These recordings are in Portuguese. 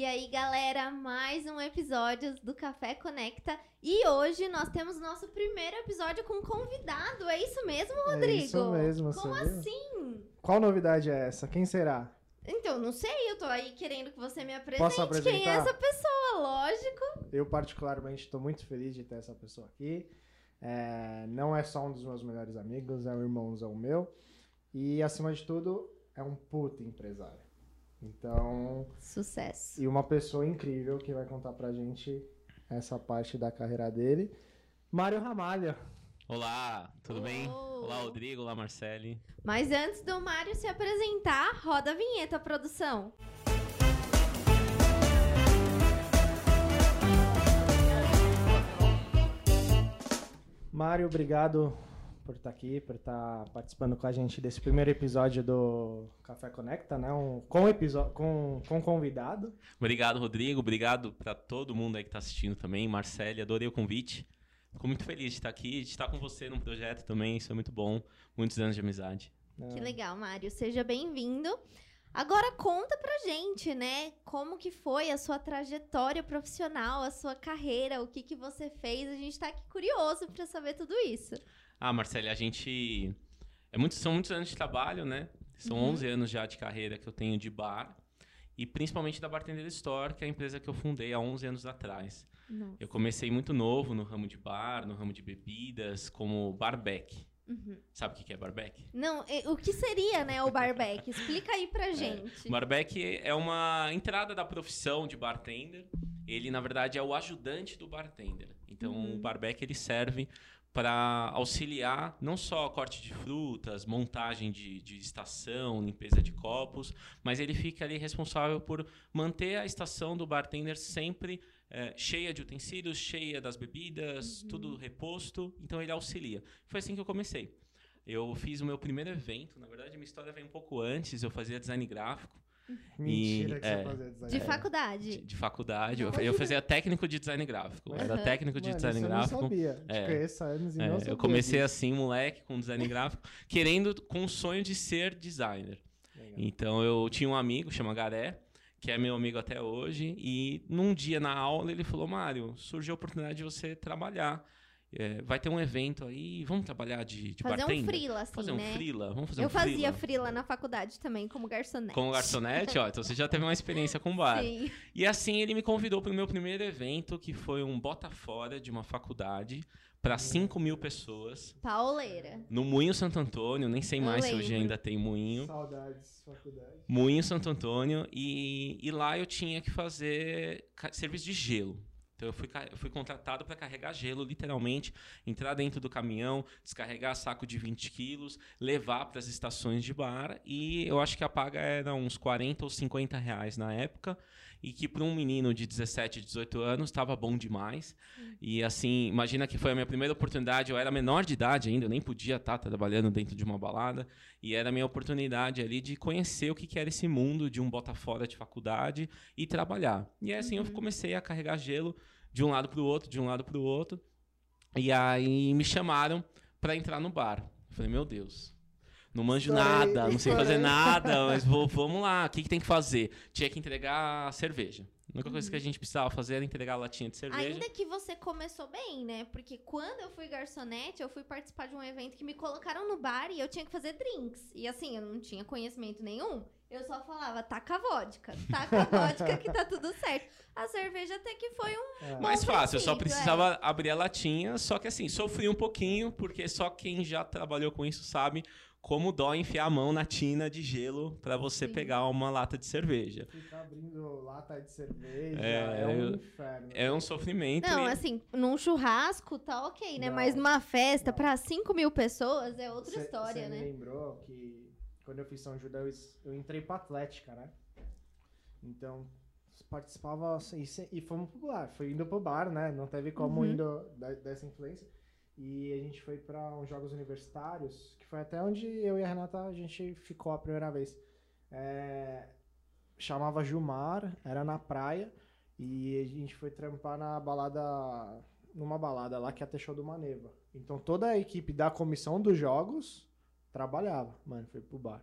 E aí, galera, mais um episódio do Café Conecta. E hoje nós temos nosso primeiro episódio com um convidado. É isso mesmo, Rodrigo? É isso mesmo, Como viu? assim? Qual novidade é essa? Quem será? Então, não sei, eu tô aí querendo que você me apresente quem é essa pessoa, lógico. Eu, particularmente, estou muito feliz de ter essa pessoa aqui. É, não é só um dos meus melhores amigos, é um irmãozão meu. E, acima de tudo, é um puta empresário. Então, Sucesso. e uma pessoa incrível que vai contar pra gente essa parte da carreira dele. Mário Ramalho. Olá, tudo bem? Oh. Olá, Rodrigo. Olá, Marcele. Mas antes do Mário se apresentar, roda a vinheta, produção. Mário, obrigado por estar aqui, por estar participando com a gente desse primeiro episódio do Café Conecta, né? Um, com, episódio, com, com convidado. Obrigado, Rodrigo. Obrigado para todo mundo aí que tá assistindo também. Marcele, adorei o convite. Fico muito feliz de estar aqui, de estar com você num projeto também. Isso é muito bom. Muitos anos de amizade. Que legal, Mário. Seja bem-vindo. Agora conta pra gente, né? Como que foi a sua trajetória profissional, a sua carreira, o que que você fez? A gente tá aqui curioso pra saber tudo isso. Ah, Marcele, a gente. É muito, são muitos anos de trabalho, né? São Uhum. 11 anos já de carreira que eu tenho de bar. E principalmente da Bartender Store, que é a empresa que eu fundei há 11 anos atrás. Não. Eu comecei muito novo no ramo de bar, no ramo de bebidas, como barback. Uhum. Sabe o que é barback? Não, o que seria, né, o barback? Explica aí pra gente. Barback é uma entrada da profissão de bartender. Ele, na verdade, é o ajudante do bartender. Então, Uhum. o barback ele serve para auxiliar não só corte de frutas, montagem de, de estação, limpeza de copos, mas ele fica ali responsável por manter a estação do bartender sempre eh, cheia de utensílios, cheia das bebidas, tudo reposto. Então, ele auxilia. Foi assim que eu comecei. Eu fiz o meu primeiro evento. Na verdade, minha história veio um pouco antes. Eu fazia design gráfico. Mentira E, que é, você fazia design. De de, faculdade. de faculdade. Eu, Não, eu fazia técnico de design gráfico. Mas- Era técnico de Mano, design gráfico. Eu não sabia. É. conheço e É, não sabia eu comecei assim, moleque, com design gráfico, querendo, com o sonho de ser designer. Legal. Então eu tinha um amigo, chama Garé, que é meu amigo até hoje, e num dia na aula ele falou: Mário, surgiu a oportunidade de você trabalhar. É, vai ter um evento aí, vamos trabalhar de, de Fazer um bartender? frila, assim, Fazer um né? frila, vamos fazer Eu um fazia frila. frila na faculdade também, como garçonete. Como garçonete, ó, então você já teve uma experiência com bar. Sim. E assim ele me convidou para o meu primeiro evento, que foi um bota fora de uma faculdade para 5 mil pessoas. Pauleira. No Moinho Santo Antônio, nem sei Eu mais se hoje ainda tem Moinho. Saudades, faculdade. Moinho Santo Antônio. E, e lá eu tinha que fazer serviço de gelo. Então eu fui, eu fui contratado para carregar gelo, literalmente, entrar dentro do caminhão, descarregar saco de 20 quilos, levar para as estações de bar. E eu acho que a paga era uns 40 ou 50 reais na época. E que para um menino de 17, 18 anos estava bom demais. E assim, imagina que foi a minha primeira oportunidade. Eu era menor de idade ainda, eu nem podia estar trabalhando dentro de uma balada. E era a minha oportunidade ali de conhecer o que que era esse mundo de um bota fora de faculdade e trabalhar. E aí, assim eu comecei a carregar gelo de um lado para o outro, de um lado para o outro. E aí me chamaram para entrar no bar. Eu falei, meu Deus. Não manjo nada, não sei fazer nada, mas vou, vamos lá, o que, que tem que fazer? Tinha que entregar cerveja. A única coisa que a gente precisava fazer era entregar a latinha de cerveja. Ainda que você começou bem, né? Porque quando eu fui garçonete, eu fui participar de um evento que me colocaram no bar e eu tinha que fazer drinks. E assim, eu não tinha conhecimento nenhum. Eu só falava, taca a vodka, taca a vodka que tá tudo certo. A cerveja até que foi um... É. Mais fácil, eu só princípio, precisava abrir a latinha, só que assim, sofri um pouquinho, porque só quem já trabalhou com isso sabe como dói enfiar a mão na tina de gelo pra você Sim. pegar uma lata de cerveja. Ficar abrindo lata de cerveja É, é, um eu- inferno. É um sofrimento. Não, e- assim, num churrasco tá ok, né? Não. Mas numa festa pra 5 mil pessoas é outra Cê- história, cê né? me lembrou que quando eu fiz São Judão, eu, eu entrei pra Atlética, né? Então, participava assim, e, e fomos pro bar. Foi indo pro bar, né? Não teve como Uhum. indo da- dessa influência. E a gente foi pra uns jogos universitários, que foi até onde eu e a Renata a gente ficou a primeira vez. É, chamava Gilmar, era na praia, e a gente foi trampar na balada, numa balada lá que é a Show do Maneva. Então toda a equipe da comissão dos jogos trabalhava. Mano, foi pro bar.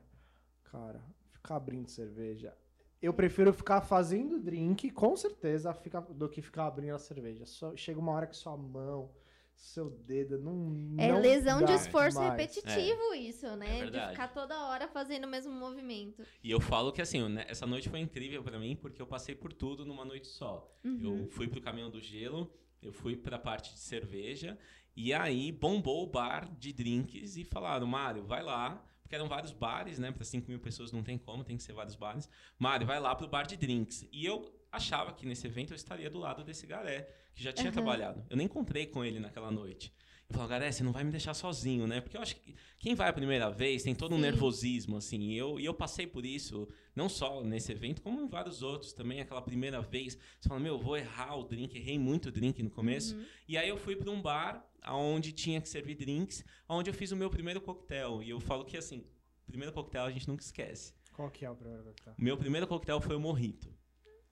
Cara, ficar abrindo cerveja eu prefiro ficar fazendo drink, com certeza, fica- do que ficar abrindo a cerveja. Só- chega uma hora que sua mão, seu dedo, não. É não lesão de esforço mais. repetitivo isso, né? de verdade. ficar toda hora fazendo o mesmo movimento. E eu falo que assim, né, essa noite foi incrível pra mim porque eu passei por tudo numa noite só. Uhum. Eu fui pro caminhão do gelo, eu fui pra parte de cerveja e aí bombou o bar de drinks e falaram, Mário, vai lá. Porque eram vários bares, né? Para 5 mil pessoas não tem como, tem que ser vários bares. Mário, vai lá pro bar de drinks. E eu achava que nesse evento eu estaria do lado desse garé, que já tinha Aham. trabalhado. Eu nem encontrei com ele naquela noite. Eu falava, Garé, você não vai me deixar sozinho, né? Porque eu acho que quem vai a primeira vez tem todo um Sim. nervosismo, assim. E eu, e eu passei por isso, não só nesse evento, como em vários outros também. Aquela primeira vez, você fala, meu, eu vou errar o drink. Errei muito drink no começo. Uhum. E aí eu fui para um bar onde tinha que servir drinks, onde eu fiz o meu primeiro coquetel. E eu falo que, assim, primeiro coquetel a gente nunca esquece. Qual que é o primeiro coquetel? O meu primeiro coquetel foi o Morrito.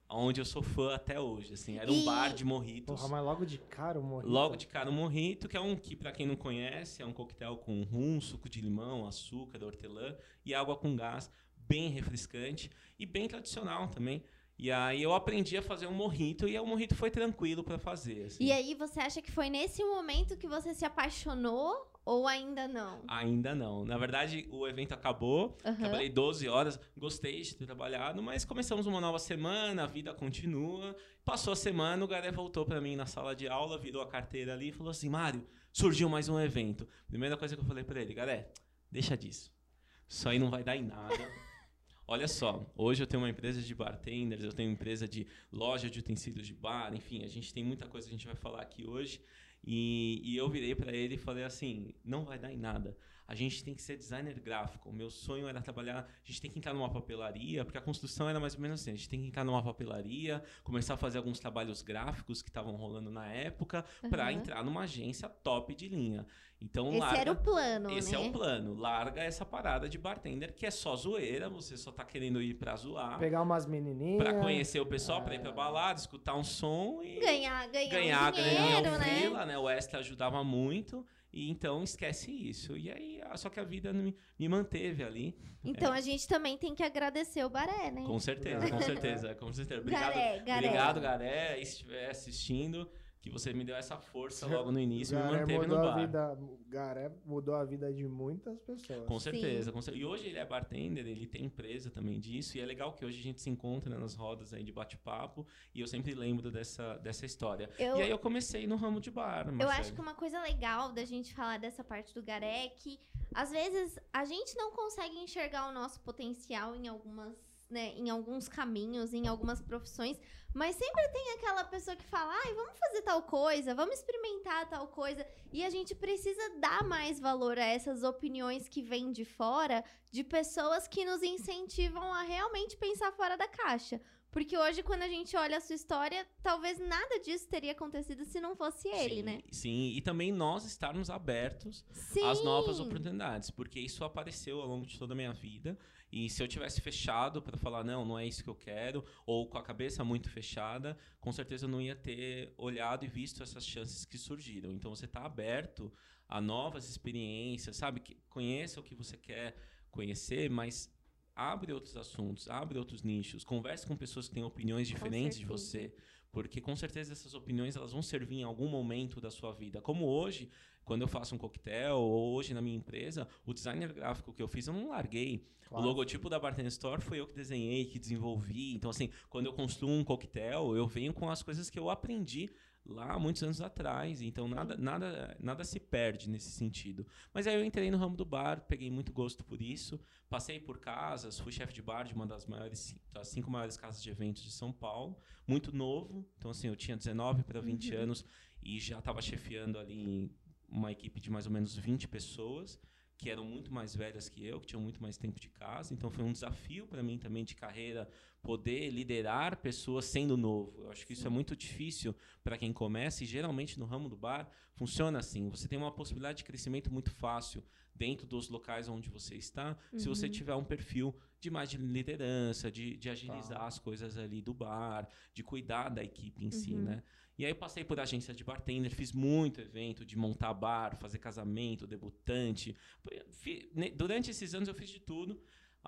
Onde eu sou fã até hoje, assim. Era um E- bar de morritos. Porra, mas logo de cara o morrito. Logo de cara, o morrito, que é um que, pra quem não conhece, é um coquetel com rum, suco de limão, açúcar, hortelã e água com gás, bem refrescante e bem tradicional também. E aí eu aprendi a fazer um morrito e o morrito foi tranquilo pra fazer. assim. E aí, você acha que foi nesse momento que você se apaixonou ou ainda não? Ainda não. Na verdade, o evento acabou. Aham. Trabalhei 12 horas, gostei de ter trabalhado, mas começamos uma nova semana, a vida continua. Passou a semana, o Garé voltou pra mim na sala de aula, virou a carteira ali e falou assim: Mário, surgiu mais um evento. Primeira coisa que eu falei pra ele: Garé, deixa disso. Isso aí não vai dar em nada. Olha só, hoje eu tenho uma empresa de bartenders, eu tenho uma empresa de loja de utensílios de bar, enfim, a gente tem muita coisa que a gente vai falar aqui hoje. E, e eu virei pra ele e falei assim: não vai dar em nada. A gente tem que ser designer gráfico. O meu sonho era trabalhar. A gente tem que entrar numa papelaria, porque a construção era mais ou menos assim: a gente tem que entrar numa papelaria, começar a fazer alguns trabalhos gráficos que estavam rolando na época, pra Aham. entrar numa agência top de linha. Então, Esse larga. era o plano, Esse né? é o plano. Larga essa parada de bartender que é só zoeira, você só tá querendo ir pra zoar, Pegar umas menininhas. pra conhecer o pessoal, pra ir pra balada, escutar um som e Ganhar, ganhar, ganhar, um dinheiro, ganhar um né? né? O extra ajudava muito. E então esquece isso. E aí, só que a vida me, me manteve ali. Então a gente também tem que agradecer o Baré, né? Com certeza, com certeza, com certeza. Obrigado, Garé, Garé. obrigado, Garé. Se estiver assistindo, que você me deu essa força logo no início e me manteve no mudou a bar. vida. Garé mudou a vida de muitas pessoas. Com certeza, com certeza. E hoje ele é bartender, ele tem empresa também disso. E é legal que hoje a gente se encontra né, nas rodas aí de bate-papo. E eu sempre lembro dessa, dessa história. Eu- E aí eu comecei no ramo de bar. Eu Marcele. acho que uma coisa legal da gente falar dessa parte do Garé é que, às vezes, a gente não consegue enxergar o nosso potencial em algumas. Né, em alguns caminhos, em algumas profissões, mas sempre tem aquela pessoa que fala: ai, vamos fazer tal coisa, vamos experimentar tal coisa, e a gente precisa dar mais valor a essas opiniões que vêm de fora, de pessoas que nos incentivam a realmente pensar fora da caixa. Porque hoje, quando a gente olha a sua história, talvez nada disso teria acontecido se não fosse ele, sim, né? Sim, e também nós estarmos abertos Sim. às novas oportunidades, porque isso apareceu ao longo de toda a minha vida. E se eu tivesse fechado para falar, não, não é isso que eu quero, ou com a cabeça muito fechada, com certeza eu não ia ter olhado e visto essas chances que surgiram. Então você está aberto a novas experiências, sabe? Que conheça o que você quer conhecer, mas abre outros assuntos, abre outros nichos, converse com pessoas que têm opiniões diferentes de você, porque com certeza essas opiniões elas vão servir em algum momento da sua vida. Como hoje, quando eu faço um coquetel ou hoje na minha empresa, o designer gráfico que eu fiz eu não larguei. Claro. O logotipo da Bartender Store foi eu que desenhei, que desenvolvi. Então assim, quando eu construo um coquetel, eu venho com as coisas que eu aprendi lá muitos anos atrás. Então nada, nada, nada se perde nesse sentido. Mas aí eu entrei no ramo do bar, peguei muito gosto por isso. Passei por casas, fui chefe de bar de uma das maiores, das cinco maiores casas de eventos de São Paulo. Muito novo. Então assim, eu tinha 19 para 20 Uhum. anos e já estava chefiando ali uma equipe de mais ou menos 20 pessoas que eram muito mais velhas que eu, que tinham muito mais tempo de casa. Então foi um desafio para mim também de carreira poder liderar pessoas sendo novo. Eu acho que isso é muito difícil para quem começa e geralmente no ramo do bar funciona assim. Você tem uma possibilidade de crescimento muito fácil dentro dos locais onde você está, se você Uhum. tiver um perfil de mais de liderança, de, de agilizar as coisas ali do bar, de cuidar da equipe em si, Uhum. né? E aí passei por agência de bartender, fiz muito evento de montar bar, fazer casamento, debutante. Durante esses anos eu fiz de tudo.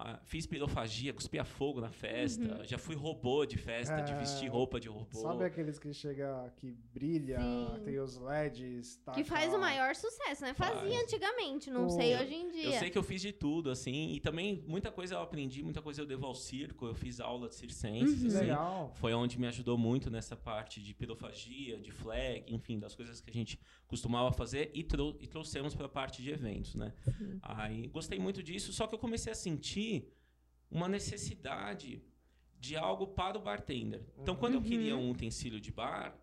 Ah, fiz pirofagia, cuspia fogo na festa, Uhum. já fui robô de festa, de É, vestir roupa de robô. Sabe aqueles que chega, que brilha, Sim. tem os LEDs, tá Que faz o aquela- maior sucesso, né? Fazia Faz. antigamente, não O- sei hoje em dia. Eu sei que eu fiz de tudo, assim, e também muita coisa eu aprendi, muita coisa eu devo ao circo, eu fiz aula de circenses, Uhum. assim, Legal. foi onde me ajudou muito nessa parte de pirofagia, de flag, enfim, das coisas que a gente costumava fazer e, trou e trouxemos para a parte de eventos, né? Sim. Aí gostei muito disso, só que eu comecei a sentir uma necessidade de algo para o bartender. Então, quando eu queria Uhum. um utensílio de bar,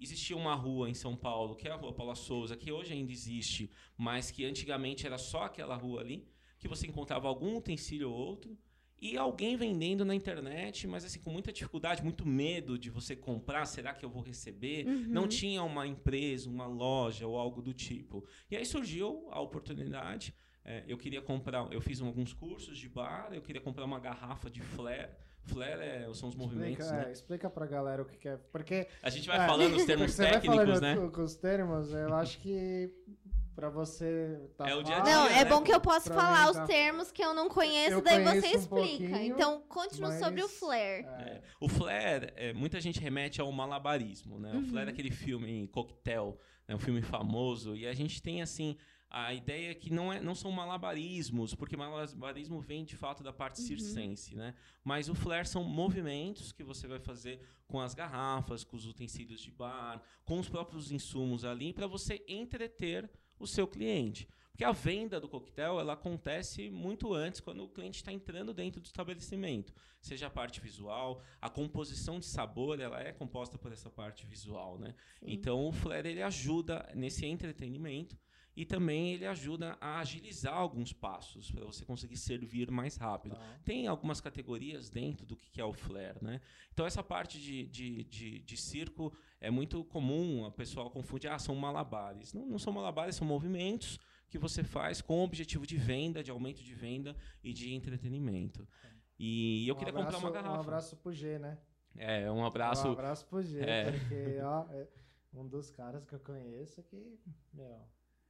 existia uma rua em São Paulo, que é a Rua Paula Souza, que hoje ainda existe, mas que antigamente era só aquela rua ali, que você encontrava algum utensílio ou outro, e alguém vendendo na internet, mas assim, com muita dificuldade, muito medo de você comprar, será que eu vou receber? Uhum. Não tinha uma empresa, uma loja ou algo do tipo. E aí surgiu a oportunidade. É, eu queria comprar, eu fiz alguns cursos de bar, eu queria comprar uma garrafa de flare. Flare é- são os movimentos, explica, né? é, explica pra galera o que, que é. Porque A gente vai É, falando os termos você técnicos, né? com- os termos, eu acho que pra você tá É o dia a fácil. Não, dia, é né? bom que eu posso Pra falar os tá- termos que eu não conheço, Eu daí você conheço um explica. então, conte-nos sobre o mas- flare. É, É, O flare, é, muita gente remete ao malabarismo, né? O Uhum. flare é aquele filme Coquetel, né? um filme famoso, e a gente tem assim a ideia que não, é, não são malabarismos, porque malabarismo vem de fato da parte Uhum. circense, né? Mas o flare são movimentos que você vai fazer com as garrafas, com os utensílios de bar, com os próprios insumos ali, para você entreter o seu cliente. Porque a venda do coquetel ela acontece muito antes, quando o cliente está entrando dentro do estabelecimento. Seja a parte visual, a composição de sabor ela é composta por essa parte visual, né? Sim. Então o flare ele ajuda nesse entretenimento e também ele ajuda a agilizar alguns passos para você conseguir servir mais rápido. tá. Tem algumas categorias dentro do que que é o flare, né? Então essa parte de, de, de, de circo é muito comum, a pessoa confunde, ah, são malabares. Não, não são malabares, são movimentos que você faz com o objetivo de venda, de aumento de venda e de entretenimento. E eu Um queria abraço- comprar uma garrafa. Um abraço pro G, né? É, um abraço. Um abraço pro G, É. porque, ó, é um dos caras que eu conheço que, meu,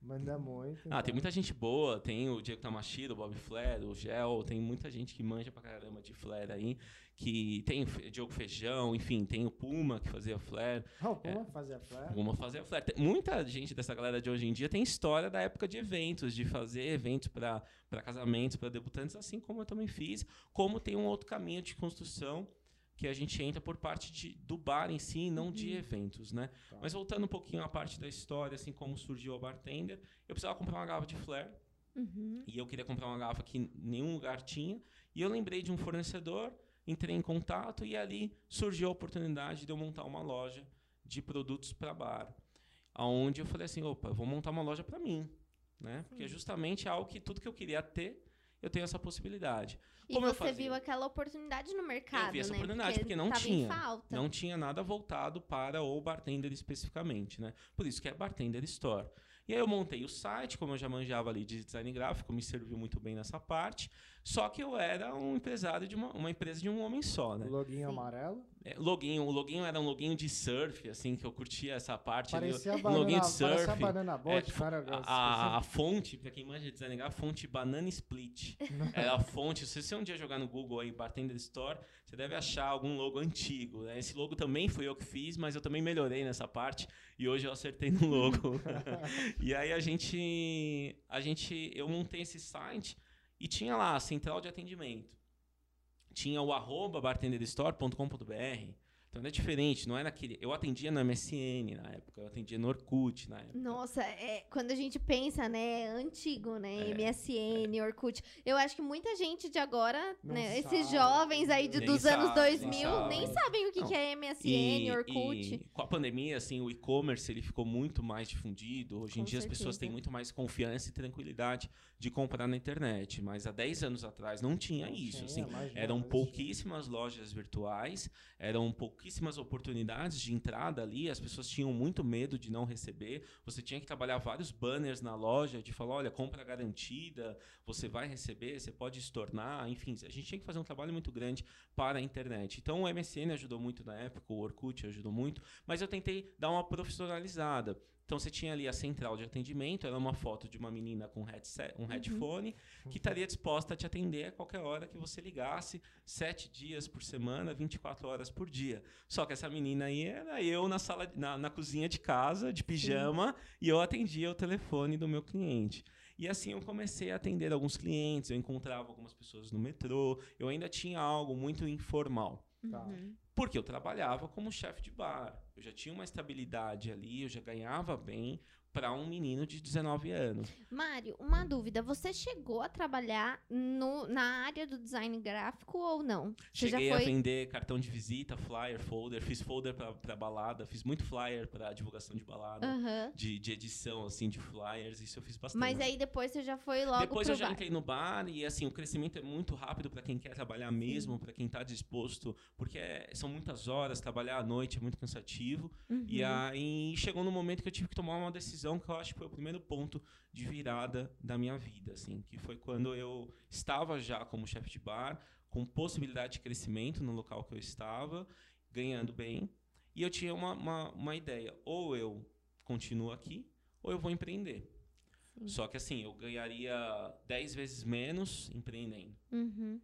manda muito. Ah, tem então- muita gente boa, tem o Diego Tamashiro, o Bob Flare, o Gel, tem muita gente que manja pra caramba de Flare aí, que tem o Diogo Feijão, enfim, tem o Puma que fazia Flare, Ah, o Puma fazia flare? Puma fazia Flare. Tem- muita gente dessa galera de hoje em dia tem história da época de eventos, de fazer eventos pra pra casamentos, pra debutantes, assim como eu também fiz, como tem um outro caminho de construção que a gente entra por parte de, do bar em si, não de Uhum. eventos, né? Tá. Mas voltando um pouquinho à parte da história, assim como surgiu a bartender, eu precisava comprar uma garrafa de flare, Uhum. e eu queria comprar uma garrafa que nenhum lugar tinha. E eu lembrei de um fornecedor, entrei em contato e ali surgiu a oportunidade de eu montar uma loja de produtos para bar. Aonde eu falei assim, opa, eu vou montar uma loja para mim, né? Porque justamente é algo que tudo que eu queria ter, eu tenho essa possibilidade. E Como eu você fazia? viu aquela oportunidade no mercado, eu vi essa né? oportunidade porque não tava tinha. Não tinha nada voltado para o bartender especificamente, né? Por isso que é Bartender Store. E aí eu montei o site, como eu já manjava ali de design gráfico, me serviu muito bem nessa parte. Só que eu era um empresário de uma, uma empresa de um homem só, né? Loginho Sim. amarelo. É, loginho, o loginho era um loginho de surf, assim, que eu curtia essa parte. ali. Parecia a um banana, loginho de parecia a surf. banana boat, É, cara. A, a- a fonte, pra quem manja de gráfico, fonte Banana Split. Era a fonte. Se você um dia jogar no Google aí, Bartender Store, você deve achar algum logo antigo. né? Esse logo também foi eu que fiz, mas eu também melhorei nessa parte e hoje eu acertei no logo. e aí a gente, a gente, eu montei esse site e tinha lá a central de atendimento. Tinha o arroba bartenderstore.com.br. Então era diferente, não era aquele. Eu atendia no MSN na época, eu atendia no Orkut na época. Nossa, é, quando a gente pensa, né, é antigo, né, É, MSN, Orkut. Eu acho que muita gente de agora, Não né, esses sabe. jovens aí de- Nem dos sabe, anos nem 2000 nem, sabe. sabem o que, que é MSN, Orkut. e com a pandemia, assim, o e-commerce ele ficou muito mais difundido. Hoje em Com dia as pessoas certeza. têm muito mais confiança e tranquilidade de comprar na internet. Mas há 10 anos atrás não tinha Não isso. tinha, assim. imagina, Eram pouquíssimas lojas virtuais, eram pouquíssimas oportunidades de entrada ali, as pessoas tinham muito medo de não receber. Você tinha que trabalhar vários banners na loja de falar, olha, compra garantida, você vai receber, você pode estornar, enfim, a gente tinha que fazer um trabalho muito grande para a internet. Então o MSN ajudou muito na época, o Orkut ajudou muito, mas eu tentei dar uma profissionalizada. Então você tinha ali a central de atendimento, era uma foto de uma menina com headset, um headphone, que estaria disposta a te atender a qualquer hora que você ligasse, sete dias por semana, 24 horas por dia. Só que essa menina aí era eu na sala, na, na cozinha de casa, de pijama, e eu atendia o telefone do meu cliente. E assim eu comecei a atender alguns clientes, eu encontrava algumas pessoas no metrô, eu ainda tinha algo muito informal. Tá. Uhum. Porque eu trabalhava como chefe de bar. Eu já tinha uma estabilidade ali, eu já ganhava bem para um menino de 19 anos. Mário, uma dúvida. Você chegou a trabalhar no, na área do design gráfico ou não? Você Cheguei já a foi. vender cartão de visita, flyer, folder, fiz folder para balada, fiz muito flyer para divulgação de balada, Aham. de, de edição assim de flyers, isso eu fiz bastante. Mas aí depois você já foi logo Depois eu já bar. entrei no bar e assim, o crescimento é muito rápido para quem quer trabalhar mesmo, para quem está disposto, porque é- são muitas horas, trabalhar à noite é muito cansativo. Uhum. E aí chegou no momento que eu tive que tomar uma decisão que eu acho que foi o primeiro ponto de virada da minha vida, assim, que foi quando eu estava já como chefe de bar, com possibilidade de crescimento no local que eu estava, ganhando bem, e eu tinha uma, uma, uma ideia, ou eu continuo aqui, ou eu vou empreender. Sim. Só que assim, eu ganharia 10 vezes menos empreendendo. Uhum.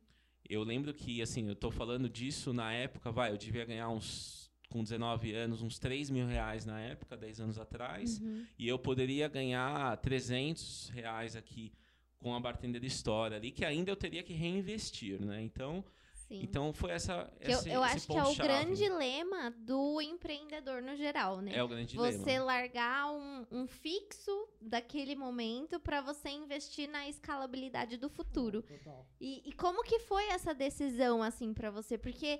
Eu lembro que, assim, eu tô falando disso na época, vai, eu devia ganhar uns, com 19 anos, uns 3 mil reais na época, 10 anos atrás, Uhum. e eu poderia ganhar 300 reais aqui com a Bartender História ali, que ainda eu teria que reinvestir, né? Então, Sim. então foi essa, Que eu, esse, eu esse acho que é o grande lema do empreendedor no geral, né? É o grande você dilema. largar um, um fixo daquele momento para você investir na escalabilidade do futuro. Total. E, e como que foi essa decisão, assim, pra você? Porque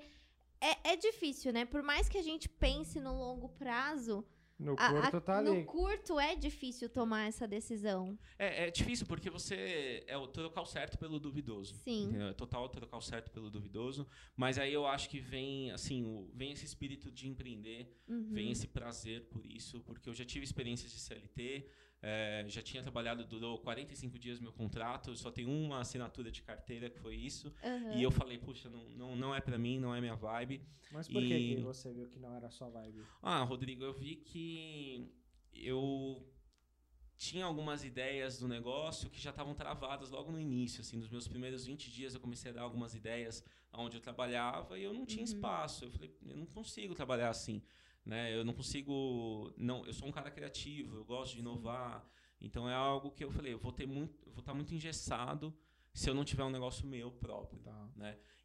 é, é difícil, né? Por mais que a gente pense no longo prazo, No a- a- curto tá no ali. curto é difícil tomar essa decisão. É, é difícil porque você é o trocar o certo pelo duvidoso. Sim. entendeu? É total trocar o certo pelo duvidoso. Mas aí eu acho que vem, assim, o- vem esse espírito de empreender, Uhum. vem esse prazer por isso, porque eu já tive experiências de CLT, é, já tinha trabalhado, durou 45 dias meu contrato, só tem uma assinatura de carteira que foi isso. Aham. E eu falei, puxa, não, não, não é pra mim, não é minha vibe. Mas por que E- que você viu que não era sua vibe? Ah, Rodrigo, eu vi que eu tinha algumas ideias do negócio que já estavam travadas logo no início, assim, nos meus primeiros 20 dias eu comecei a dar algumas ideias onde eu trabalhava e eu não tinha Uhum. espaço. Eu falei, eu não consigo trabalhar assim, né? Eu não consigo, não, eu sou um cara criativo, eu gosto de inovar. Então é algo que eu falei, eu vou ter muito, vou estar muito engessado se eu não tiver um negócio meu próprio. Tá.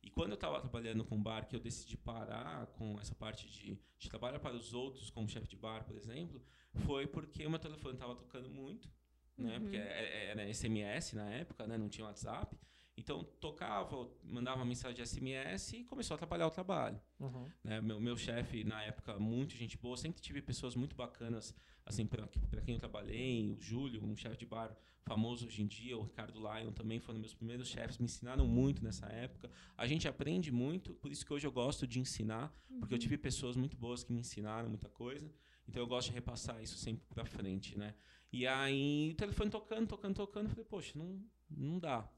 E quando eu estava trabalhando com bar, que eu decidi parar com essa parte de, de trabalhar para os outros, como chefe de bar, por exemplo, foi porque o meu telefone estava tocando muito, né? Uhum. Porque é- era SMS na época, né? Não tinha WhatsApp. Então tocava, mandava mensagem de SMS e começou a atrapalhar o trabalho. Uhum. Né? Meu, meu chefe, na época, muito gente boa, sempre tive pessoas muito bacanas, assim, para quem eu trabalhei, o Júlio, um chefe de bar famoso hoje em dia, o Ricardo Lyon também foram meus primeiros chefes, me ensinaram muito nessa época. A gente aprende muito, por isso que hoje eu gosto de ensinar, porque eu Uhum. tive pessoas muito boas que me ensinaram muita coisa, então eu gosto de repassar isso sempre para frente, né? E aí, o telefone tocando, tocando, tocando, eu falei, poxa, não, não dá.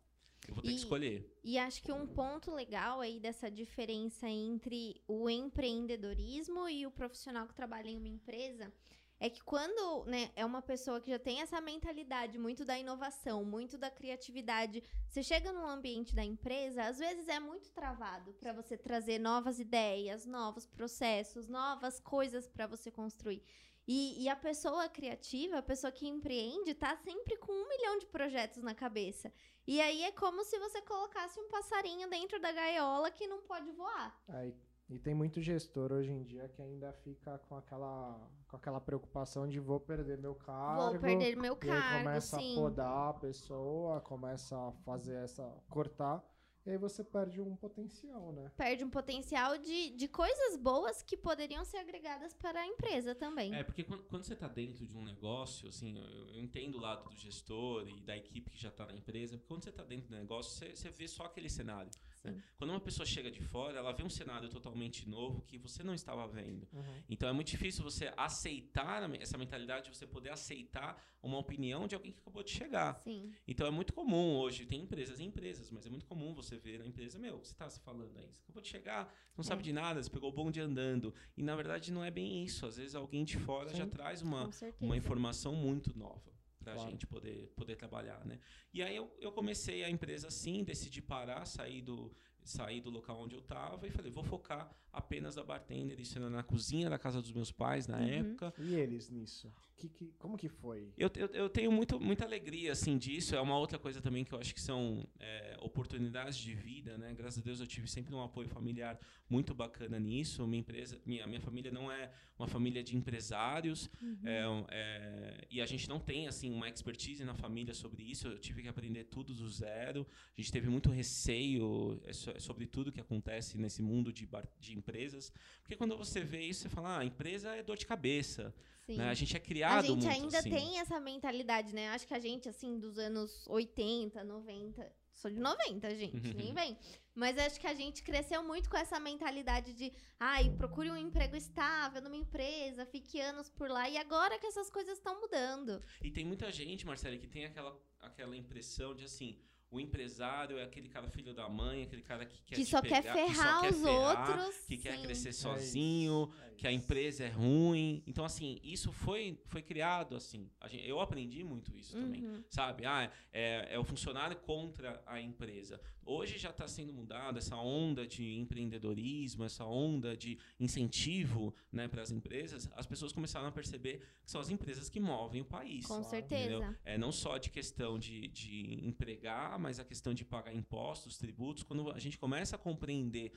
Eu vou ter E- que escolher. E acho que um ponto legal aí dessa diferença entre o empreendedorismo e o profissional que trabalha em uma empresa é que quando né, é uma pessoa que já tem essa mentalidade muito da inovação, muito da criatividade, você chega num ambiente da empresa, às vezes é muito travado para você trazer novas ideias, novos processos, novas coisas para você construir. E, e a pessoa criativa, a pessoa que empreende, tá sempre com um milhão de projetos na cabeça. E aí é como se você colocasse um passarinho dentro da gaiola que não pode voar. Aí, e tem muito gestor hoje em dia que ainda fica com aquela, com aquela preocupação de vou perder meu cargo. Vou perder meu E aí cargo, começa sim. a podar a pessoa, começa a fazer essa. cortar. E aí você perde um potencial, né? Perde um potencial de, de coisas boas que poderiam ser agregadas para a empresa também. É, porque quando, quando você está dentro de um negócio, assim, eu, eu entendo o lado do gestor e da equipe que já está na empresa, porque quando você está dentro do negócio, você, você vê só aquele cenário. Né? Quando uma pessoa chega de fora, ela vê um cenário totalmente novo que você não estava vendo. Uhum. Então é muito difícil você aceitar essa mentalidade, você poder aceitar uma opinião de alguém que acabou de chegar. Sim. Então é muito comum hoje, tem empresas e empresas, mas é muito comum você ver na empresa, meu, você está se falando aí? Você acabou de chegar, não sabe É. de nada, você pegou o bonde andando. E na verdade não é bem isso. Às vezes alguém de fora já Sim. traz uma, uma informação muito nova para a Claro. gente poder, poder trabalhar, né? E aí eu, eu comecei a empresa assim, decidi parar, sair do, sair do local onde eu estava e falei, vou focar apenas da bartender, isso era na cozinha da casa dos meus pais na Uhum. época. E eles nisso? Que, que, como que foi? Eu, eu, eu tenho muito, muita alegria assim disso. É uma outra coisa também que eu acho que são é, oportunidades de vida, né? Graças a Deus eu tive sempre um apoio familiar muito bacana nisso. Minha empresa, minha, minha família não é uma família de empresários Uhum. é, é, e a gente não tem assim uma expertise na família sobre isso. Eu tive que aprender tudo do zero. A gente teve muito receio é, so- sobre tudo que acontece nesse mundo de, bar- de empresas, porque quando você vê isso você fala, ah, a empresa é dor de cabeça. Sim. Né? A gente é A criado gente muito ainda assim. tem essa mentalidade, né? Acho que a gente, assim, dos anos 80, 90. Sou de 90, gente, nem vem. Mas acho que a gente cresceu muito com essa mentalidade de, ai, procure um emprego estável numa empresa, fique anos por lá. E agora que essas coisas estão mudando. E tem muita gente, Marcelo, que tem aquela, aquela impressão de assim, o empresário é aquele cara filho da mãe, aquele cara que quer que te só quer pegar, que só ferrar quer os ferrar, outros. que quer sim. crescer É sozinho, é que a empresa é ruim. Então, assim, isso foi, foi criado assim. Gente- eu aprendi muito isso também. Uhum. Sabe? Ah, é, é o funcionário contra a empresa. Hoje já está sendo mudado essa onda de empreendedorismo, essa onda de incentivo né, para as empresas. As pessoas começaram a perceber que são as empresas que movem o país. Com Claro. certeza. Entendeu? É não só de questão de, de empregar, mas a questão de pagar impostos, tributos. Quando a gente começa a compreender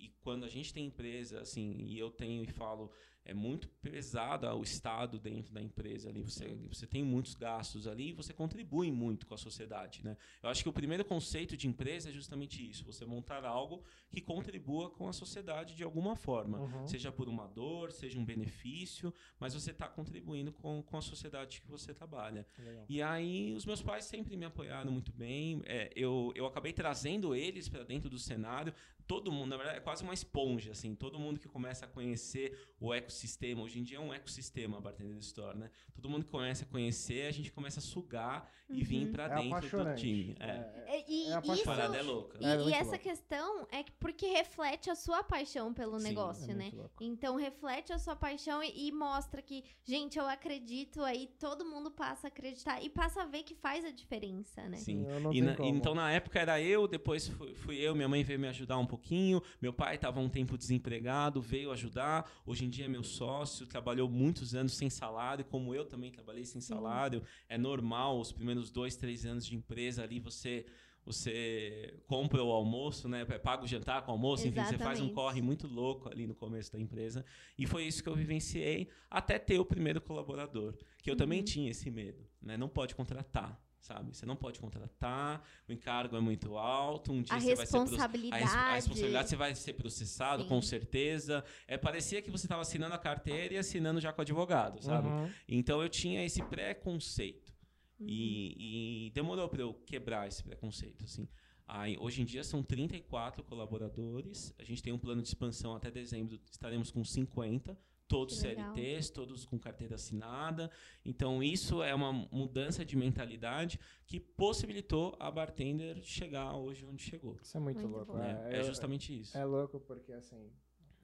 e quando a gente tem empresa, assim, e eu tenho e falo, é muito pesado o Estado dentro da empresa ali. Você, você tem muitos gastos ali e você contribui muito com a sociedade, né? Eu acho que o primeiro conceito de empresa é justamente isso: você montar algo que contribua com a sociedade de alguma forma. Uhum. Seja por uma dor, seja um benefício, mas você está contribuindo com, com a sociedade que você trabalha. Legal. E aí, os meus pais sempre me apoiaram muito bem. É, eu, eu acabei trazendo eles para dentro do cenário. Todo mundo, na verdade, é quase uma esponja, assim. Todo mundo que começa a conhecer o ecossistema. Hoje em dia é um ecossistema a Bartender Store, né? Todo mundo que começa a conhecer, a gente começa a sugar e vir Uhum. para É dentro do time. É. É, E, É e apaixonante. isso, Parada é louca. E, É e essa louco. questão é que porque reflete a sua paixão pelo Sim, negócio, é né? louco. Então reflete a sua paixão e, e mostra que, gente, eu acredito, aí todo mundo passa a acreditar e passa a ver que faz a diferença, né? Sim. Eu não E tenho na- então, na época era eu, depois fui, fui eu, minha mãe veio me ajudar um pouquinho, meu pai estava um tempo desempregado, veio ajudar, hoje em dia é meu sócio, trabalhou muitos anos sem salário, como eu também trabalhei sem salário, é normal, os primeiros dois, três anos de empresa ali, você... Você compra o almoço, né? Paga o jantar com o almoço, enfim, você faz um Exatamente. corre muito louco ali no começo da empresa. E foi isso que eu vivenciei até ter o primeiro colaborador. Que eu também Uhum. tinha esse medo, né? Não pode contratar, sabe? Você não pode contratar, o encargo é muito alto, um dia A você vai ser responsabilidade. a, res- a responsabilidade você vai ser processado, Sim. com certeza. É, parecia que você estava assinando a carteira e assinando já com o advogado, sabe? Uhum. Então eu tinha esse preconceito. Uhum. E, e demorou para eu quebrar esse preconceito, assim. Aí, hoje em dia são 34 colaboradores. A gente tem um plano de expansão até dezembro, estaremos com 50, todos. CLTs, todos com carteira assinada. Então isso é uma mudança de mentalidade que possibilitou a bartender chegar hoje onde chegou. Isso é muito, Muito louco. bom. né? É, É, justamente isso. É louco porque, assim,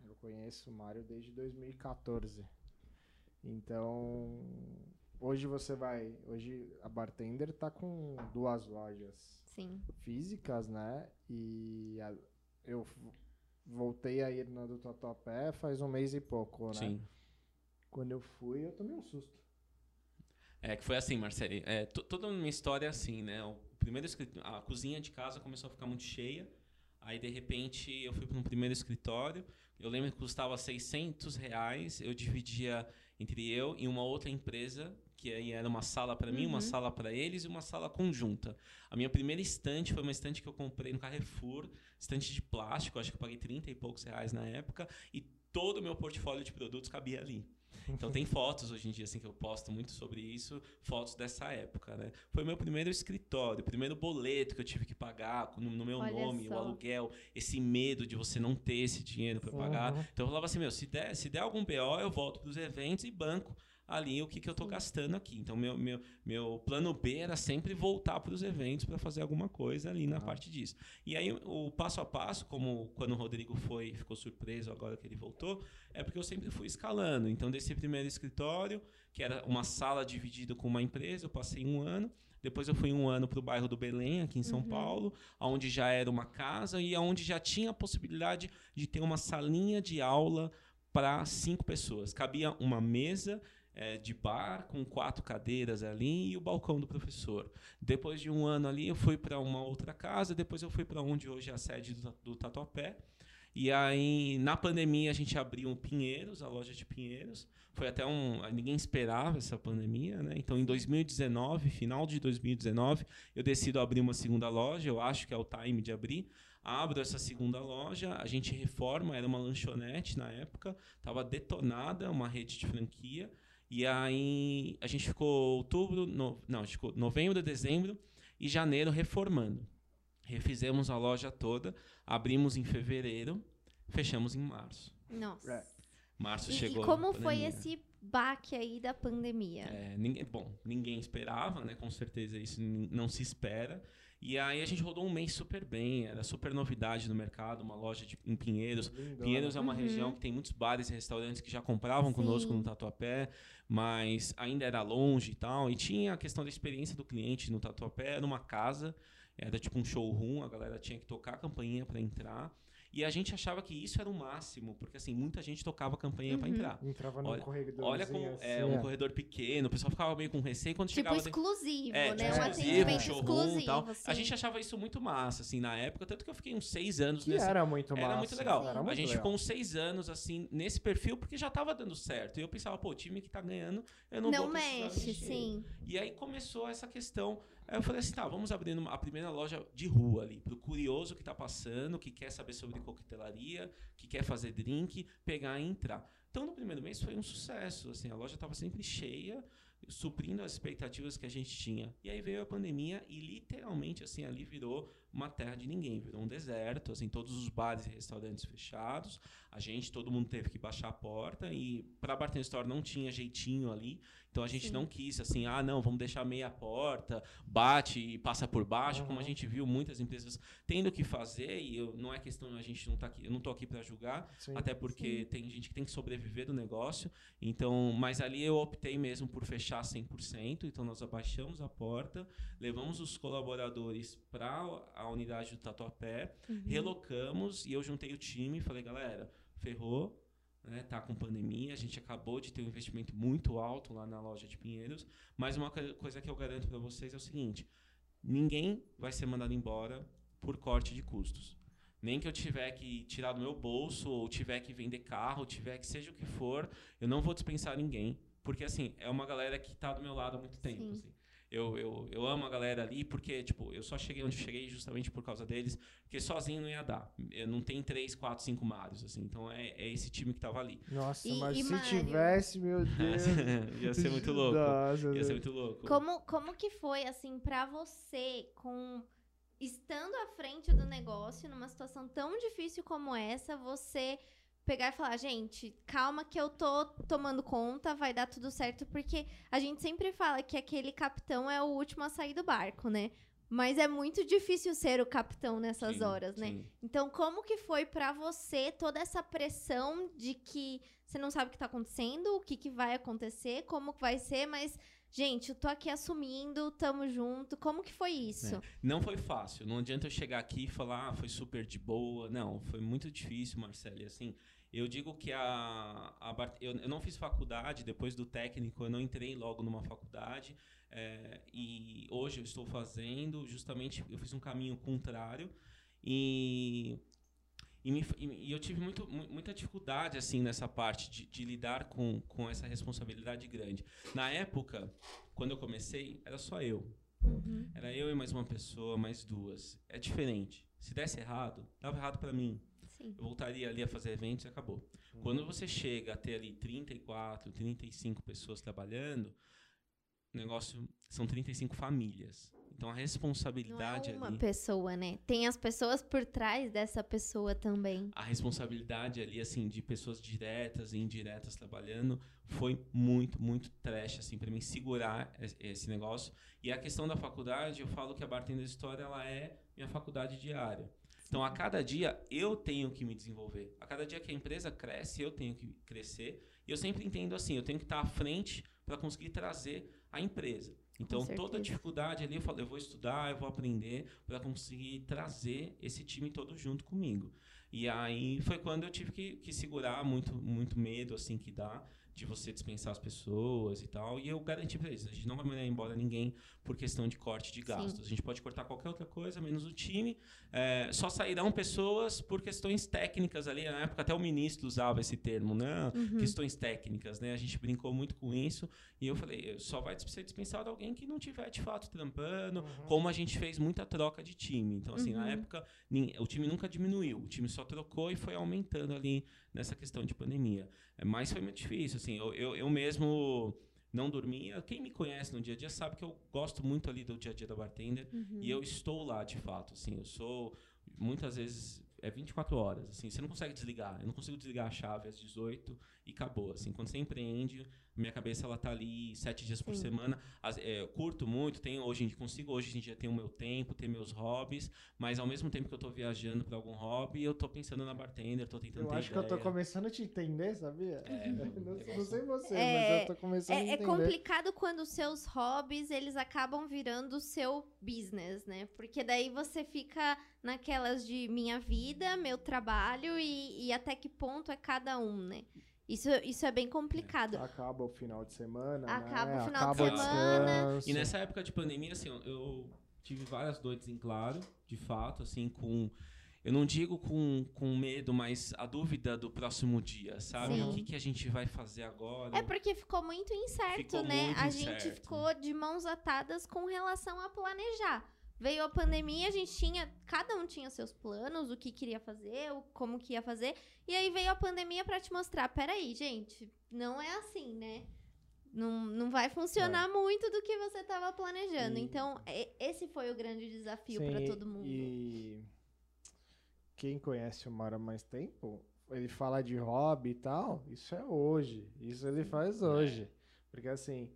eu conheço o Mário desde 2014. Então, hoje você vai... Hoje a Bartender tá com duas lojas Sim. físicas, né? E a- eu voltei a ir na do Tatuapé faz um mês e pouco, né? Sim. Quando eu fui, eu tomei um susto. É que foi assim, Marcelo. É, to- toda a minha história é assim, né? O primeiro a cozinha de casa começou a ficar muito cheia. Aí, de repente, eu fui para um primeiro escritório. Eu lembro que custava 600 reais. Eu dividia entre eu e uma outra empresa, que aí era uma sala para mim, uma Uhum. sala para eles e uma sala conjunta. A minha primeira estante foi uma estante que eu comprei no Carrefour, estante de plástico, acho que eu paguei 30 e poucos reais na época, e todo o meu portfólio de produtos cabia ali. Então tem fotos hoje em dia assim que eu posto muito sobre isso, fotos dessa época, né? Foi meu primeiro escritório, primeiro boleto que eu tive que pagar no, no meu Olha nome, só. o aluguel, esse medo de você não ter esse dinheiro para pagar. Então eu falava assim, meu, se der, se der algum BO, eu volto para os eventos e banco ali o que, que eu Sim. gastando aqui. Então meu, meu, meu plano B era sempre voltar para os eventos para fazer alguma coisa ali na Ah. parte disso. E aí o passo a passo, como quando o Rodrigo foi, ficou surpreso agora que ele voltou, é porque eu sempre fui escalando. Então desse primeiro escritório, que era uma sala dividida com uma empresa, eu passei um ano. Depois eu fui um ano para o bairro do Belém, aqui em São Uhum. Paulo, onde já era uma casa e onde já tinha a possibilidade de ter uma salinha de aula para cinco pessoas. Cabia uma mesa eh, de bar com quatro cadeiras ali e o balcão do professor. Depois de um ano ali, eu fui para uma outra casa. Depois eu fui para onde hoje é a sede do, do Tatuapé. E aí, na pandemia, a gente abriu o Pinheiros, a loja de Pinheiros. Foi até um. Ninguém esperava essa pandemia, né? Então, em 2019, final de 2019, eu decido abrir uma segunda loja. Eu acho que é o time de abrir. Abro essa segunda loja, a gente reforma, era uma lanchonete na época, estava detonada, uma rede de franquia. E aí a gente ficou outubro, no- não, a gente ficou novembro, dezembro e janeiro reformando. Refizemos a loja toda, abrimos em fevereiro, fechamos em março. Nossa. É. Março E, chegou. e como foi esse baque aí da pandemia? É, ninguém, bom, ninguém esperava, né? Com certeza isso não se espera. E aí a gente rodou um mês super bem, era super novidade no mercado, uma loja de, em Pinheiros. Lindona. Pinheiros é uma Uhum. região que tem muitos bares e restaurantes que já compravam conosco Sim. no Tatuapé, mas ainda era longe e tal. E tinha a questão da experiência do cliente no Tatuapé, era uma casa, era tipo um showroom, a galera tinha que tocar a campainha para entrar. E a gente achava que isso era o máximo, porque assim, muita gente tocava a campainha para Uhum. entrar. Entrava no Olha- corredor. Olha como é um corredor pequeno, o pessoal ficava meio com receio quando Tipo chegava dentro- exclusivo, é, né? tipo, um exclusivo, atendimento showroom e tal. A assim. gente achava isso muito massa, assim, na época, tanto que eu fiquei uns seis anos Que nesse, era muito massa. era muito legal. Era a muito gente legal. ficou uns seis anos, assim, nesse perfil, porque já tava dando certo. E eu pensava, pô, o time que tá ganhando, eu não, Não, vou mexe, mexer. sim. E aí começou essa questão. Aí eu falei assim, tá, vamos abrir uma- a primeira loja de rua ali, pro curioso que tá passando, que quer saber sobre coquetelaria, que quer fazer drink, pegar e entrar. Então, no primeiro mês foi um sucesso, assim, a loja estava sempre cheia, suprindo as expectativas que a gente tinha. E aí veio a pandemia e literalmente, assim, ali virou uma terra de ninguém, virou um deserto, assim, todos os bares e restaurantes fechados, a gente, todo mundo teve que baixar a porta e para Bartender Store não tinha jeitinho ali, então a gente Sim. não quis assim, ah, não, vamos deixar meia porta, bate e passa por baixo, como a Uhum. gente viu muitas empresas tendo que fazer e eu, não é questão a gente não tá aqui, eu não tô aqui para julgar, Sim. até porque Sim. tem gente que tem que sobreviver do negócio. Então, mas ali eu optei mesmo por fechar 100%. Então nós abaixamos a porta, levamos os colaboradores para a unidade do Tatuapé, Uhum. relocamos e eu juntei o time e falei, galera, ferrou, né, tá com pandemia, a gente acabou de ter um investimento muito alto lá na loja de Pinheiros, mas uma co- coisa que eu garanto para vocês é o seguinte, ninguém vai ser mandado embora por corte de custos. Nem que eu tiver que tirar do meu bolso, ou tiver que vender carro, ou tiver que seja o que for, eu não vou dispensar ninguém. Porque, assim, é uma galera que tá do meu lado há muito tempo. Sim. assim. Eu, eu, eu amo a galera ali, porque, tipo, eu só cheguei onde eu cheguei justamente por causa deles, porque sozinho não ia dar. Eu não tem três, quatro, cinco Marios, assim. Então é, é esse time que tava ali. Nossa, E- mas e se Mário? tivesse, meu Deus. ia ser muito louco. Nossa, Ia ser muito louco. Como, como que foi, assim, pra você, com estando à frente do negócio, numa situação tão difícil como essa, você pegar e falar, gente, calma que eu tô tomando conta, vai dar tudo certo, porque a gente sempre fala que aquele capitão é o último a sair do barco, né? Mas é muito difícil ser o capitão nessas Sim, horas, né? sim. Então, como que foi pra você toda essa pressão de que você não sabe o que tá acontecendo, o que, que vai acontecer, como que vai ser, mas, gente, eu tô aqui assumindo, tamo junto. Como que foi isso? Não foi fácil. Não adianta eu chegar aqui e falar, ah, foi super de boa. Não, foi muito difícil, Marcelo. E assim, eu digo que a, a eu, eu não fiz faculdade, depois do técnico, eu não entrei logo numa faculdade. é, e hoje eu estou fazendo, justamente, eu fiz um caminho contrário. E. E, me- e- eu tive muito, mu- muita dificuldade assim nessa parte de, de lidar com, com essa responsabilidade grande. Na época, quando eu comecei, era só eu. Uhum. Era eu e mais uma pessoa, mais duas. É diferente. Se desse errado, dava errado pra mim. Sim. Eu voltaria ali a fazer eventos e acabou. Quando você chega a ter ali 34, 35 pessoas trabalhando, o negócio são 35 famílias. Então a Não é responsabilidade uma ali. pessoa, né? Tem as pessoas por trás dessa pessoa também. a responsabilidade ali, assim, de pessoas diretas e indiretas trabalhando foi muito, muito trash, assim, para mim segurar es- esse negócio. E a questão da faculdade, eu falo que a Bartender História, ela é minha faculdade diária. Então, a cada dia, eu tenho que me desenvolver. A cada dia que a empresa cresce, eu tenho que crescer. E eu sempre entendo assim, eu tenho que estar à frente para conseguir trazer a empresa. Então, toda dificuldade ali, eu falo, eu vou estudar, eu vou aprender para conseguir trazer esse time todo junto comigo. E aí foi quando eu tive que, que segurar muito, muito medo, assim, que dá de você dispensar as pessoas e tal. E eu garanti para eles, a gente não vai mandar embora ninguém por questão de corte de gastos. A gente pode cortar qualquer outra coisa, menos o time. É, só sairão pessoas por questões técnicas ali. Na época até o ministro usava esse termo, né? Uhum. Questões técnicas, né? A gente brincou muito com isso. E eu falei, só vai ser dispensado alguém que não tiver de fato trampando, Uhum. como a gente fez muita troca de time. Então, assim, na Uhum. época, nin- o time nunca diminuiu, o time só trocou e foi aumentando ali nessa questão de pandemia. É, Mas foi muito difícil, assim, eu, eu, eu mesmo não dormia. Quem me conhece no dia a dia sabe que eu gosto muito ali do dia a dia da bartender Uhum. e eu estou lá de fato, assim, eu sou muitas vezes é 24 horas, assim, você não consegue desligar. Eu não consigo desligar a chave às 18 e acabou, assim. Quando você empreende, minha cabeça ela tá ali sete dias por Sim. semana. As- é, eu curto muito, tenho hoje em dia consigo hoje em dia ter o meu tempo, ter meus hobbies, mas ao mesmo tempo que eu tô viajando para algum hobby, eu tô pensando na bartender, tô tentando Eu ter acho que eu tô ideia. começando a te entender, sabia? É, não, não sei você, É, mas eu tô começando a É, é entender. complicado quando os seus hobbies eles acabam virando o seu business, né? Porque daí você fica naquelas de minha vida, meu trabalho e, e até que ponto é cada um, né? Isso, isso é bem complicado. Acaba o final de semana, Acaba né? o final de Acaba semana. descanso. E nessa época de pandemia, assim, eu- tive várias noites em claro, de fato, assim, com. Eu não digo com, com medo, mas a dúvida do próximo dia, sabe? Sim. O que, que a gente vai fazer agora? É porque ficou muito incerto, Ficou né? muito a gente incerto. ficou de mãos atadas com relação a planejar. Veio a pandemia, a gente tinha. Cada um tinha seus planos, o que queria fazer, o, como que ia fazer. E aí veio a pandemia pra te mostrar: peraí, gente, não é assim, né? Não, não vai funcionar muito do que você tava planejando. É. E- Então, esse foi o grande desafio pra todo mundo. E quem conhece o Mara há mais tempo, ele fala de hobby e tal, isso é hoje. Isso ele faz É. hoje. Porque assim,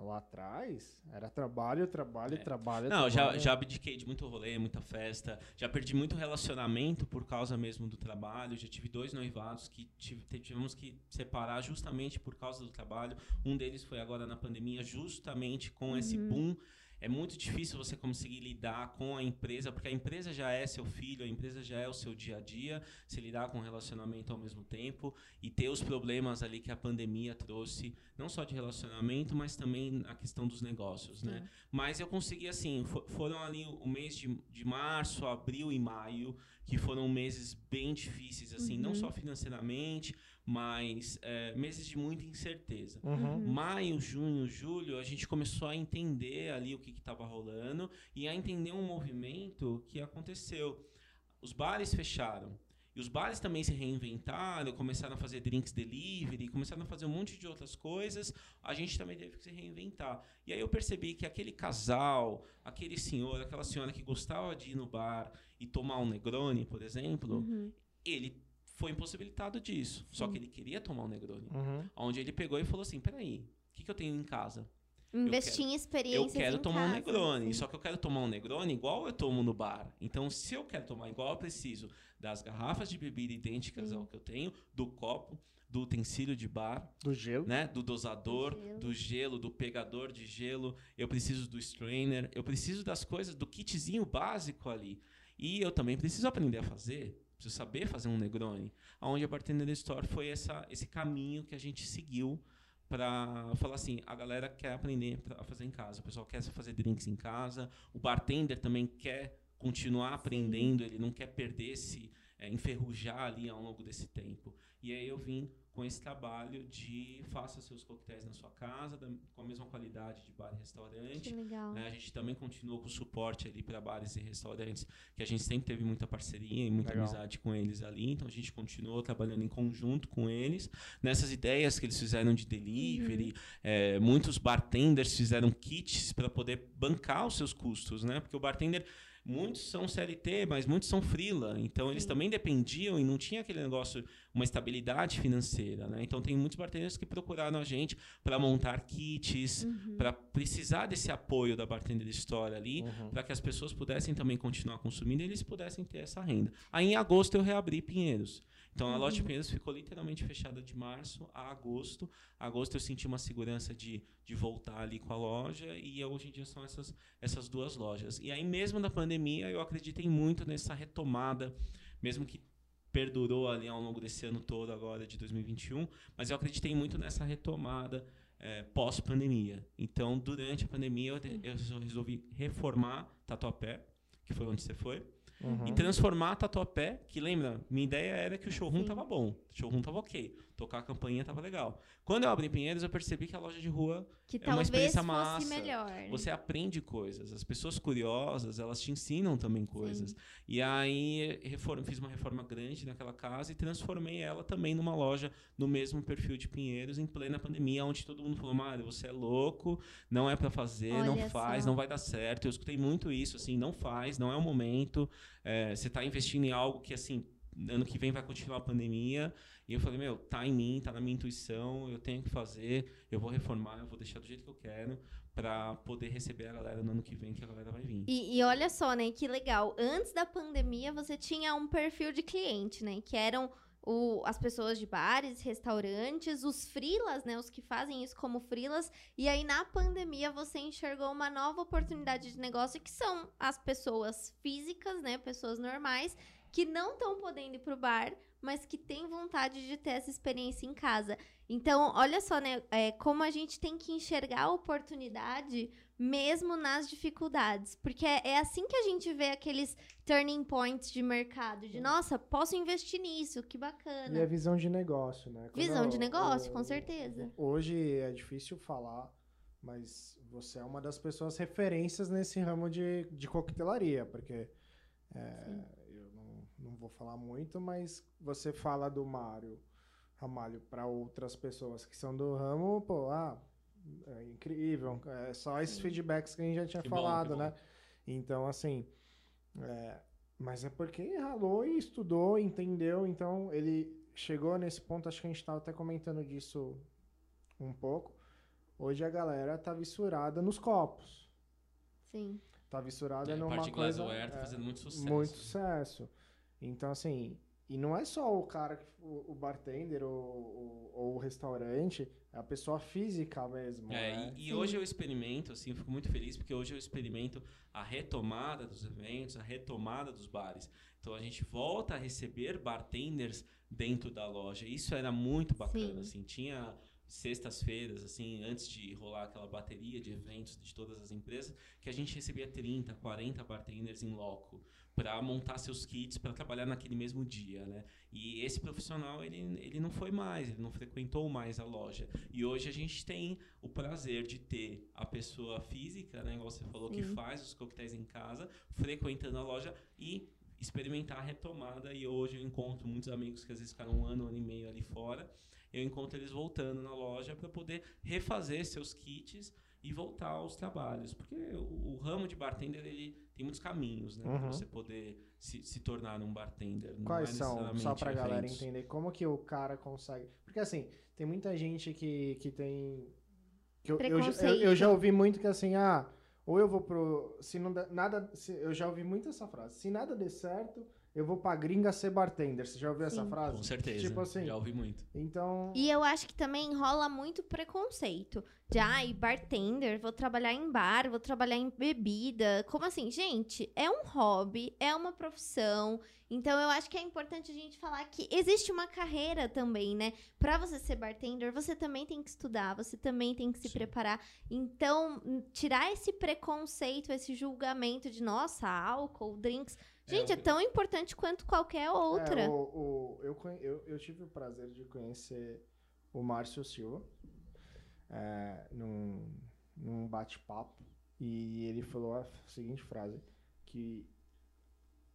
lá atrás era trabalho, trabalho, É. trabalho. Não, já, trabalho. já abdiquei de muito rolê, muita festa. Já perdi muito relacionamento por causa mesmo do trabalho. Já tive dois noivados que tive- tivemos que separar justamente por causa do trabalho. Um deles foi agora na pandemia, justamente com esse Uhum. boom. É muito difícil você conseguir lidar com a empresa, porque a empresa já é seu filho, a empresa já é o seu dia a dia, se lidar com o relacionamento ao mesmo tempo e ter os problemas ali que a pandemia trouxe, não só de relacionamento, mas também a questão dos negócios, né? Mas eu consegui, assim, fo- foram ali o mês de, de março, abril e maio, que foram meses bem difíceis, assim, não Uhum. só financeiramente, mas é, meses de muita incerteza. Uhum. Uhum. Maio, junho, julho, a gente começou a entender ali o que estava rolando e a entender um movimento que aconteceu. Os bares fecharam. E os bares também se reinventaram, começaram a fazer drinks delivery, começaram a fazer um monte de outras coisas. A gente também teve que se reinventar. E aí eu percebi que aquele casal, aquele senhor, aquela senhora que gostava de ir no bar e tomar um Negroni, por exemplo, Uhum. ele foi impossibilitado disso. Só que ele queria tomar um Negroni. Uhum. Onde ele pegou e falou assim: peraí, o que, que eu tenho em casa? Investir em Eu experiências quero em tomar um casa, Negroni, assim. só que eu quero tomar um Negroni igual eu tomo no bar. Então, se eu quero tomar igual, eu preciso das garrafas de bebida idênticas Sim. ao que eu tenho, do copo, do utensílio de bar, Do gelo. né? Do dosador, Do gelo. do gelo, do pegador de gelo. Eu preciso do strainer, eu preciso das coisas, do kitzinho básico ali. E eu também preciso aprender a fazer. Preciso saber fazer um Negroni. Aonde a Bartender Store foi essa, esse caminho que a gente seguiu para falar assim, a galera quer aprender a fazer em casa. O pessoal quer fazer drinks em casa. O bartender também quer continuar aprendendo. Ele não quer perder esse, é, enferrujar ali ao longo desse tempo. E aí eu vim com esse trabalho de faça seus coquetéis na sua casa, da, com a mesma qualidade de bar e restaurante. Que legal. Né? A gente também continuou com o suporte ali para bares e restaurantes, que a gente sempre teve muita parceria e muita Legal. amizade com eles ali. Então a gente continuou trabalhando em conjunto com eles. Nessas ideias que eles fizeram de delivery, eh, muitos bartenders fizeram kits para poder bancar os seus custos, né? Porque o bartender. Muitos são CLT, mas muitos são freela. Então, eles Sim. também dependiam e não tinha aquele negócio, uma estabilidade financeira, né? Então, tem muitos bartenders que procuraram a gente para montar kits, Uhum. para precisar desse apoio da Bartender Store ali, Uhum. para que as pessoas pudessem também continuar consumindo e eles pudessem ter essa renda. Aí em agosto eu reabri Pinheiros. Então a loja de Uhum. Pinheiros ficou literalmente fechada de março a agosto. Agosto eu senti uma segurança de, de voltar ali com a loja e hoje em dia são essas, essas duas lojas. E aí mesmo na pandemia eu acreditei muito nessa retomada, mesmo que perdurou ali ao longo desse ano todo agora de 2021, mas eu acreditei muito nessa retomada é, pós-pandemia. Então, durante a pandemia, eu, eu resolvi reformar Tatuapé, que foi onde você foi, Uhum. e transformar Tatuapé, que lembra, minha ideia era que o showroom Sim. tava bom, o showroom tava ok, tocar a campainha tava legal. Quando eu abri Pinheiros, eu percebi que a loja de rua Que É uma experiência massa. melhor. você aprende coisas. As pessoas curiosas, elas te ensinam também coisas. E aí reform, fiz uma reforma grande naquela casa e transformei ela também numa loja no mesmo perfil de Pinheiros em plena pandemia, onde todo mundo falou: "Mário, você é louco, não é pra fazer, não Olha faz, só. não vai dar certo". Eu escutei muito isso, assim, não faz, não é o momento. é, você tá investindo em algo que assim ano que vem vai continuar a pandemia. E eu falei, meu, tá em mim, tá na minha intuição, eu tenho que fazer, eu vou reformar, eu vou deixar do jeito que eu quero pra poder receber a galera no ano que vem, que a galera vai vir. E, e olha só, né, que legal. Antes da pandemia, você tinha um perfil de cliente, né? Que eram o- as pessoas de bares, restaurantes, os frilas, né? Os que fazem isso como frilas. E aí, na pandemia, você enxergou uma nova oportunidade de negócio, que são as pessoas físicas, né? Pessoas normais, que não estão podendo ir pro bar, mas que têm vontade de ter essa experiência em casa. Então, olha só, né? é, como a gente tem que enxergar a oportunidade mesmo nas dificuldades. Porque é, é assim que a gente vê aqueles turning points de mercado. De, nossa, posso investir nisso, que E bacana. a visão de negócio, né? Quando Visão de eu- negócio, eu- com certeza. Hoje é difícil falar, mas você é uma das pessoas referências nesse ramo de, de coquetelaria, porque é, Sim. eu não, não vou falar muito, mas você fala do Mário Ramalho para outras pessoas que são do ramo, pô, ah, é incrível. É só esses Sim. feedbacks que a gente já tinha Que bom, falado, que bom. né? Então, assim, é, mas é porque ralou e estudou, entendeu, então ele chegou nesse ponto, acho que a gente estava até comentando disso um pouco. Hoje a galera tá vissurada nos copos. Sim. Tá vissurada É, numa parte coisa... glassware tá é, fazendo muito sucesso. muito sucesso. Então, assim, e não é só o cara, o, o bartender ou, ou- ou o restaurante, é a pessoa física mesmo. É, né? e, e hoje eu experimento, assim, eu fico muito feliz porque hoje eu experimento a retomada dos eventos, a retomada dos bares. Então a gente volta a receber bartenders dentro da loja. Isso era muito bacana, Sim. assim, tinha sextas-feiras, assim, antes de rolar aquela bateria de eventos de todas as empresas, que a gente recebia 30, 40 bartenders em loco para montar seus kits para trabalhar naquele mesmo dia, né? E esse profissional ele, ele não foi mais, ele não frequentou mais a loja. E hoje a gente tem o prazer de ter a pessoa física, né, igual você falou, que faz os coquetéis em casa, frequentando a loja e experimentar a retomada. E hoje eu encontro muitos amigos que às vezes ficaram um ano, um ano e meio ali fora. Eu encontro eles voltando na loja para poder refazer seus kits e voltar aos trabalhos. Porque o, o ramo de bartender ele tem muitos caminhos, né? Pra Uhum. você poder se, se tornar um bartender. Não Quais é são? Só pra galera eventos. entender como que o cara consegue. Porque assim, tem muita gente que, que tem. Que eu, eu, já- eu, eu já ouvi muito que assim, ah, ou eu vou pro. Se não der nada. se- eu já ouvi muito essa frase. Se nada der certo, eu vou pra gringa ser bartender. Você já ouviu essa Sim. frase? Com certeza. Tipo assim. Já ouvi muito. Então. E eu acho que também rola muito preconceito. De, ai, bartender, vou trabalhar em bar, vou trabalhar em bebida. Como assim? Gente, é um hobby, é uma profissão. Então eu acho que é importante a gente falar que existe uma carreira também, né? Pra você ser bartender, você também tem que estudar, você também tem que se Sim. preparar. Então, tirar esse preconceito, esse julgamento de, nossa, álcool, drinks. Gente, é, tão importante quanto qualquer outra. É, o, o- eu, eu, eu tive o prazer de conhecer o Márcio Silva é, num, num bate-papo e ele falou a seguinte frase, que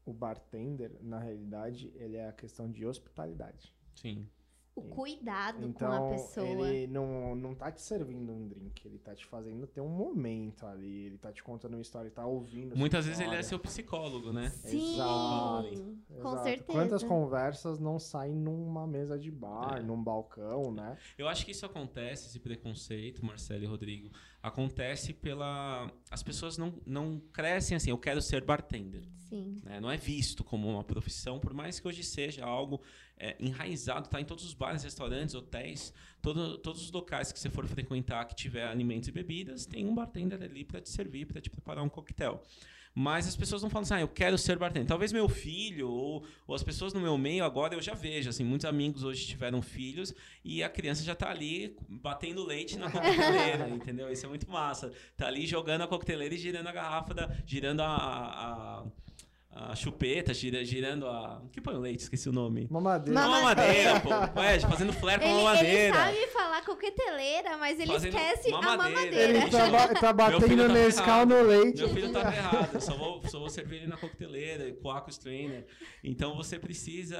o bartender, na realidade, ele é a questão de hospitalidade. Sim. O cuidado Então, com a pessoa. ele não, não tá te servindo um drink, ele tá te fazendo ter um momento ali, ele tá te contando uma história, ele tá ouvindo. Muitas vezes ele é seu psicólogo, né? Sim, Exato. com Exato. certeza. Quantas conversas não saem numa mesa de bar, É. num balcão, né? Eu acho que isso acontece, esse preconceito, Marcelo e Rodrigo, acontece pela. As pessoas não, não crescem assim, eu quero ser bartender. Sim. né? Não é visto como uma profissão, por mais que hoje seja algo é, enraizado, tá em todos os bares, restaurantes, hotéis, todo, todos os locais que você for frequentar que tiver alimentos e bebidas, tem um bartender ali para te servir, para te preparar um coquetel. Mas as pessoas não falam assim, ah, eu quero ser bartender. Talvez meu filho ou, ou as pessoas no meu meio agora eu já vejo, assim, muitos amigos hoje tiveram filhos e a criança já tá ali batendo leite na coqueteleira, entendeu? Isso é muito massa. Tá ali jogando a coqueteleira e girando a garrafa, da, girando a, a, a chupeta, gira, girando a... que põe o leite? Esqueci o nome. Mamadeira. Mama- Mamadeira, pô. É, fazendo flare com a Ele, ele mamadeira. sabe falar coqueteleira, mas ele Fazendo esquece a mamadeira. mamadeira. Ele tá, ba- tá batendo tá Nescau no leite. Meu filho tá errado, eu só vou, só vou servir ele na coqueteleira, com os trainer. Então você precisa.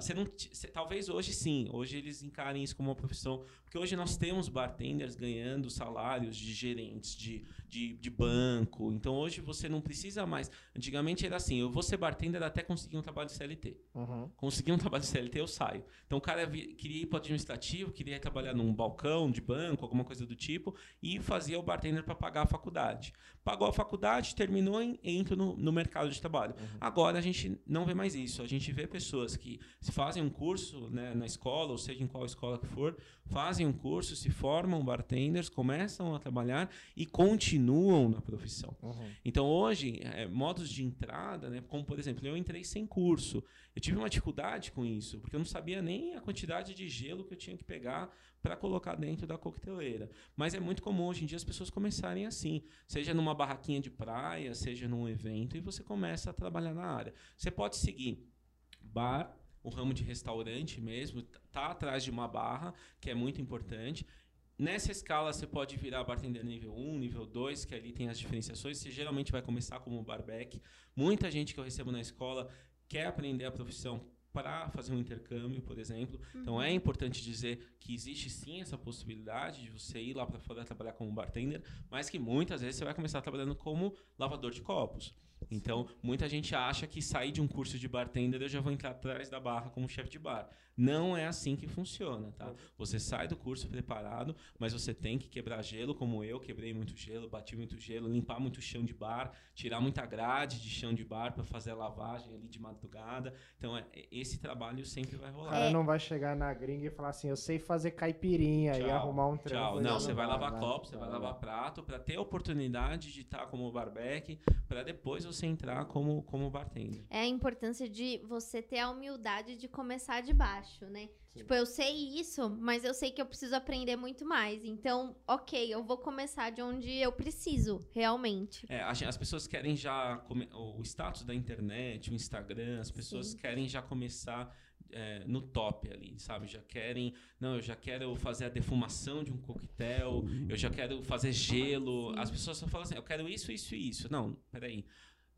Você não, você- talvez hoje sim, hoje eles encarem isso como uma profissão. Porque hoje nós temos bartenders ganhando salários de gerentes de, de, de banco. Então hoje você não precisa mais. Antigamente era assim: eu vou ser bartender até conseguir um trabalho de CLT. Uhum. Consegui um trabalho de CLT, eu saio. Então o cara queria ir para administrativo, queria trabalhar num balcão de banco, alguma coisa do tipo, e fazia o bartender para pagar a faculdade. Pagou a faculdade, terminou e entra no, no mercado de trabalho. Agora a gente não vê mais isso. A gente vê pessoas que se fazem um curso né, na escola, ou seja, em qual escola que for, fazem um curso, se formam bartenders, começam a trabalhar e continuam na profissão. Uhum. Então hoje, é, modos de entrada, né, como por exemplo, eu entrei sem curso. Eu tive uma dificuldade com isso, porque eu não sabia nem a quantidade de gelo que eu tinha que pegar para colocar dentro da coqueteleira. Mas é muito comum hoje em dia as pessoas começarem assim, seja numa barraquinha de praia, seja num evento, e você começa a trabalhar na área. Você pode seguir bar, o ramo de restaurante mesmo, tá atrás de uma barra, que é muito importante. Nessa escala, você pode virar bartender nível 1, nível 2, que ali tem as diferenciações. Você geralmente vai começar como barback. Muita gente que eu recebo na escola quer aprender a profissão para fazer um intercâmbio, por exemplo. Então é importante dizer que existe sim essa possibilidade de você ir lá para fora trabalhar como bartender, mas que muitas vezes você vai começar trabalhando como lavador de copos. Então, muita gente acha que sair de um curso de bartender eu já vou entrar atrás da barra como chefe de bar. Não é assim que funciona, tá? Você sai do curso preparado, mas você tem que quebrar gelo, como eu quebrei muito gelo, bati muito gelo, limpar muito chão de bar, tirar muita grade de chão de bar para fazer a lavagem ali de madrugada. Então, é, esse trabalho sempre vai O rolar. cara não vai chegar na gringa e falar assim, eu sei fazer caipirinha e Tchau, arrumar um trampo. Tchau. Não, você vai bar, lavar né? copo, você vai lavar prato para ter a oportunidade de estar como barback, para depois você entrar como, como bartender. É a importância de você ter a humildade de começar de baixo, né? Sim. Tipo, eu sei isso, mas eu sei que eu preciso aprender muito mais. Então, ok, eu vou começar de onde eu preciso, realmente. É, as pessoas querem já. come- O status da internet, o Instagram, as pessoas Sim. querem já começar é, no top ali, sabe? Já querem. Não, eu já quero fazer a defumação de um coquetel, eu já quero fazer gelo. Sim. As pessoas só falam assim, eu quero isso, isso e isso. Não, peraí.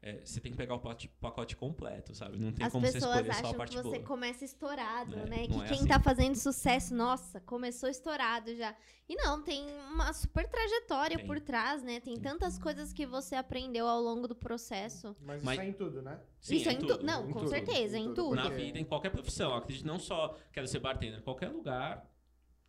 É, você tem que pegar o pacote, pacote completo, sabe? Não tem As como você pessoas escolher só a acham que parte você boa. começa estourado, É, né? Que é quem assim. tá fazendo sucesso, nossa, começou estourado já. E não, tem uma super trajetória Tem. por trás, né? Tem tantas coisas que você aprendeu ao longo do processo. Mas, Mas- isso é em tudo, né? Sim, Isso é em tudo. tudo. Não, Em com tudo, certeza, em em tudo. tudo. Na vida, em qualquer profissão. Eu acredito não só quero ser bartender, qualquer lugar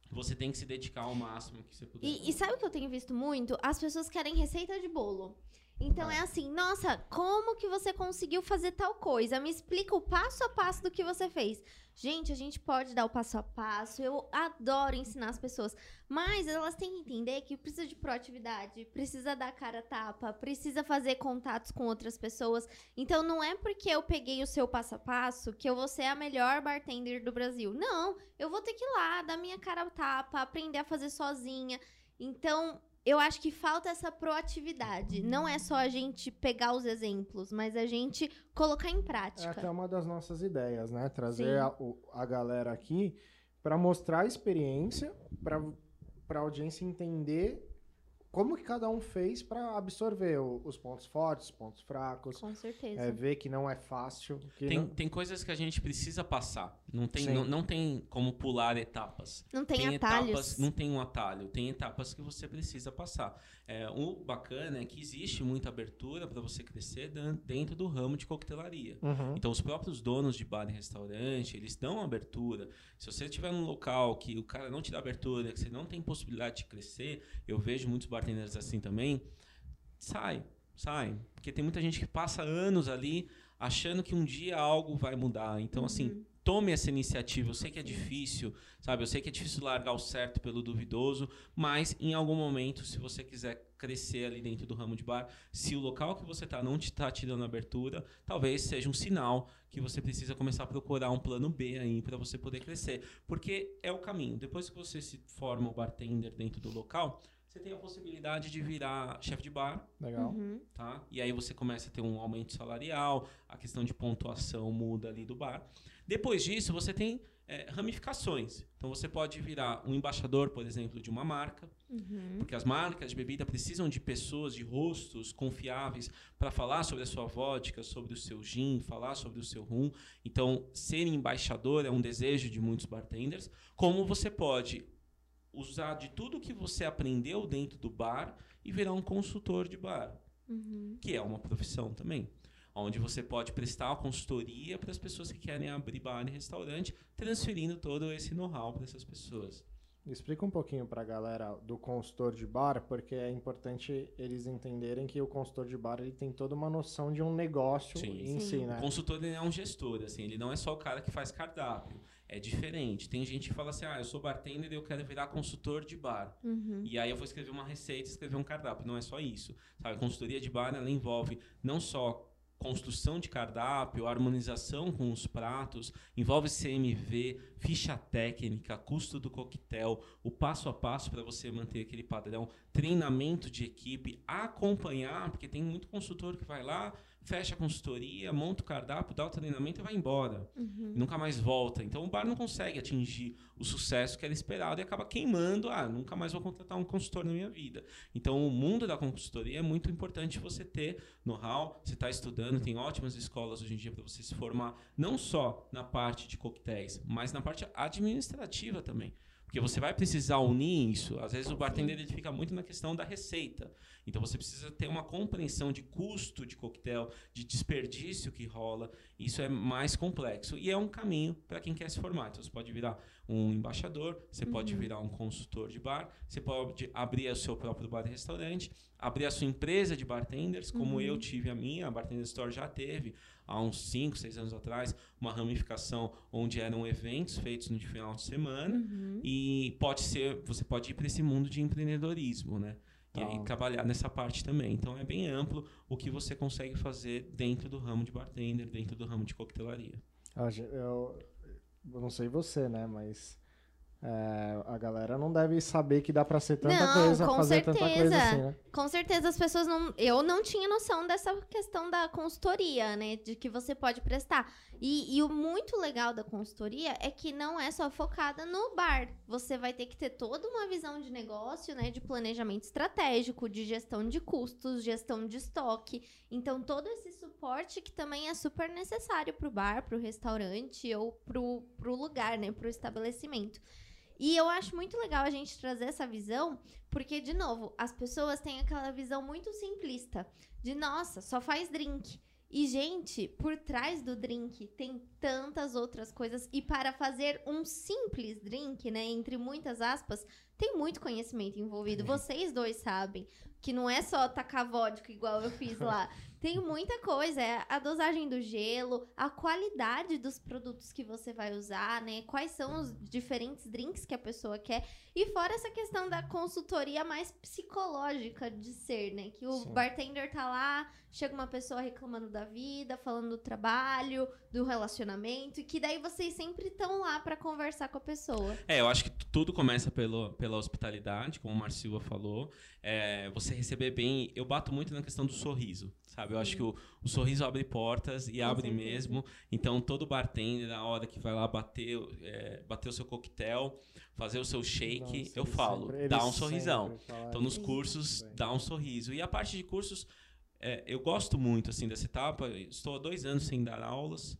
você tem que se dedicar ao máximo que você puder. E, e sabe o que eu tenho visto muito? As pessoas querem receita de bolo. Então é assim, nossa, como que você conseguiu fazer tal coisa? Me explica o passo a passo do que você fez. Gente, a gente pode dar o passo a passo. Eu adoro ensinar as pessoas. Mas elas têm que entender que precisa de proatividade, precisa dar cara a tapa, precisa fazer contatos com outras pessoas. Então não é porque eu peguei o seu passo a passo que eu vou ser a melhor bartender do Brasil. Não, eu vou ter que ir lá, dar minha cara a tapa, aprender a fazer sozinha. Então, eu acho que falta essa proatividade. Não é só a gente pegar os exemplos, mas a gente colocar em É prática. até uma das nossas ideias, né? Trazer a, a galera aqui para mostrar a experiência, para a audiência entender como que cada um fez para absorver o- os pontos fortes, os pontos fracos, Com certeza. é, ver que não é fácil. Que Tem, não- tem coisas que a gente precisa passar. Não tem, não, não tem como pular etapas. Não tem, etapas, atalhos. não tem um atalho, tem etapas que você precisa passar. É, o bacana é que existe muita abertura para você crescer dentro do ramo de coquetelaria. Uhum. Então, os próprios donos de bar e restaurante, eles dão abertura. Se você estiver num local que o cara não te dá abertura, que você não tem possibilidade de crescer, eu vejo muitos bartenders assim também, sai, sai. Porque tem muita gente que passa anos ali achando que um dia algo vai mudar. Então, assim, Uhum. tome essa iniciativa. Eu sei que é difícil, sabe? Eu sei que é difícil largar o certo pelo duvidoso, mas em algum momento, se você quiser crescer ali dentro do ramo de bar, se o local que você está não te está te dando abertura, talvez seja um sinal que você precisa começar a procurar um plano B aí para você poder crescer, porque é o caminho. Depois que você se forma o bartender dentro do local, você tem a possibilidade de virar chefe de bar, Legal. Uhum. tá? E aí você começa a ter um aumento salarial, a questão de pontuação muda ali do bar. Depois disso, você tem é, ramificações. Então você pode virar um embaixador, por exemplo, de uma marca, Uhum. porque as marcas de bebida precisam de pessoas, de rostos confiáveis para falar sobre a sua vodka, sobre o seu gin, falar sobre o seu rum. Então, ser embaixador é um desejo de muitos bartenders. Como você pode usar de tudo que você aprendeu dentro do bar e virar um consultor de bar Uhum. que é uma profissão também. Onde você pode prestar uma consultoria para as pessoas que querem abrir bar e restaurante, transferindo todo esse know-how para essas pessoas. Explica um pouquinho pra galera do consultor de bar, porque é importante eles entenderem que o consultor de bar ele tem toda uma noção de um negócio Sim. em Sim. si, O né? consultor ele é um gestor, assim, ele não é só o cara que faz cardápio. É diferente. Tem gente que fala assim: ah, eu sou bartender e eu quero virar consultor de bar. Uhum. E aí eu vou escrever uma receita, escrever um cardápio. Não é só isso. Sabe? A consultoria de bar ela envolve não só construção de cardápio, harmonização com os pratos, envolve CMV, ficha técnica, custo do coquetel, o passo a passo para você manter aquele padrão, treinamento de equipe, acompanhar, porque tem muito consultor que vai lá, fecha a consultoria, monta o cardápio, dá o treinamento e vai embora Uhum. e nunca mais volta. Então o bar não consegue atingir o sucesso que era esperado e acaba queimando. Ah, nunca mais vou contratar um consultor na minha vida. Então o mundo da consultoria é muito importante você ter know-how. Você está estudando, tem ótimas escolas hoje em dia para você se formar, não só na parte de coquetéis, mas na parte administrativa também. Porque você vai precisar unir isso. Às vezes o bartender ele fica muito na questão da receita. Então você precisa ter uma compreensão de custo de coquetel, de desperdício que rola. Isso é mais complexo e é um caminho para quem quer se formar. Então você pode virar um embaixador, você pode Uhum. virar um consultor de bar, você pode abrir o seu próprio bar e restaurante, abrir a sua empresa de bartenders, como Uhum. eu tive a minha, a Bartender Store já teve há uns 5, 6 anos atrás, uma ramificação onde eram eventos feitos no final de semana Uhum. e pode ser, você pode ir para esse mundo de empreendedorismo, né? E aí trabalhar nessa parte também. Então é bem amplo o que você consegue fazer dentro do ramo de bartender, dentro do ramo de coquetelaria. Ah, Eu, eu não sei você, né? Mas é, a galera não deve saber que dá pra ser tanta Não, coisa, com fazer tanta coisa certeza. assim, né? Com certeza as pessoas não. Eu não tinha noção dessa questão da consultoria, né? De que você pode prestar. E, e o muito legal da consultoria é que não é só focada no bar. Você vai ter que ter toda uma visão de negócio, né? De planejamento estratégico, de gestão de custos, gestão de estoque. Então, todo esse suporte que também é super necessário pro bar, pro restaurante ou pro, pro lugar, né? Pro estabelecimento. E eu acho muito legal a gente trazer essa visão, porque, de novo, as pessoas têm aquela visão muito simplista de nossa, só faz drink. E, gente, por trás do drink tem tantas outras coisas. E para fazer um simples drink, né, entre muitas aspas, tem muito conhecimento envolvido. Vocês dois sabem que não é só tacar vodka igual eu fiz lá. Tem muita coisa, é a dosagem do gelo, a qualidade dos produtos que você vai usar, né? Quais são os diferentes drinks que a pessoa quer. E fora essa questão da consultoria mais psicológica de ser, né? Que o Sim. bartender tá lá, chega uma pessoa reclamando da vida, falando do trabalho, do relacionamento, e que daí vocês sempre estão lá pra conversar com a pessoa. É, eu acho que tudo começa pelo, pela pela hospitalidade, como o Marcilva falou. É, você receber bem. Eu bato muito na questão do sorriso, sabe? Eu acho que o, o sorriso abre portas e abre mesmo. Então, todo bartender, na hora que vai lá bater, é, bater o seu coquetel, fazer o seu shake, Nossa, eu falo, sempre- dá um sorrisão. Então, nos isso. cursos, dá um sorriso. E a parte de cursos, é, eu gosto muito assim dessa etapa. Estou há dois anos sem dar aulas,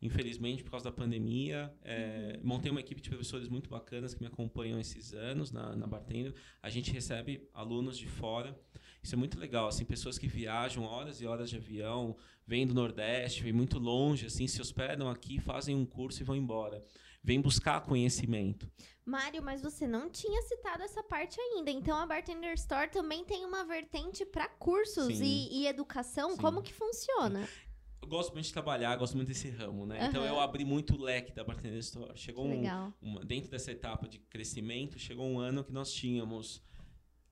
infelizmente, por causa da pandemia. É, Montei uma equipe de professores muito bacanas que me acompanham esses anos na, na Bartender. A gente recebe alunos de fora. Isso é muito legal, assim, pessoas que viajam horas e horas de avião, vêm do Nordeste, vêm muito longe, assim, se hospedam aqui, fazem um curso e vão embora. Vêm buscar conhecimento. Mário, mas você não tinha citado essa parte ainda. Então a Bartender Store também tem uma vertente para cursos Sim. e, e educação. Sim. Como que funciona? Eu gosto muito de trabalhar, gosto muito desse ramo, né? Então Aham. eu abri muito o leque da Bartender Store. Chegou um, legal. uma- dentro dessa etapa de crescimento, chegou um ano que nós tínhamos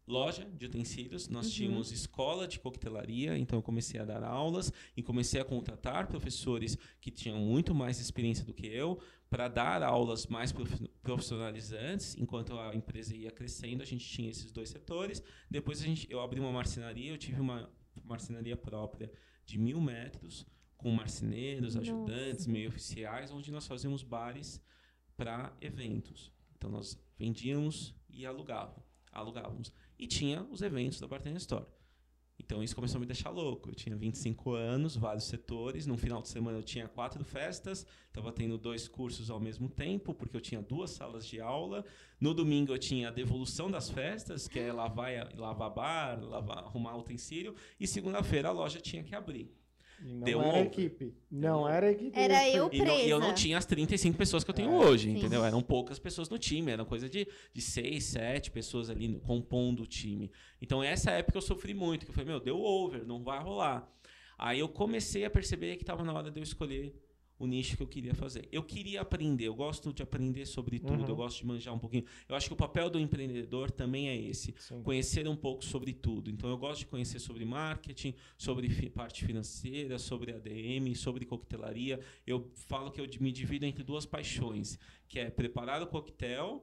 loja de utensílios, nós Uhum. tínhamos escola de coquetelaria, então eu comecei a dar aulas e comecei a contratar professores que tinham muito mais experiência do que eu para dar aulas mais profi- profissionalizantes, enquanto a empresa ia crescendo, a gente tinha esses dois setores. Depois a gente, eu abri uma marcenaria, eu tive uma marcenaria própria de mil metros, com marceneiros, Nossa. ajudantes, meio oficiais, onde nós fazíamos bares para eventos. Então nós vendíamos e alugava, alugávamos. E tinha os eventos da Bartender Store. Então isso começou a me deixar louco. Eu tinha 25 anos, vários setores. No final de semana eu tinha quatro festas, estava tendo dois cursos ao mesmo tempo, porque eu tinha duas salas de aula. No domingo eu tinha a devolução das festas, que é lavar, lavar bar, lavar, arrumar utensílio. E segunda-feira a loja tinha que abrir. E não Deu era over. equipe. Não era equipe. Era eu E, não- e eu não Presa. tinha as 35 pessoas que eu tenho É. hoje, Sim. entendeu? Eram poucas pessoas no time, era coisa de, de 6, 7 pessoas ali no- compondo o time. Então, essa época eu sofri muito, que eu falei, meu, deu over, não vai rolar. Aí eu comecei a perceber que estava na hora de eu escolher o nicho que eu queria fazer. Eu queria aprender, eu gosto de aprender sobre tudo, Uhum. eu gosto de manjar um pouquinho. Eu acho que o papel do empreendedor também é esse Sim. conhecer um pouco sobre tudo. Então eu gosto de conhecer sobre marketing, sobre fi- parte financeira, sobre ADM, sobre coquetelaria. Eu falo que eu me divido entre duas paixões, que é preparar o coquetel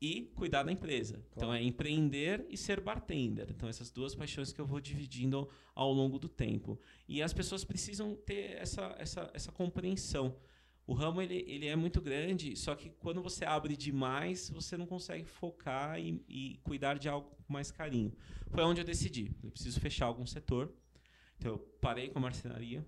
e cuidar da empresa. Então Claro. é empreender e ser bartender. Então essas duas paixões que eu vou dividindo ao longo do tempo. E as pessoas precisam ter essa, essa, essa compreensão. O ramo ele, ele é muito grande, só que quando você abre demais, você não consegue focar e, e cuidar de algo com mais carinho. Foi onde eu decidi. Eu preciso fechar algum setor. Então eu parei com a marcenaria,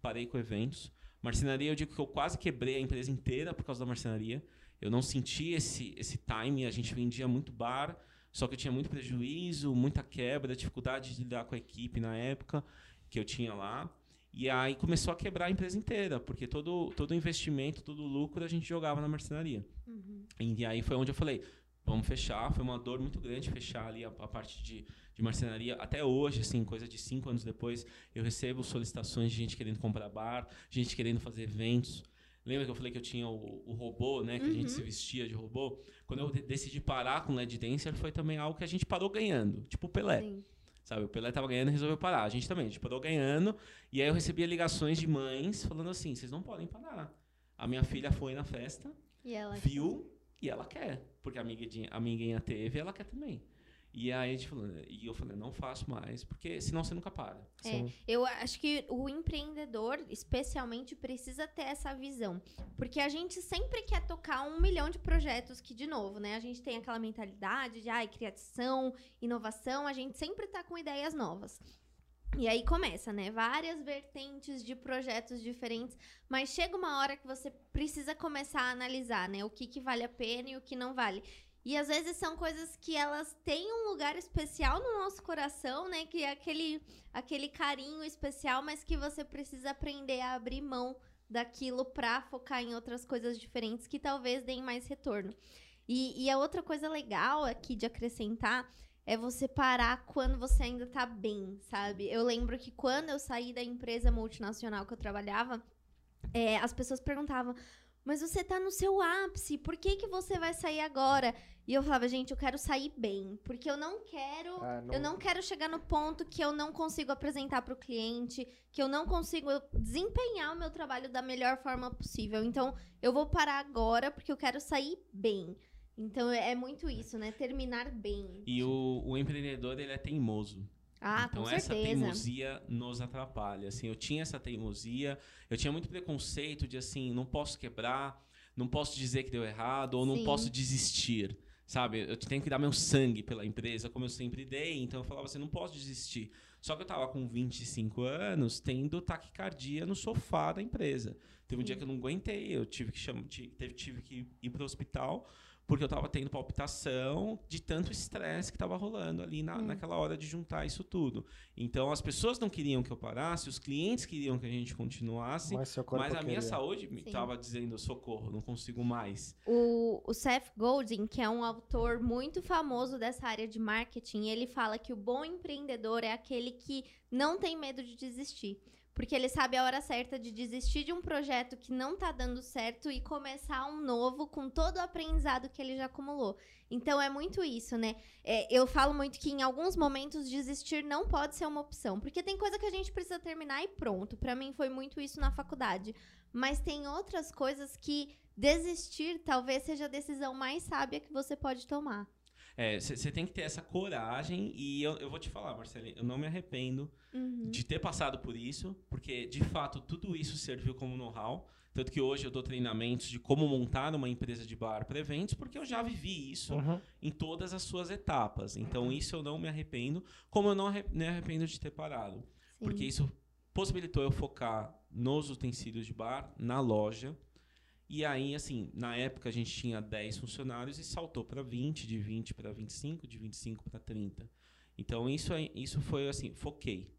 parei com eventos. Marcenaria, eu digo que eu quase quebrei a empresa inteira por causa da marcenaria. Eu não senti esse, esse time, a gente vendia muito bar, só que eu tinha muito prejuízo, muita quebra, dificuldade de lidar com a equipe na época que eu tinha lá. E aí começou a quebrar a empresa inteira, porque todo, todo investimento, todo lucro a gente jogava na marcenaria. Uhum. E aí foi onde eu falei, vamos fechar. Foi uma dor muito grande fechar ali a, a parte de, de marcenaria. Até hoje, assim, coisa de cinco anos depois, eu recebo solicitações de gente querendo comprar bar, gente querendo fazer eventos. Lembra que eu falei que eu tinha o, o robô, né? Que a Uhum. gente se vestia de robô? Quando eu de- decidi parar com o LED Dancer, foi também algo que a gente parou ganhando. Tipo o Pelé. Sim. Sabe, o Pelé tava ganhando e resolveu parar. A gente também, a gente parou ganhando. E aí eu recebia ligações de mães falando assim: vocês não podem parar. A minha filha foi na festa, E viu e ela quer. Porque a amiguinha, a amiguinha teve e ela quer também. E aí a gente falou, e eu falei, não faço mais, porque senão você nunca para. É, eu acho que o empreendedor, especialmente, precisa ter essa visão. Porque a gente sempre quer tocar um milhão de projetos que, de novo, né? A gente tem aquela mentalidade de ai, criação, inovação, a gente sempre tá com ideias novas. E aí começa, né? Várias vertentes de projetos diferentes, mas chega uma hora que você precisa começar a analisar, né? O que, que vale a pena e o que não vale. E às vezes são coisas que elas têm um lugar especial no nosso coração, né? Que é aquele, aquele carinho especial, mas que você precisa aprender a abrir mão daquilo pra focar em outras coisas diferentes que talvez deem mais retorno. E, e a outra coisa legal aqui de acrescentar é você parar quando você ainda tá bem, sabe? Eu lembro que quando eu saí da empresa multinacional que eu trabalhava, é, as pessoas perguntavam, mas você tá no seu ápice, por que, que você vai sair agora? E eu falava, gente, eu quero sair bem, porque eu não quero Ah, eu não quero chegar no ponto que eu não consigo apresentar para o cliente, que eu não consigo desempenhar o meu trabalho da melhor forma possível. Então, eu vou parar agora porque eu quero sair bem. Então é muito isso, né? Terminar bem. E o, o empreendedor, ele é teimoso. Ah, então com essa certeza. teimosia nos atrapalha. Assim, eu tinha essa teimosia, eu tinha muito preconceito de assim, não posso quebrar, não posso dizer que deu errado ou não Sim. posso desistir. Sabe, eu tenho que dar meu sangue pela empresa, como eu sempre dei, então eu falava assim, não posso desistir. Só que eu tava com 25 anos, tendo taquicardia no sofá da empresa. Teve um dia Sim. que eu não aguentei, eu tive que chamar, tive, tive que ir pro hospital, porque eu tava tendo palpitação de tanto estresse que tava rolando ali na, Hum. naquela hora de juntar isso tudo. Então as pessoas não queriam que eu parasse, os clientes queriam que a gente continuasse, Mas seu corpo mas a minha queria. saúde me Sim. tava dizendo socorro, não consigo mais. O, o Seth Godin, que é um autor muito famoso dessa área de marketing, ele fala que o bom empreendedor é aquele que não tem medo de desistir. Porque ele sabe a hora certa de desistir de um projeto que não tá dando certo e começar um novo com todo o aprendizado que ele já acumulou. Então é muito isso, né? É, eu falo muito que em alguns momentos desistir não pode ser uma opção. Porque tem coisa que a gente precisa terminar e pronto. Pra mim foi muito isso na faculdade. Mas tem outras coisas que desistir talvez seja a decisão mais sábia que você pode tomar. Você tem que ter essa coragem e eu, eu vou te falar, Marcelinho, eu não me arrependo Uhum. de ter passado por isso, porque de fato tudo isso serviu como know-how. Tanto que hoje eu dou treinamentos de como montar uma empresa de bar para eventos, porque eu já vivi isso Uhum. em todas as suas etapas. Então isso eu não me arrependo, como eu não me arrependo de ter parado. Sim. Porque isso possibilitou eu focar nos utensílios de bar, na loja. E aí, assim, na época a gente tinha 10 funcionários e saltou para 20, de 20 para 25, de 25 para 30. Então isso, isso foi assim, foquei.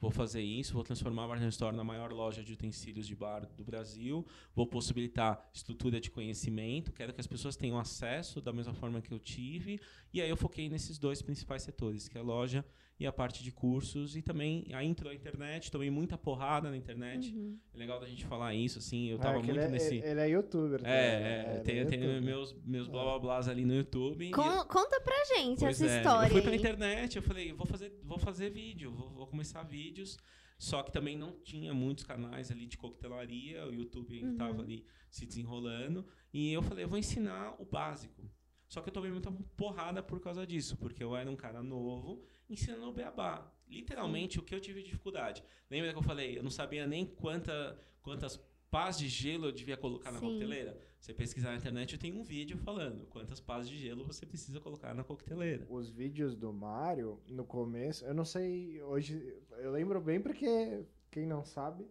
Vou fazer isso, vou transformar a Bartender Store na maior loja de utensílios de bar do Brasil, vou possibilitar estrutura de conhecimento, quero que as pessoas tenham acesso da mesma forma que eu tive, e aí eu foquei nesses dois principais setores, que é a loja e a parte de cursos, e também aí entrou a internet, tomei muita porrada na internet, Uhum. é legal da gente falar isso, assim, eu É, tava que muito ele, é, nesse... ele- ele é youtuber. né? É, é, ele tem, tem youtuber. meus, meus blá blá blás ali no YouTube. e eu- Con- conta pra gente Pois essa é, história. Eu fui pra internet, eu falei, vou fazer, vou fazer vídeo, vou, vou começar vídeos. Só que também não tinha muitos canais ali de coquetelaria, o YouTube ainda Uhum. estava ali se desenrolando. E eu falei, eu vou ensinar o básico. Só que eu tomei muita porrada por causa disso, porque eu era um cara novo ensinando o beabá. Literalmente o que eu tive dificuldade. Lembra que eu falei, eu não sabia nem quanta, quantas pás de gelo eu devia colocar na Sim. coqueteleira? Você pesquisar na internet, eu tenho um vídeo falando quantas pás de gelo você precisa colocar na coqueteleira. Os vídeos do Mario, no começo, eu não sei, hoje, eu lembro bem porque, quem não sabe,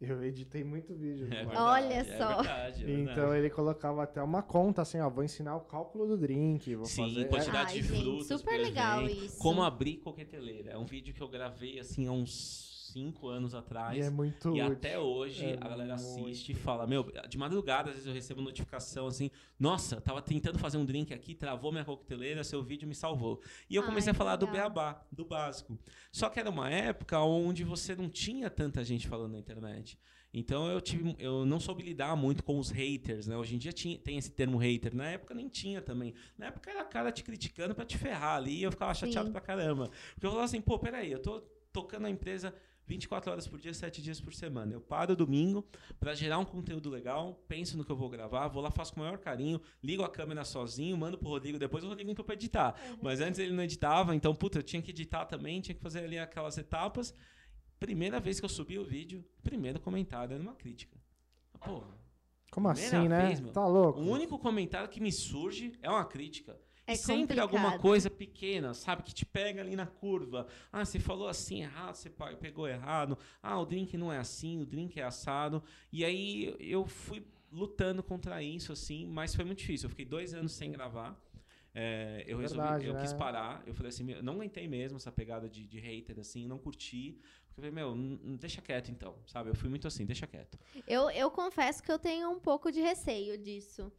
eu editei muito vídeo. É verdade, Olha é só. verdade, é verdade. Então ele colocava até uma conta assim, ó, vou ensinar o cálculo do drink, vou Sim, fazer... quantidade Ai, de gente, frutas super por legal evento, isso. Como abrir coqueteleira. É um vídeo que eu gravei assim há uns 5 anos atrás. E é muito E útil. até hoje É a galera muito. assiste e fala: Meu, de madrugada às vezes eu recebo notificação assim: Nossa, tava tentando fazer um drink aqui, travou minha coqueteleira, seu vídeo me salvou. E eu Ai, comecei a que falar do legal. beabá, do básico. Só que era uma época onde você não tinha tanta gente falando na internet. Então eu tive, eu não soube lidar muito com os haters, né? Hoje em dia tinha, tem esse termo hater, na época nem tinha também. Na época era a cara te criticando pra te ferrar ali e eu ficava chateado Sim. pra caramba. Porque eu falava assim, pô, peraí, eu tô tocando a empresa 24 horas por dia, 7 dias por semana. Eu paro domingo pra gerar um conteúdo legal, penso no que eu vou gravar, vou lá, faço com o maior carinho, ligo a câmera sozinho, mando pro Rodrigo, depois o Rodrigo entrou pra editar. Mas antes ele não editava, então, puta, eu tinha que editar também, tinha que fazer ali aquelas etapas. Primeira vez que eu subi o vídeo, primeiro comentário era uma crítica. Porra, Como assim, né? vez, meu. Tá louco? o único comentário que me surge é uma crítica. É e sempre complicado. alguma coisa pequena, sabe? Que te pega ali na curva. Ah, você falou assim errado, você pegou errado. Ah, o drink não é assim, o drink é assado. E aí eu fui lutando contra isso, assim, mas foi muito difícil. Eu fiquei dois anos sem gravar. É, eu resolvi, Verdade, eu né? quis parar. Eu falei assim, eu não aguentei mesmo essa pegada de, de hater, assim, não curti. Porque eu falei, meu, deixa quieto então, sabe? Eu fui muito assim, deixa quieto. Eu, eu confesso que eu tenho um pouco de receio disso.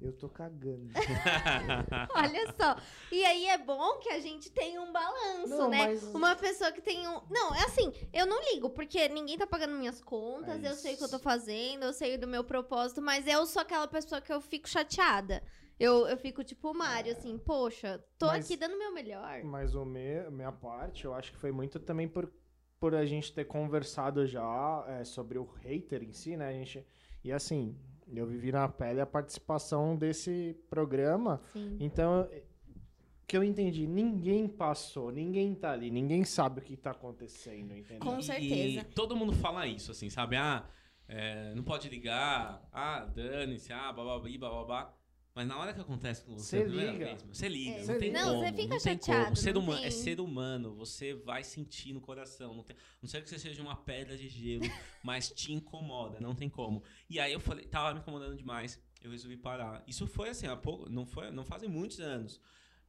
Eu tô cagando. Olha só. E aí é bom que a gente tem um balanço, Não, né? mas- Uma pessoa que tem um. Não, é assim, eu não ligo, porque ninguém tá pagando minhas contas, É eu sei o que eu tô fazendo, eu sei do meu propósito, mas eu sou aquela pessoa que eu fico chateada. Eu, eu fico tipo o Mário, assim, poxa, tô Mas- aqui dando o meu melhor. Mas o meu, minha parte, eu acho que foi muito também por, por a gente ter conversado já é, sobre o hater em si, né? A gente, e assim, Eu vivi na pele a participação desse programa. Sim. Então, o que eu entendi, ninguém passou, ninguém tá ali, ninguém sabe o que tá acontecendo, entendeu? Com certeza. E todo mundo fala isso, assim, sabe? Ah, é, não pode ligar, ah, dane-se, ah, bababi, bababá. Mas na hora que acontece com você, liga. você liga, É. não Você tem. Não, como. você fica não chateado, como. Ser não humano, tem- É ser humano, você vai sentir no coração. Não, tem, não sei que você seja uma pedra de gelo, mas te incomoda, não tem como. E aí eu falei, tava me incomodando demais, eu resolvi parar. Isso foi assim, há pouco, não, foi, não fazem muitos anos.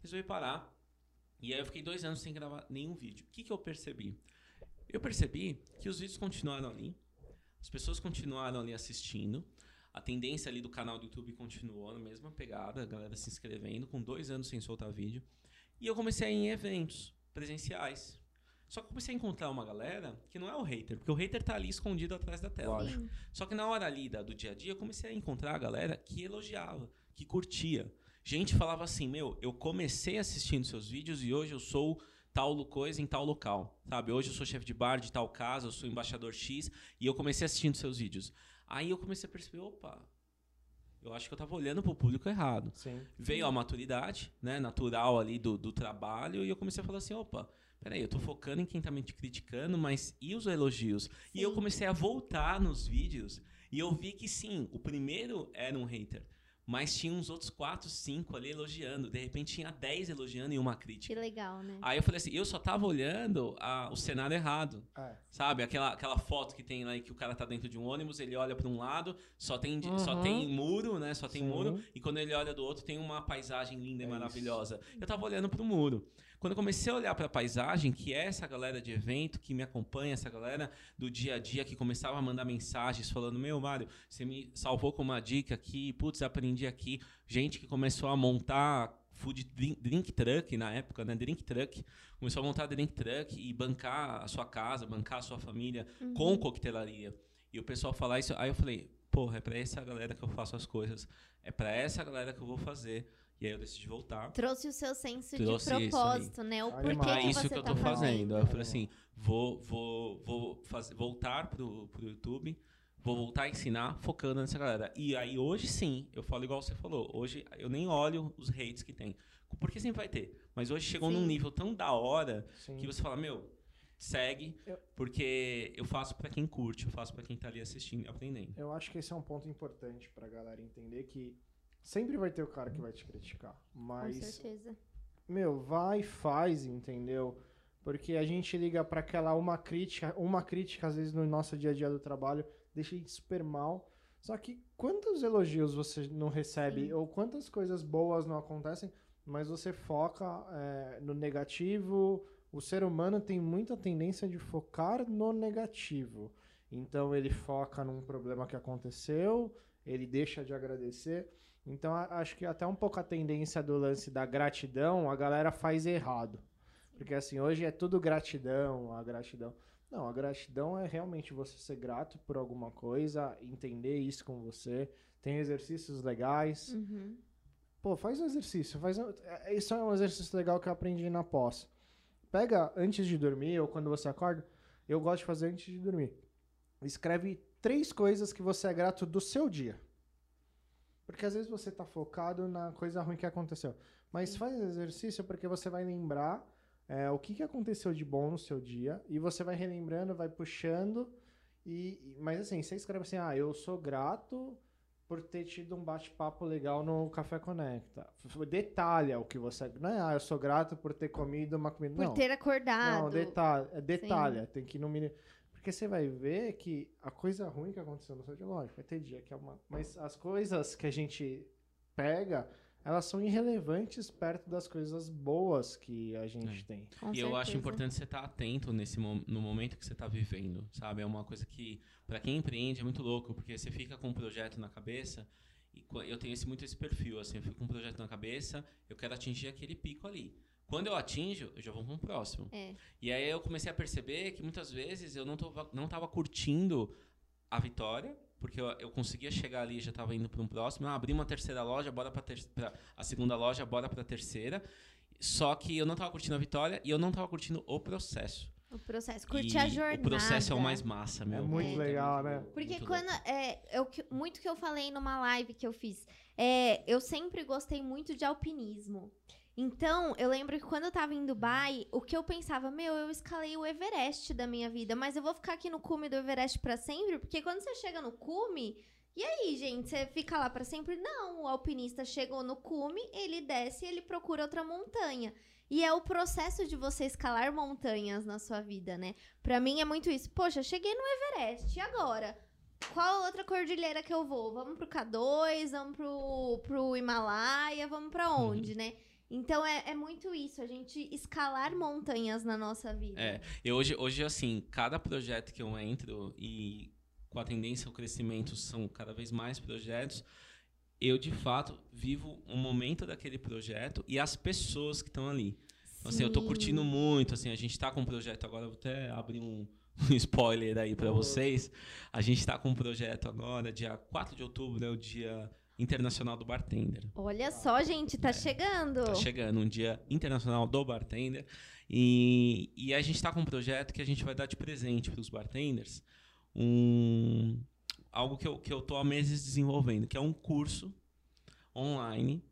Resolvi parar. E aí eu fiquei dois anos sem gravar nenhum vídeo. O que, que eu percebi? Eu percebi que os vídeos continuaram ali, as pessoas continuaram ali assistindo, a tendência ali do canal do YouTube continuou na mesma pegada, a galera se inscrevendo, com dois anos sem soltar vídeo. E eu comecei a ir em eventos presenciais. Só que eu comecei a encontrar uma galera que não é o hater, porque o hater tá ali escondido atrás da tela. Sim. Só que na hora ali da- do dia a dia, eu comecei a encontrar a galera que elogiava, que curtia. Gente falava assim, meu, eu comecei assistindo seus vídeos e hoje eu sou tal coisa em tal local, sabe? Hoje eu sou chefe de bar de tal casa, eu sou embaixador X e eu comecei assistindo seus vídeos. Aí eu comecei a perceber, opa, eu acho que eu tava olhando pro público errado. Sim. Veio a maturidade, né, natural ali do, do trabalho, e eu comecei a falar assim, opa, peraí, eu tô focando em quem tá me criticando, mas e os elogios? E eu Sim. comecei a voltar nos vídeos, e eu vi que sim, o primeiro era um hater, mas tinha uns outros quatro, cinco ali elogiando, de repente tinha 10 elogiando e uma Que crítica. legal, né? Aí eu falei assim, eu só tava olhando a- o cenário errado. É. Sabe, aquela, aquela foto que tem lá em que o cara tá dentro de um ônibus, ele olha pra um lado, só tem, de- só Uhum. tem muro, né? Só tem Sim. muro, e quando ele olha do outro tem uma paisagem linda É e isso. maravilhosa. Eu tava olhando pro muro. Quando eu comecei a olhar pra paisagem, que é essa galera de evento que me acompanha, essa galera do dia a dia que começava a mandar mensagens falando: Meu, Mário, você me salvou com uma dica aqui, putz, aprendi aqui. Gente que começou a montar food drink, drink truck na época, né? Drink truck. Começou a montar drink truck e bancar a sua casa, bancar a sua família Uhum. com coquetelaria. E o pessoal falar isso, aí eu falei, porra, é pra essa galera que eu faço as coisas. É pra essa galera que eu vou fazer. E aí eu decidi voltar. Trouxe o seu senso Trouxe de propósito, né? O Animal. porquê É que isso você que eu tá tô fazendo. fazendo. Aí eu falei assim, vou, vou, vou fazer, voltar pro, pro YouTube, vou voltar a ensinar focando nessa galera. E aí hoje sim, eu falo igual você falou, hoje eu nem olho os hates que tem. Porque sempre vai ter. Mas hoje chegou Sim. num nível tão da hora Sim. que você fala, meu, segue, Eu- porque eu faço pra quem curte, eu faço pra quem tá ali assistindo e aprendendo. Eu acho que esse é um ponto importante pra galera entender que sempre vai ter o cara que vai te criticar. Com Mas, certeza. meu, vai e faz, entendeu? Porque a gente liga pra aquela uma crítica, uma crítica às vezes no nosso dia a dia do trabalho, deixa a gente super mal. Só que quantos elogios você não recebe, Sim. ou quantas coisas boas não acontecem, mas você foca é, no negativo. O ser humano tem muita tendência de focar no negativo. Então ele foca num problema que aconteceu, ele deixa de agradecer. Então acho que até um pouco a tendência do lance da gratidão, a galera faz errado. Porque assim, hoje é tudo gratidão, a gratidão. Não, a gratidão é realmente você ser grato por alguma coisa, entender isso com você. Tem exercícios legais. Uhum. Pô, faz um exercício. Faz um... é- Isso é um exercício legal que eu aprendi na pós. Pega antes de dormir ou quando você acorda. Eu gosto de fazer antes de dormir. Escreve três coisas que você é grato do seu dia. Porque às vezes você tá focado na coisa ruim que aconteceu. Mas faz exercício porque você vai lembrar é, o que, que aconteceu de bom no seu dia. E você vai relembrando, vai puxando. E, mas assim, você escreve assim: ah, eu sou grato por ter tido um bate-papo legal no Café Conecta. Detalha o que você. Não é, ah, eu sou grato por ter comido uma comida. Por não. ter acordado. Não, detalha, é detalha, tem que ir no mínimo. Porque você vai ver que a coisa ruim que aconteceu no seu dia, lógico, vai ter dia que é uma. Mas as coisas que a gente pega, elas são irrelevantes perto das coisas boas que a gente tem. Com e eu acho certeza. importante você estar atento nesse no momento que você está vivendo, sabe? É uma coisa que, para quem empreende, é muito louco, porque você fica com um projeto na cabeça, e eu tenho esse, muito esse perfil, assim, eu fico com um projeto na cabeça, eu quero atingir aquele pico ali. Quando eu atinjo, eu já vou para um próximo. É. E aí eu comecei a perceber que muitas vezes eu não, tô, não tava curtindo a vitória, porque eu, eu conseguia chegar ali e já estava indo para um próximo. Ah, abri uma terceira loja, bora para a segunda loja, bora para a terceira. Só que eu não estava curtindo a vitória e eu não estava curtindo o processo. O processo. Curtir E a jornada. O processo é o mais massa, meu. muito legal, né? Porque muito quando. É, eu, que- muito que eu falei numa live que eu fiz. É, eu sempre gostei muito de alpinismo. Então, eu lembro que quando eu tava em Dubai, o que eu pensava, meu, eu escalei o Everest da minha vida, mas eu vou ficar aqui no cume do Everest pra sempre? Porque quando você chega no cume, e aí, gente, você fica lá pra sempre? Não, o alpinista chegou no cume, ele desce e ele procura outra montanha. E é o processo de você escalar montanhas na sua vida, né? Pra mim é muito isso. Poxa, cheguei no Everest, e agora? Qual outra cordilheira que eu vou? Vamos pro K2, vamos pro, pro Himalaia, vamos pra onde, né? Então é, é muito isso, a gente escalar montanhas na nossa vida. É, e hoje, hoje, assim, cada projeto que eu entro e com a tendência ao crescimento são cada vez mais projetos, eu de fato vivo um momento daquele projeto e as pessoas que estão ali. Então, assim, eu tô Sim. curtindo muito, assim, a gente tá com um projeto agora, vou até abrir um, um spoiler aí para vocês. A gente tá com um projeto agora, dia 4 de outubro, é o dia internacional do bartender. Olha só, gente, tá chegando. Tá chegando um dia internacional do bartender. E, e a gente está com um projeto que a gente vai dar de presente para os bartenders. Um, algo que eu, que eu tô há meses desenvolvendo, que é um curso online,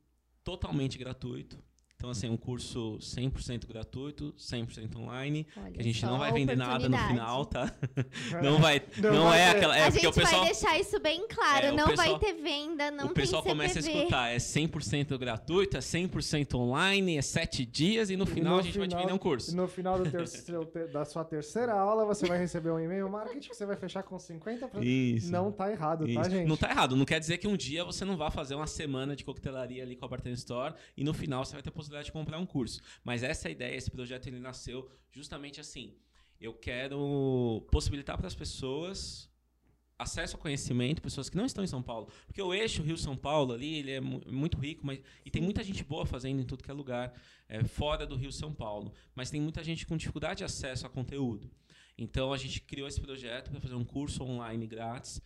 totalmente gratuito. Então, assim, é um curso 100% gratuito, 100% online, Olha que a gente não vai vender nada no final, tá? Não vai, Não não, vai é ter. aquela... É a porque gente o pessoal... vai deixar isso bem claro, É, não pessoal- vai ter venda, não o pessoal tem começa a escutar, é 100% gratuito, é 100% online, é 7 dias e no final no a gente vai te final- vender um curso. No final do ter- seu ter- da sua terceira aula, você vai receber um e-mail marketing que você vai fechar com 50%. Isso. Não tá errado, tá, Isso. gente? Não tá errado. Não quer dizer que um dia você não vá fazer uma semana de coquetelaria ali com a Bartender Store e no final você vai ter a possibilidade de comprar um curso. Mas essa ideia, esse projeto ele nasceu justamente assim. Eu quero possibilitar para as pessoas acesso ao conhecimento, pessoas que não estão em São Paulo. Porque o eixo Rio-São Paulo ali, ele é mu- muito rico, mas e tem muita gente boa fazendo em tudo que é lugar, é, fora do Rio-São Paulo. Mas tem muita gente com dificuldade de acesso a conteúdo. Então a gente criou esse projeto para fazer um curso online grátis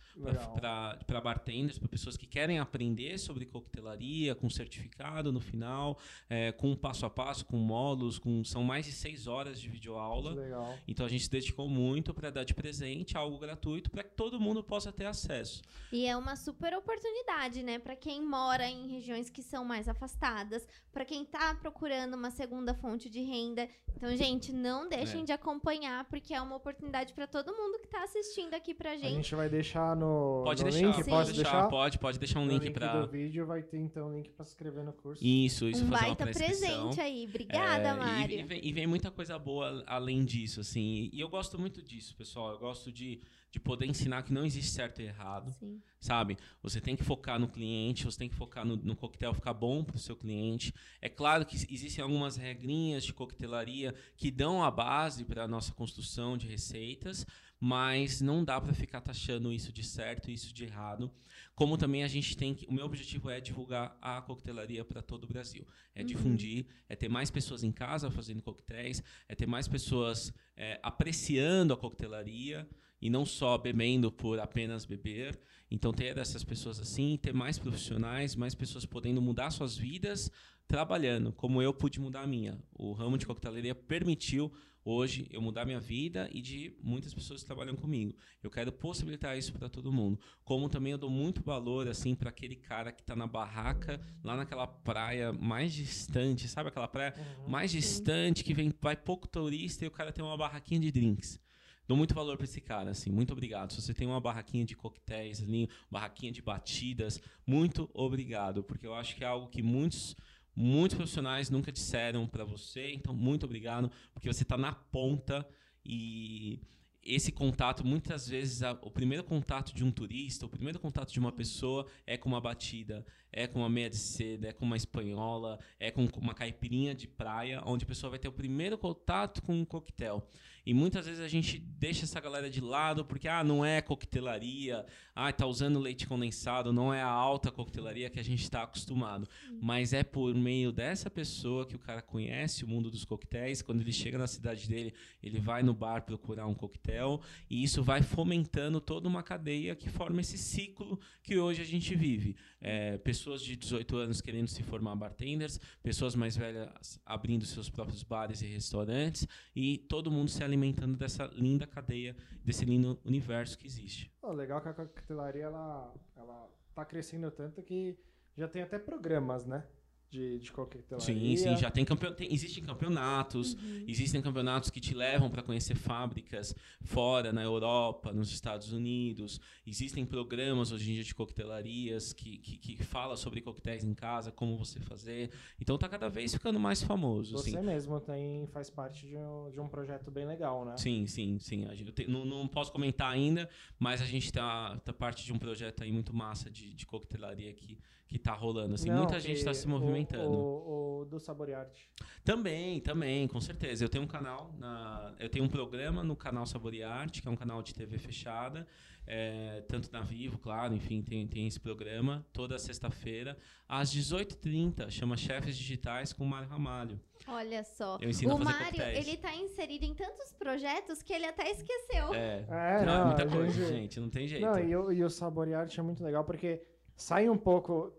para bartenders, para pessoas que querem aprender sobre coquetelaria, com certificado no final, é, com passo a passo, com módulos, com são mais de seis horas de videoaula. Legal. Então a gente se dedicou muito para dar de presente algo gratuito para que todo mundo possa ter acesso. E é uma super oportunidade, né, Pra quem mora em regiões que são mais afastadas, pra quem tá procurando uma segunda fonte de renda. Então, gente, não deixem É. de acompanhar, porque é uma oportunidade pra todo mundo que tá assistindo aqui pra A gente. gente vai deixar no, Pode no deixar, link, Sim. pode deixar? deixar, pode, pode deixar um no link, link para do vídeo vai ter então link pra se inscrever no curso. isso, isso um fazer uma baita pré-inscrição. presente aí. Obrigada, É, e-. E, vem, e vem muita coisa boa além disso, assim. E eu gosto muito disso, pessoal. Eu gosto de, de poder ensinar que não existe certo e errado, Sim. sabe? Você tem que focar no cliente, você tem que focar no, no coquetel ficar bom para o seu cliente. É claro que existem algumas regrinhas de coquetelaria que dão a base para a nossa construção de receitas, mas não dá para ficar taxando isso de certo e isso de errado. Como também a gente tem que. O meu objetivo é divulgar a coquetelaria para todo o Brasil. É Uhum. difundir, é ter mais pessoas em casa fazendo coquetéis, é ter mais pessoas é, apreciando a coquetelaria e não só bebendo por apenas beber. Então, ter essas pessoas assim, ter mais profissionais, mais pessoas podendo mudar suas vidas trabalhando, como eu pude mudar a minha. O ramo de coquetelaria permitiu hoje eu mudar minha vida e de muitas pessoas que trabalham comigo. Eu quero possibilitar isso para todo mundo. Como também eu dou muito valor assim para aquele cara que está na barraca, lá naquela praia mais distante, sabe aquela praia Uhum. mais distante que vem vai pouco turista e o cara tem uma barraquinha de drinks. Dou muito valor para esse cara, assim. Muito obrigado. Se você tem uma barraquinha de coquetéis ali, barraquinha de batidas, muito obrigado, porque eu acho que é algo que muitos muitos profissionais nunca disseram para você. Então, muito obrigado, porque você está na ponta e esse contato, muitas vezes, a- o primeiro contato de um turista, o primeiro contato de uma pessoa é com uma batida, é com uma meia de seda, é com uma espanhola, é com uma caipirinha de praia, onde a pessoa vai ter o primeiro contato com um coquetel. E muitas vezes a gente deixa essa galera de lado porque, ah, não é coquetelaria, ah, tá usando leite condensado, não é a alta coquetelaria que a gente está acostumado. Mas é por meio dessa pessoa que o cara conhece o mundo dos coquetéis. Quando ele chega na cidade dele, ele vai no bar procurar um coquetel coquetel, e isso vai fomentando toda uma cadeia que forma esse ciclo que hoje a gente vive. É, pessoas de 18 anos querendo se formar bartenders, pessoas mais velhas abrindo seus próprios bares e restaurantes, e todo mundo se alimentando dessa linda cadeia, desse lindo universo que existe. Oh, legal que a coquetelaria ela, ela tá crescendo tanto que já tem até programas, né? De, de coquetelaria. Sim, sim, já tem campeonato. Existem campeonatos, Uhum. existem campeonatos que te levam para conhecer fábricas fora, na Europa, nos Estados Unidos. Existem programas hoje em dia de coquetelarias que, que, que fala sobre coquetéis em casa, como você fazer. Então tá cada vez ficando mais famoso. Você assim. mesmo tem, faz parte de um, de um projeto bem legal, né? Sim, sim, sim. A gente, eu te- não, não posso comentar ainda, mas a gente tá, tá parte de um projeto aí muito massa de, de coquetelaria que, que tá rolando. Assim, Não, muita gente tá se o- movimentando. O, o do Saborearte. Também, também, com certeza. Eu tenho um canal, na, eu tenho um programa no canal Saborearte, que é um canal de TV fechada, é, tanto na Vivo, claro, enfim, tem, tem esse programa, toda sexta-feira, às 18h30, chama Chefes Digitais com o Mário Ramalho. Olha só. Eu ensino o a fazer Mário, coquetéis. ele tá inserido em tantos projetos que ele até esqueceu. É, É, não, é não, muita a coisa, gente- gente, não tem jeito. Não, e, o- e o Saborearte é muito legal porque sai um pouco.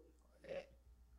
é,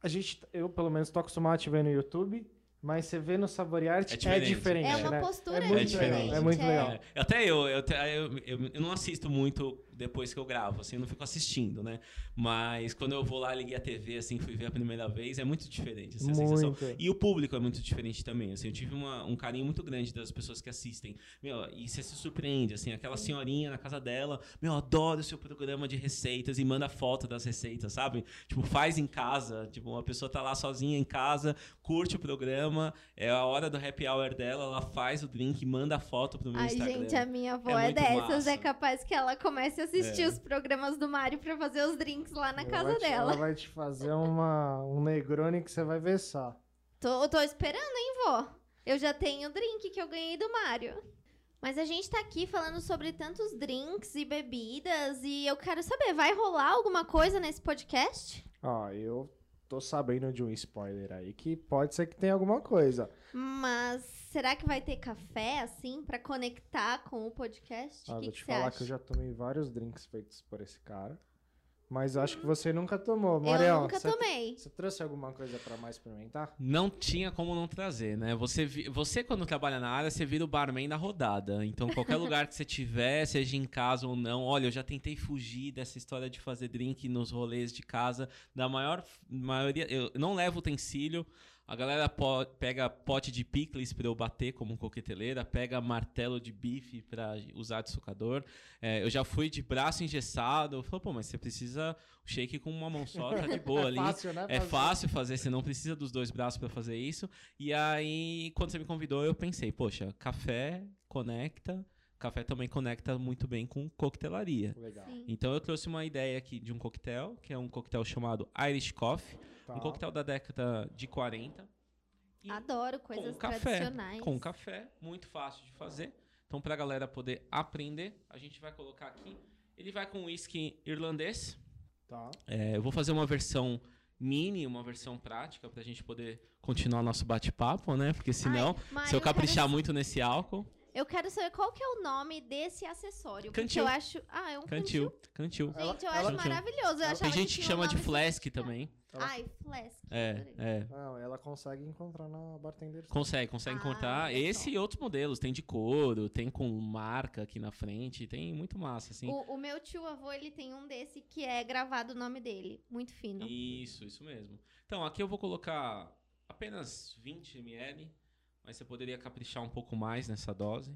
A gente, eu pelo menos tô acostumado a te ver no YouTube, mas você vê no Saborearte É é diferente. diferente. É uma né? postura é muito diferente. legal. É muito é. legal. É, até eu, eu, eu, eu, eu não assisto muito depois que eu gravo, assim, eu não fico assistindo, né? Mas quando eu vou lá, liguei a TV, assim, fui ver a primeira vez, é muito diferente essa sensação. Muito. E o público é muito diferente também, assim, eu tive uma- um carinho muito grande das pessoas que assistem. Meu, e você se surpreende, assim, aquela senhorinha na casa dela, meu, adoro o seu programa de receitas e manda foto das receitas, sabe? Tipo, faz em casa, tipo, uma pessoa tá lá sozinha em casa, curte o programa, é a hora do happy hour dela, ela faz o drink e manda a foto pro meu Ai, Instagram. gente, a minha avó É é, dessas. massa. É capaz que ela comece a assistir É. os programas do Mário pra fazer os drinks lá na Ela casa te- dela. Ela vai te fazer uma, um Negroni que você vai ver só. Tô, tô esperando, hein, vó? Eu já tenho o drink que eu ganhei do Mário. Mas a gente tá aqui falando sobre tantos drinks e bebidas e eu quero saber, vai rolar alguma coisa nesse podcast? Ó, eu tô sabendo de um spoiler aí que pode ser que tenha alguma coisa. Mas será que vai ter café, assim, pra conectar com o podcast? Ah, que vou que te você falar acha? que eu já tomei vários drinks feitos por esse cara. Mas eu acho que você nunca tomou. Eu Mariel, nunca você, tomei. você trouxe alguma coisa pra mais experimentar? Não tinha como não trazer, né? Você, você quando trabalha na área, você vira o barman da rodada. Então, qualquer lugar que você tiver, seja em casa ou não, olha, eu já tentei fugir dessa história de fazer drink nos rolês de casa. Da maior maioria, eu não levo utensílio. A galera po- pega pote de picles pra eu bater como coqueteleira, pega martelo de bife pra usar de sucador. É, eu já fui de braço engessado. Falei, pô, mas você precisa o shake com uma mão só, tá de boa é ali. fácil, né? É fazer? fácil fazer, você não precisa dos dois braços para fazer isso. E aí, quando você me convidou, eu pensei, poxa, café conecta, café também conecta muito bem com coquetelaria. Então eu trouxe uma ideia aqui de um coquetel, que é um coquetel chamado Irish Coffee, Tá. um coquetel da década de 40. E Adoro coisas café, tradicionais. com café, muito fácil de fazer. Então, pra galera poder aprender, a gente vai colocar aqui. Ele vai com whisky irlandês, Tá. é, eu vou fazer uma versão mini, uma versão prática, pra gente poder continuar nosso bate-papo, né? Porque senão, Ai, se eu quero caprichar muito nesse álcool. Eu quero saber qual que é o nome desse acessório. Cantil. Porque eu acho. Ah, é um cantil. Cantil, cantil. Gente, eu Ela- acho ela- maravilhoso. Eu Tem gente que chama de nome flask também. Ela- Ai, flask. É, é. Não, ela consegue encontrar na bartender. Consegue, consegue Ah, encontrar esse e outros modelos. Tem de couro, tem com marca aqui na frente, tem muito massa, assim. O, o meu tio avô, ele tem um desse que é gravado o nome dele. Muito fino. Isso, isso mesmo. Então, aqui eu vou colocar apenas 20 ml, mas você poderia caprichar um pouco mais nessa dose.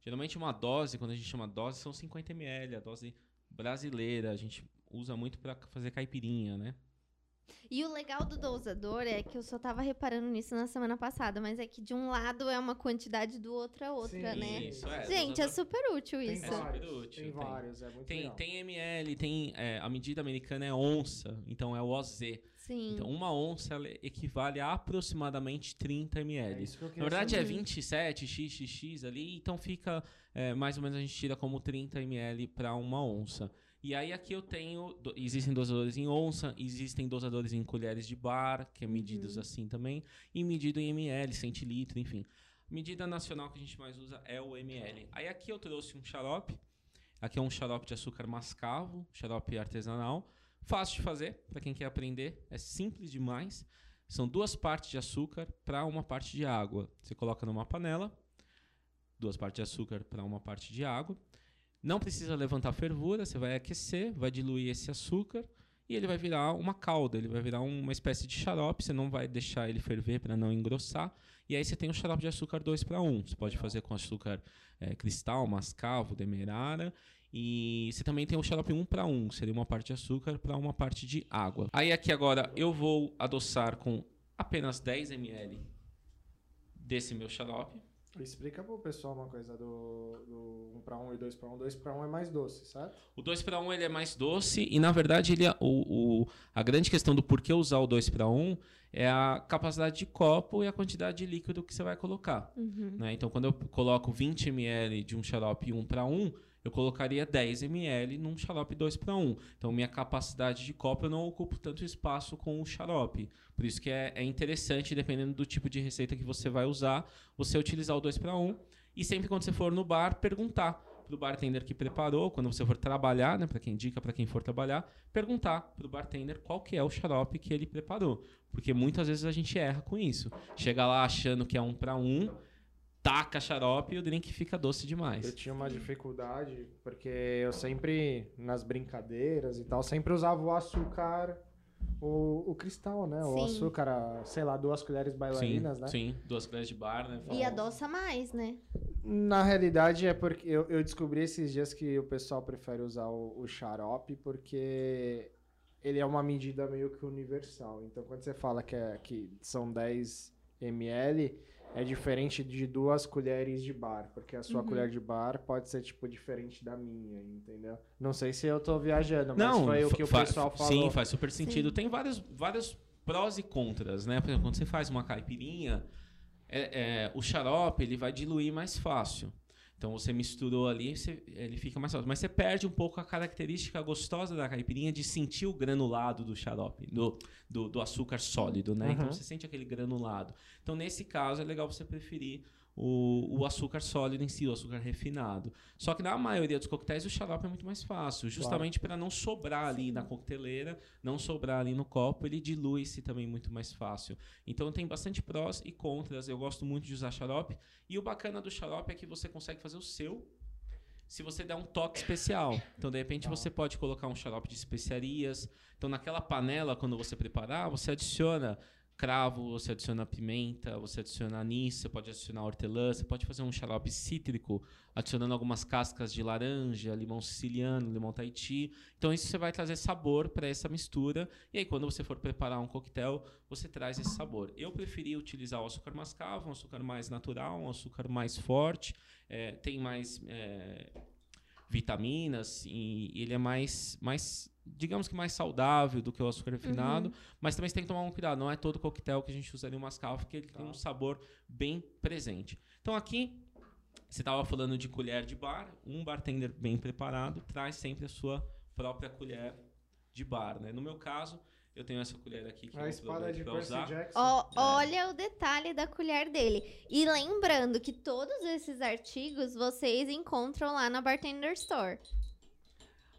Geralmente uma dose, quando a gente chama dose, são 50 ml, a dose brasileira, a gente usa muito para fazer caipirinha, né? E o legal do dosador é que eu só tava reparando nisso na semana passada, mas é que de um lado é uma quantidade, do outro é outra, Sim, né? Isso, é. Gente, é dosador- super útil Tem isso. É super vários, útil, tem tem. vários, é muito Tem, legal. tem ml, tem é, a medida americana é onça, então é o OZ. Sim. Então uma onça ela equivale a aproximadamente 30 ml. É isso que eu Na verdade é saber. 27 xxx ali, então fica é, mais ou menos a gente tira como 30 ml para uma onça. E aí aqui eu tenho, do- existem dosadores em onça, existem dosadores em colheres de bar, que é medidos Uhum. assim também, e medido em ml, centilitro, enfim. Medida nacional que a gente mais usa é o ml. Aí aqui eu trouxe um xarope. Aqui é um xarope de açúcar mascavo, xarope artesanal. Fácil de fazer para quem quer aprender, é simples demais. São duas partes de açúcar para uma parte de água. Você coloca numa panela, duas partes de açúcar para uma parte de água. Não precisa levantar fervura, você vai aquecer, vai diluir esse açúcar e ele vai virar uma calda, ele vai virar uma espécie de xarope, você não vai deixar ele ferver para não engrossar. E aí você tem o xarope de açúcar 2 para 1. Você pode fazer com açúcar é, cristal, mascavo, demerara. E você também tem o xarope 1 para 1, seria uma parte de açúcar para uma parte de água. Aí aqui agora eu vou adoçar com apenas 10 ml desse meu xarope. Explica pro pessoal uma coisa do, do 1 para 1 e 2 para 1. 2 para 1 é mais doce, certo? O 2 para 1 ele é mais doce e na verdade ele é, o, o, a grande questão do porquê usar o 2 para 1 é a capacidade de copo e a quantidade de líquido que você vai colocar. Uhum. Né? Então quando eu coloco 20 ml de um xarope 1 para 1, eu colocaria 10 ml num xarope 2 para 1. Então, minha capacidade de copo eu não ocupo tanto espaço com o xarope. Por isso que é, é interessante, dependendo do tipo de receita que você vai usar, você utilizar o 2 para 1. E sempre quando você for no bar, perguntar para o bartender que preparou, quando você for trabalhar, né, para quem indica, para quem for trabalhar, perguntar para o bartender qual que é o xarope que ele preparou. Porque muitas vezes a gente erra com isso. Chega lá achando que é um para um taca xarope e o drink fica doce demais. Eu tinha uma dificuldade, porque eu sempre, nas brincadeiras e tal, sempre usava o açúcar, o, o cristal, né? O Sim. açúcar, a, sei lá, duas colheres bailarinas, sim, né? sim, duas colheres de bar, né? E adoça mais, né? Na realidade, é porque eu, eu descobri esses dias que o pessoal prefere usar o, o xarope porque ele é uma medida meio que universal. Então, quando você fala que, é, que são 10 ml, é diferente de duas colheres de bar, porque a sua Uhum. colher de bar pode ser, tipo, diferente da minha, entendeu? Não sei se eu tô viajando, mas Não, foi o que o pessoal falou. Sim, faz super sentido. Sim. Tem vários, vários prós e contras, né? Por exemplo, quando você faz uma caipirinha, é- é, o xarope ele vai diluir mais fácil. Então você misturou ali, você- ele fica mais fácil. Mas você perde um pouco a característica gostosa da caipirinha de sentir o granulado do xarope, do, do, do açúcar sólido, né? Então Uhum. você sente aquele granulado. Então nesse caso é legal você preferir o, o açúcar sólido em si, o açúcar refinado. Só que na maioria dos coquetéis o xarope é muito mais fácil, justamente para não sobrar ali na coqueteleira, não sobrar ali no copo, ele dilui-se também muito mais fácil. Então tem bastante prós e contras. Eu gosto muito de usar xarope. E o bacana do xarope é que você consegue fazer o seu se você der um toque especial. Então, de repente, você pode colocar um xarope de especiarias. Então, naquela panela, quando você preparar, você adiciona cravo, você adiciona pimenta, você adiciona anis, você pode adicionar hortelã, você pode fazer um xarope cítrico, adicionando algumas cascas de laranja, limão siciliano, limão tahiti. Então, isso você vai trazer sabor para essa mistura. E aí, quando você for preparar um coquetel, você traz esse sabor. Eu preferi utilizar o açúcar mascavo, um açúcar mais natural, um açúcar mais forte, é, tem mais é, vitaminas e ele é mais, mais, digamos que mais saudável do que o açúcar refinado, mas também você tem que tomar um cuidado, não é todo coquetel que a gente usa ali o mascavo, porque ele tem um sabor bem presente. Então aqui, você estava falando de colher de bar, um bartender bem preparado traz sempre a sua própria colher de bar, né? No meu caso, eu tenho essa colher aqui que A espada é de pra Percy usar. Jackson. Ó, Olha o detalhe da colher dele. E lembrando que todos esses artigos vocês encontram lá na Bartender Store.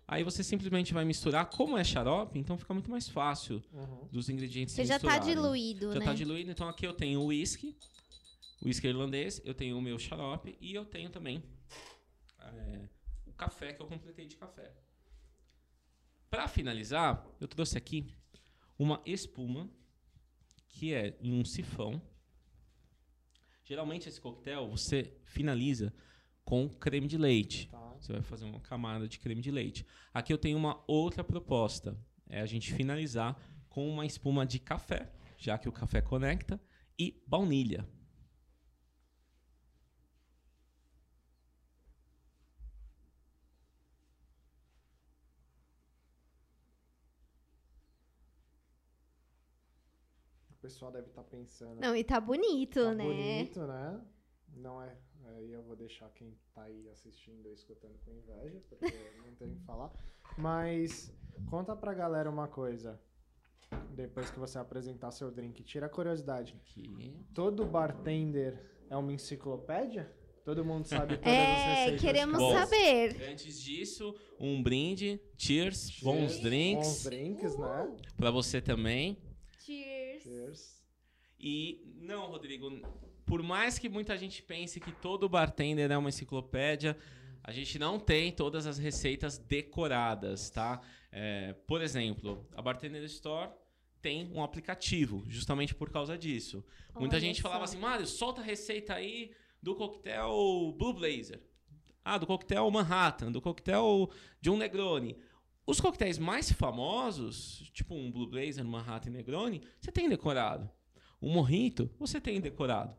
Aí você simplesmente vai misturar, como é xarope, então fica muito mais fácil Uhum. dos ingredientes Você já tá misturarem. diluído, Já né? tá diluído, então aqui eu tenho o whisky, o whisky irlandês, eu tenho o meu xarope e eu tenho também é, o café que eu completei de café. Para finalizar, eu trouxe aqui uma espuma que é em um sifão. Geralmente esse coquetel você finaliza com creme de leite. Tá. Você vai fazer uma camada de creme de leite. Aqui eu tenho uma outra proposta. É a gente finalizar com uma espuma de café, já que o café conecta, e baunilha. Pessoal deve estar pensando. Não, e tá bonito, Tá né? bonito, né? Não é. Aí eu vou deixar quem tá aí assistindo e escutando com inveja, porque não tem o que falar. Mas conta pra galera uma coisa. Depois que você apresentar seu drink, tira a curiosidade. Aqui. Todo bartender é uma enciclopédia? Todo mundo sabe todas as É, receitas. queremos Bom. saber. Antes disso, um brinde, cheers, Cheers. bons Bons drinks drinks, né? pra você também. Cheers. Cheers. E não, Rodrigo, por mais que muita gente pense que todo bartender é uma enciclopédia, a gente não tem todas as receitas decoradas, tá? É, por exemplo, a Bartender Store tem um aplicativo, justamente por causa disso. Muita Olha gente falava só. assim, Mário, solta a receita aí do coquetel Blue Blazer. Ah, do coquetel Manhattan, do coquetel John Negroni. Os coquetéis mais famosos, tipo um Blue Blazer, Manhattan e Negroni, você tem decorado. Um Mojito, você tem decorado.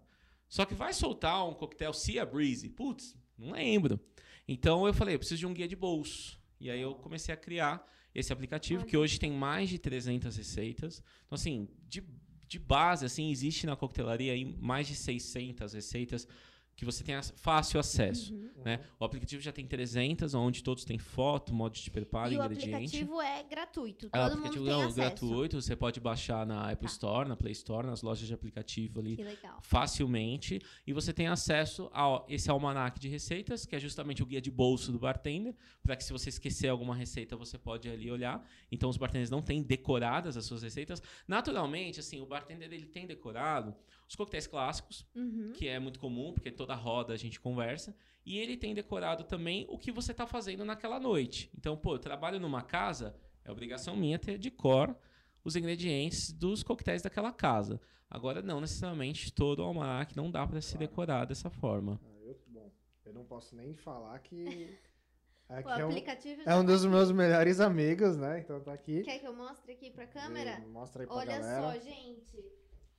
Só que vai soltar um coquetel Sea Breeze. Putz, não lembro. Então eu falei, eu preciso de um guia de bolso. E aí eu comecei a criar esse aplicativo, que hoje tem mais de 300 receitas. Então, assim, de, de base, assim, existe na coquetelaria aí mais de 600 receitas que você ac- fácil acesso. Uhum. Né? O aplicativo já tem 300, onde todos têm foto, modo de preparo, E o ingrediente. aplicativo é gratuito. É, o Todo aplicativo mundo tem é acesso. gratuito, você pode baixar na Apple Tá. Store, na Play Store, nas lojas de aplicativo ali facilmente e você tem acesso a esse almanac de receitas, que é justamente o guia de bolso do bartender, para que se você esquecer alguma receita, você pode ali olhar. Então os bartenders não têm decoradas as suas receitas. Naturalmente, assim, o bartender ele tem decorado os coquetéis clássicos, Uhum. que é muito comum, porque toda roda a gente conversa, e ele tem decorado também o que você está fazendo naquela noite. Então, pô, eu trabalho numa casa, é obrigação minha ter de cor os ingredientes dos coquetéis daquela casa. Agora, não necessariamente todo o almanac não dá para se Claro. decorar dessa forma. Ah, eu, bom, eu não posso nem falar que. O Aqui é um, aplicativo é já um tá dos aqui. meus melhores amigos, né? Então tá aqui. Quer que eu mostre aqui pra câmera? Mostra aí pra Olha galera. só, gente.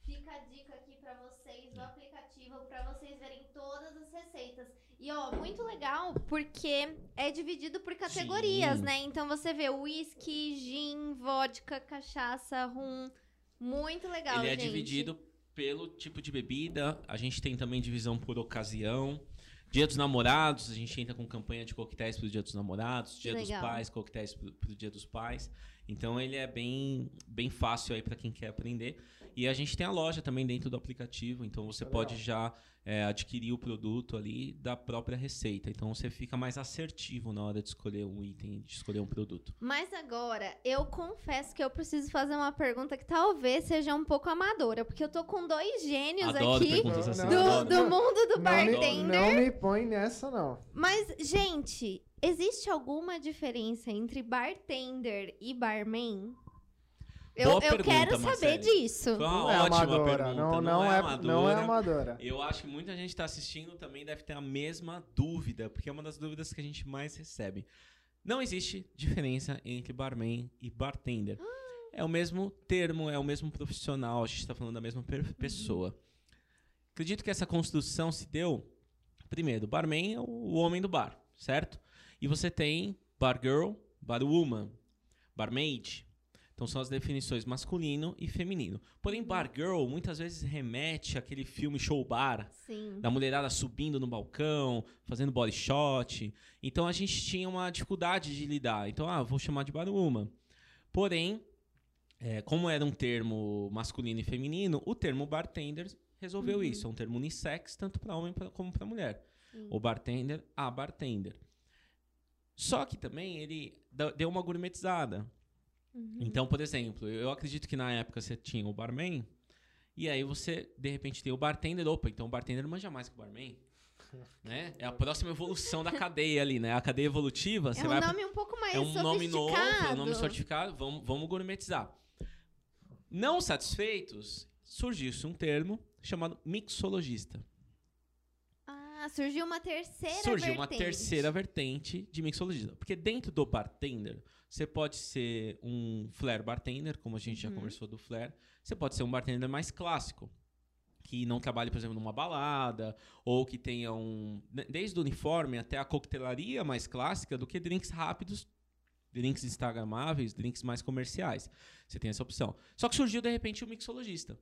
Fica a dica aqui pra vocês do aplicativo pra vocês verem todas as receitas. E ó, muito legal porque é dividido por categorias, Sim. né? Então você vê whisky, gin, vodka, cachaça, rum. Muito legal, ele é gente. dividido pelo tipo de bebida. A gente tem também divisão por ocasião. Dia dos namorados, a gente entra com campanha de coquetéis pro Dia dos Namorados. Dia dos legal. pais, coquetéis pro, pro Dia dos Pais. Então ele é bem, bem fácil aí para quem quer aprender. E a gente tem a loja também dentro do aplicativo, então você Legal. pode já é, adquirir o produto ali da própria receita. Então você fica mais assertivo na hora de escolher um item, de escolher um produto. Mas agora, eu confesso que eu preciso fazer uma pergunta que talvez seja um pouco amadora, porque eu tô com dois gênios Adoro aqui assim. do, do mundo do Não me, bartender. não me põe nessa, não. Mas, gente, existe alguma diferença entre bartender e barman? Eu, Boa eu pergunta, quero saber Marcele. disso. Foi uma Não é ótima amadora. pergunta. Não, não, é, não é amadora. Eu acho que muita gente está assistindo também deve ter a mesma dúvida, porque é uma das dúvidas que a gente mais recebe. Não existe diferença entre barman e bartender. É o mesmo termo, é o mesmo profissional, a gente está falando da mesma per- pessoa. Acredito que essa construção se deu. Primeiro, barman é o homem do bar, certo? E você tem bargirl, barwoman, barmaid. Então são as definições masculino e feminino. Porém, bargirl muitas vezes remete àquele filme show bar, Sim. da mulherada subindo no balcão, fazendo body shot. Então a gente tinha uma dificuldade de lidar. Então, ah, vou chamar de barwoman. Porém, é, como era um termo masculino e feminino, o termo bartender resolveu Uhum. isso. É um termo unissex, tanto para homem pra- como para mulher. Sim. O bartender, a bartender. Só que também ele deu uma gourmetizada. Uhum. Então, por exemplo, eu acredito que na época você tinha o barman, e aí você, de repente, tem o bartender. Opa, então o bartender manja mais que o barman. Né? É a próxima evolução da cadeia ali, né? A cadeia evolutiva, É um vai nome um pouco mais é um nome novo, é um nome certificado, vamos, vamos gourmetizar. Não satisfeitos, surgiu-se um termo chamado mixologista. Ah, surgiu uma terceira Surgiu uma vertente. terceira vertente de mixologista. Porque dentro do bartender, você pode ser um flare bartender, como a gente já Uhum. conversou do flare. Você pode ser um bartender mais clássico, que não trabalhe, por exemplo, numa balada, ou que tenha um... Desde o uniforme até a coquetelaria mais clássica, do que drinks rápidos, drinks instagramáveis, drinks mais comerciais. Você tem essa opção. Só que surgiu, de repente, o mixologista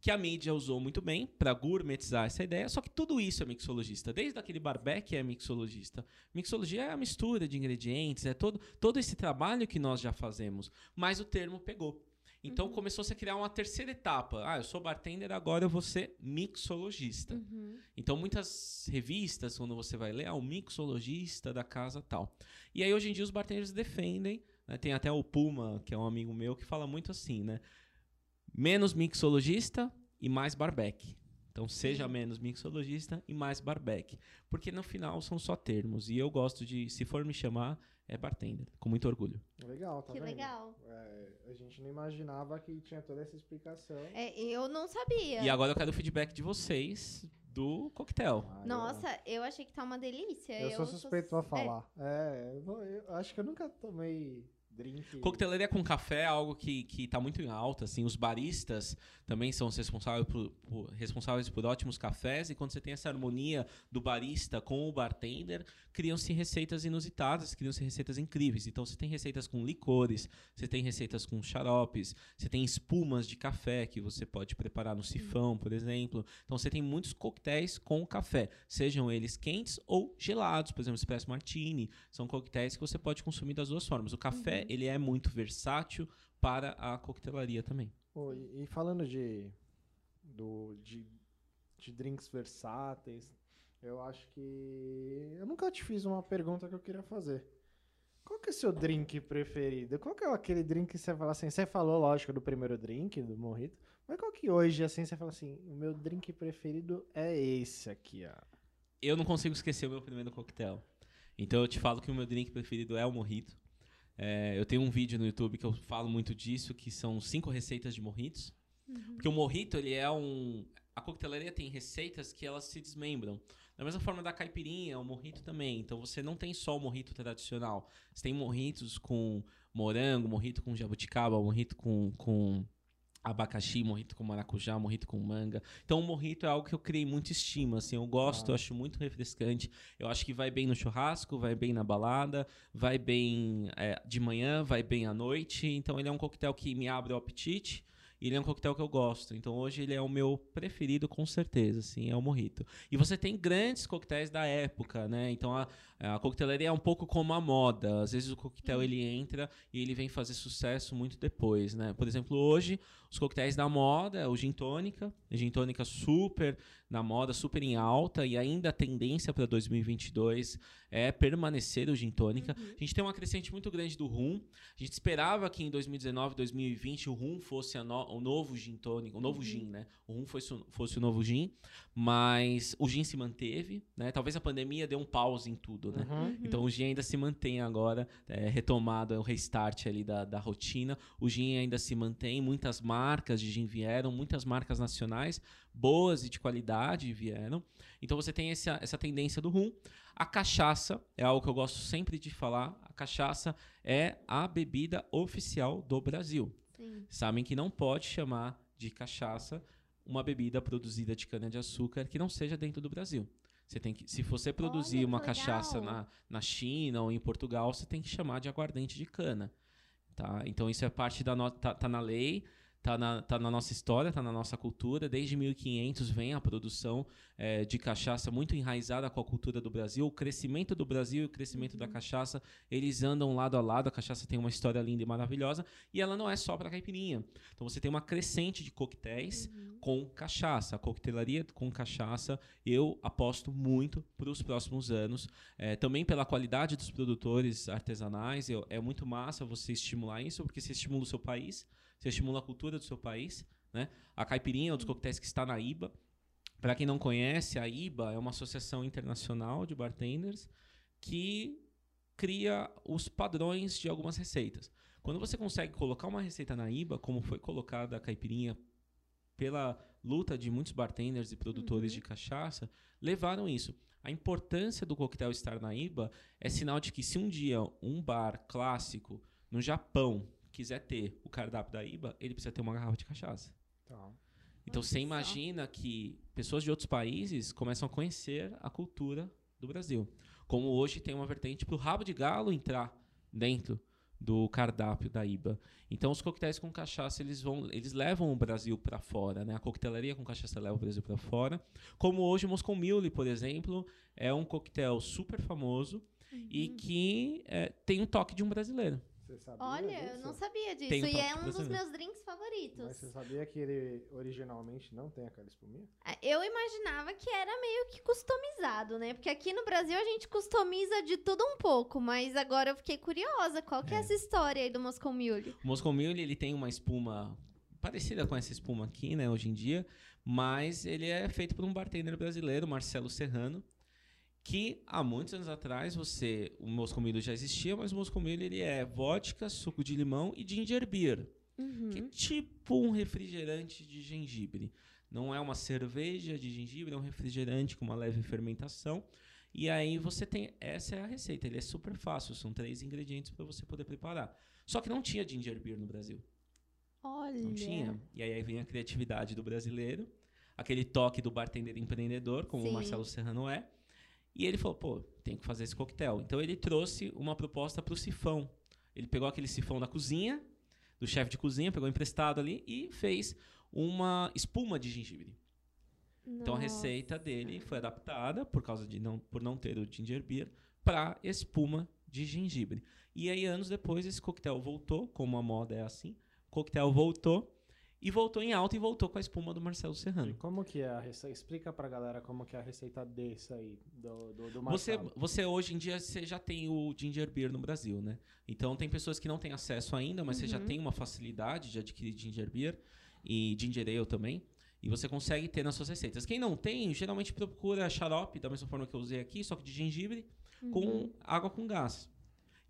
que a mídia usou muito bem para gourmetizar essa ideia, só que tudo isso é mixologista. Desde aquele barbeque é mixologista. Mixologia é a mistura de ingredientes, é todo, todo esse trabalho que nós já fazemos, mas o termo pegou. Então Uhum. começou-se a criar uma terceira etapa. Ah, eu sou bartender, agora eu vou ser mixologista. Uhum. Então, muitas revistas, quando você vai ler, ah, o mixologista da casa tal. E aí, hoje em dia, os bartenders defendem, né? tem até o Puma, que é um amigo meu, que fala muito assim, né? Menos mixologista e mais barbeque. Então, seja Sim. menos mixologista e mais barbeque. Porque no final são só termos. E eu gosto de, se for me chamar, é bartender, com muito orgulho. Legal, tá Que vendo? legal. É, a gente não imaginava que tinha toda essa explicação. É, eu não sabia. E agora eu quero o feedback de vocês do coquetel. Ah, Nossa, eu achei que tá uma delícia. Eu, eu sou suspeito pra é, falar. É, eu, vou- eu acho que eu nunca tomei drink. Coquetelaria com café é algo que, que tá muito em alta, assim, os baristas também são responsáveis por, por- responsáveis por ótimos cafés, e quando você tem essa harmonia do barista com o bartender, criam-se receitas inusitadas, criam-se receitas incríveis. Então você tem receitas com licores, você tem receitas com xaropes, você tem espumas de café que você pode preparar no sifão, por exemplo. Então você tem muitos coquetéis com café, sejam eles quentes ou gelados, por exemplo, espresso martini, são coquetéis que você pode consumir das duas formas. O café, ele é muito versátil para a coquetelaria também. E, e falando de, do, de, de drinks versáteis, eu acho que. Eu nunca te fiz uma pergunta que eu queria fazer. Qual que é o seu drink preferido? Qual que é aquele drink que você fala assim? Você falou, lógico, do primeiro drink, do morrito. Mas qual que hoje, assim, você fala assim, o meu drink preferido é esse aqui, ó. Eu não consigo esquecer o meu primeiro coquetel. Então eu te falo que o meu drink preferido é o morrito. É, eu tenho um vídeo no YouTube que eu falo muito disso, que são cinco receitas de morritos. Uhum. Porque o morrito, ele é um... A coquetelaria tem receitas que elas se desmembram. Da mesma forma da caipirinha, o morrito também. Então você não tem só o morrito tradicional. Você tem morritos com morango, morrito com jabuticaba, morrito com, com abacaxi, morrito com maracujá, morrito com manga. Então o morrito é algo que eu criei muita estima, assim, eu gosto, Ah. eu acho muito refrescante. Eu acho que vai bem no churrasco, vai bem na balada, vai bem é, de manhã, vai bem à noite. Então ele é um coquetel que me abre o apetite. E ele é um coquetel que eu gosto. Então hoje ele é o meu preferido, com certeza, assim, é o morrito. E você tem grandes coquetéis da época, né? Então a, a coquetelaria é um pouco como a moda. Às vezes o coquetel ele entra e ele vem fazer sucesso muito depois, né? Por exemplo, hoje os coquetéis da moda é o gin tônica, gin tônica super na moda, super em alta e ainda a tendência para 2022 é permanecer o gin tônica. Uhum. A gente tem uma crescente muito grande do rum. A gente esperava que em 2019, 2020 o rum fosse no- o novo gin tônico, o novo Uhum. gin, né? O rum fosse, o- fosse o novo gin, mas o gin se manteve, né? Talvez a pandemia deu um pause em tudo, né? Uhum. Então o gin ainda se mantém agora, é, retomado, é o restart ali da, da rotina. O gin ainda se mantém, muitas marcas de gin vieram, muitas marcas nacionais boas e de qualidade vieram. Então você tem essa, essa tendência do rum. A cachaça é algo que eu gosto sempre de falar. A cachaça é a bebida oficial do Brasil. Sim. Sabem que não pode chamar de cachaça uma bebida produzida de cana-de-açúcar que não seja dentro do Brasil. Você tem que, se você produzir Olha, uma que cachaça legal. na, na China ou em Portugal, você tem que chamar de aguardente de cana. Tá? Então isso é parte da no, tá, tá na lei, tá na, tá na nossa história, tá na nossa cultura. Desde 1500 vem a produção eh, de cachaça muito enraizada com a cultura do Brasil. O crescimento do Brasil e o crescimento da cachaça, eles andam lado a lado. A cachaça tem uma história linda e maravilhosa e ela não é só para caipirinha. Então você tem uma crescente de coquetéis Uhum. com cachaça. A coquetelaria com cachaça, eu aposto muito para os próximos anos. É, também pela qualidade dos produtores artesanais. eu- é muito massa você estimular isso, porque você estimula o seu país, você estimula a cultura do seu país. Né? A caipirinha é um dos coquetéis que está na IBA. Para quem não conhece, a IBA é uma associação internacional de bartenders que cria os padrões de algumas receitas. Quando você consegue colocar uma receita na IBA, como foi colocada a caipirinha pela luta de muitos bartenders e produtores Uhum. de cachaça, levaram isso. A importância do coquetel estar na IBA é sinal de que se um dia um bar clássico no Japão quiser ter o cardápio da IBA, ele precisa ter uma garrafa de cachaça. Tá. Então Olha você imagina que pessoas de outros países começam a conhecer a cultura do Brasil. Como hoje tem uma vertente para o rabo de galo entrar dentro do cardápio da IBA. Então os coquetéis com cachaça eles vão, eles levam o Brasil para fora, né? A coquetelaria com cachaça leva o Brasil para fora. Como hoje o Moscow Mule, por exemplo, é um coquetel super famoso e Uhum. que é, tem um toque de um brasileiro. Você sabia Olha, eu disso? não sabia disso. Tem um e é um dos meus drinks Mas favoritos. você sabia que ele originalmente não tem aquela espuminha? É, Eu imaginava que era meio que customizado, né? Porque aqui no Brasil a gente customiza de tudo um pouco, mas agora eu fiquei curiosa. Qual que é, É. essa história aí do Moscow Mule? O Moscow Mule, ele tem uma espuma parecida com essa espuma aqui, né, hoje em dia, mas ele é feito por um bartender brasileiro, Marcelo Serrano, que há muitos anos atrás você, o Moscow Mule já existia, mas o Moscow Mule ele é vodka, suco de limão e ginger beer, Uhum. que é tipo um refrigerante de gengibre. Não é uma cerveja de gengibre, é um refrigerante com uma leve fermentação. E aí você tem, essa é a receita, ele é super fácil, são três ingredientes para você poder preparar. Só que não tinha ginger beer no Brasil. Olha. Não tinha. E aí vem a criatividade do brasileiro, aquele toque do bartender empreendedor, como Sim. o Marcelo Serrano é. E ele falou, pô, tem que fazer esse coquetel. Então ele trouxe uma proposta para o sifão. Ele pegou aquele sifão da cozinha, do chefe de cozinha, pegou emprestado ali e fez uma espuma de gengibre. Então a Nossa. receita dele foi adaptada por causa de não por não ter o ginger beer para espuma de gengibre. E aí anos depois esse coquetel voltou, como a moda é assim, o coquetel voltou e voltou em alta e voltou com a espuma do Marcelo E Serrano. como que é a receita? Explica pra galera como que é a receita desse aí, do, do, do Você, Marcelo. você hoje em dia você já tem o ginger beer no Brasil, né? Então tem pessoas que não têm acesso ainda, mas você já Uhum. tem uma facilidade de adquirir ginger beer e ginger ale também. E você consegue ter nas suas receitas. Quem não tem, geralmente procura xarope, da mesma forma que eu usei aqui, só que de gengibre, Uhum. com água com gás.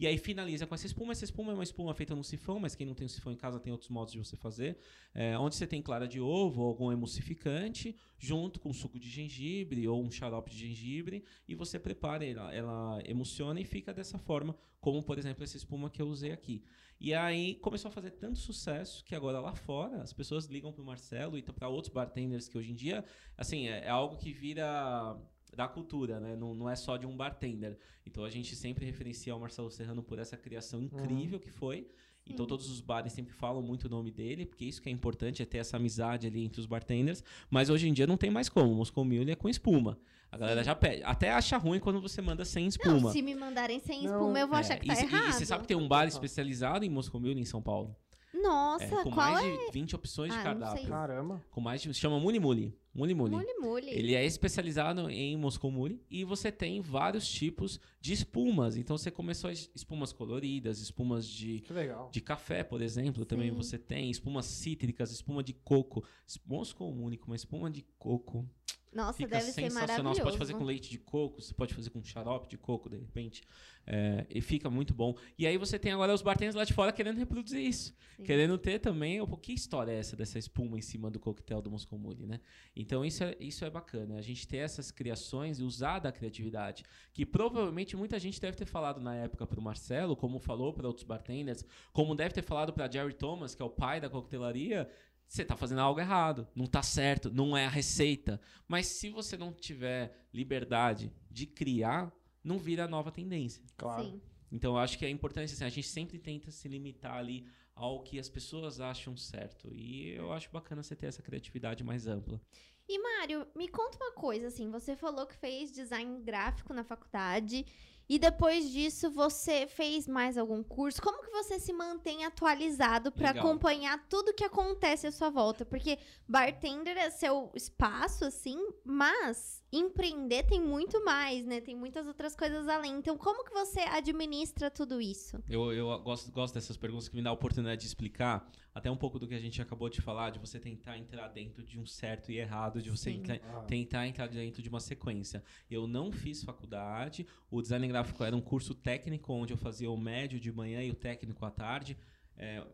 E aí finaliza com essa espuma. Essa espuma é uma espuma feita no sifão, mas quem não tem o sifão em casa tem outros modos de você fazer. É, onde você tem clara de ovo ou algum emulsificante, junto com suco de gengibre ou um xarope de gengibre, e você prepara ela, ela emulsiona e fica dessa forma, como por exemplo essa espuma que eu usei aqui. E aí começou a fazer tanto sucesso que agora lá fora as pessoas ligam pro Marcelo e para outros bartenders que hoje em dia, assim, é, é algo que vira da cultura, né? Não, não é só de um bartender. Então a gente sempre referencia o Marcelo Serrano por essa criação incrível que foi. Então Sim. todos os bares sempre falam muito o nome dele, porque isso que é importante, é ter essa amizade ali entre os bartenders. Mas hoje em dia não tem mais como. O Moscow Mule é com espuma. A galera Sim. já pede. Até acha ruim quando você manda sem espuma. Não, se me mandarem sem Não, espuma, eu vou É, achar que e, tá e- errado. e você sabe que tem um bar especializado em Moscow Mule em São Paulo? Nossa, É, com qual mais é? de 20 opções Ah, de cardápio. Caramba. Com mais de. Se chama Muli Muli. Muli Muli. Mule mule. Ele é especializado em Moscow Mule e você tem vários tipos de espumas. Então você começou as espumas coloridas, espumas de, de café, por exemplo, também Sim. você tem espumas cítricas, espuma de coco. Moscow Mule com uma espuma de coco. Nossa, Fica deve ser sensacional. maravilhoso. Você pode fazer com leite de coco, você pode fazer com xarope de coco, de repente. É, e fica muito bom. E aí você tem agora os bartenders lá de fora querendo reproduzir isso. Sim. Querendo ter também. Pô, que história é essa dessa espuma em cima do coquetel do Moscow Mule, né? Então isso é, isso é bacana. A gente ter essas criações e usar da criatividade. Que provavelmente muita gente deve ter falado na época pro Marcelo, como falou para outros bartenders, como deve ter falado para Jerry Thomas, que é o pai da coquetelaria. Você tá fazendo algo errado, não tá certo, não é a receita. Mas se você não tiver liberdade de criar, não vira nova tendência. Claro. Sim. Então eu acho que é importante assim, a gente sempre tenta se limitar ali ao que as pessoas acham certo. E eu acho bacana você ter essa criatividade mais ampla. E, Mário, me conta uma coisa, assim, você falou que fez design gráfico na faculdade e depois disso você fez mais algum curso. Como que você se mantém atualizado pra Legal. acompanhar tudo que acontece à sua volta? Porque bartender é seu espaço, assim, mas empreender tem muito mais, né? Tem muitas outras coisas além. Então, como que você administra tudo isso? Eu, eu gosto, gosto dessas perguntas que me dá a oportunidade de explicar até um pouco do que a gente acabou de falar, de você tentar entrar dentro de um certo e errado, de você Sim. entrar- Ah, tentar entrar dentro de uma sequência. Eu não fiz faculdade, o design gráfico era um curso técnico onde eu fazia o médio de manhã e o técnico à tarde. É,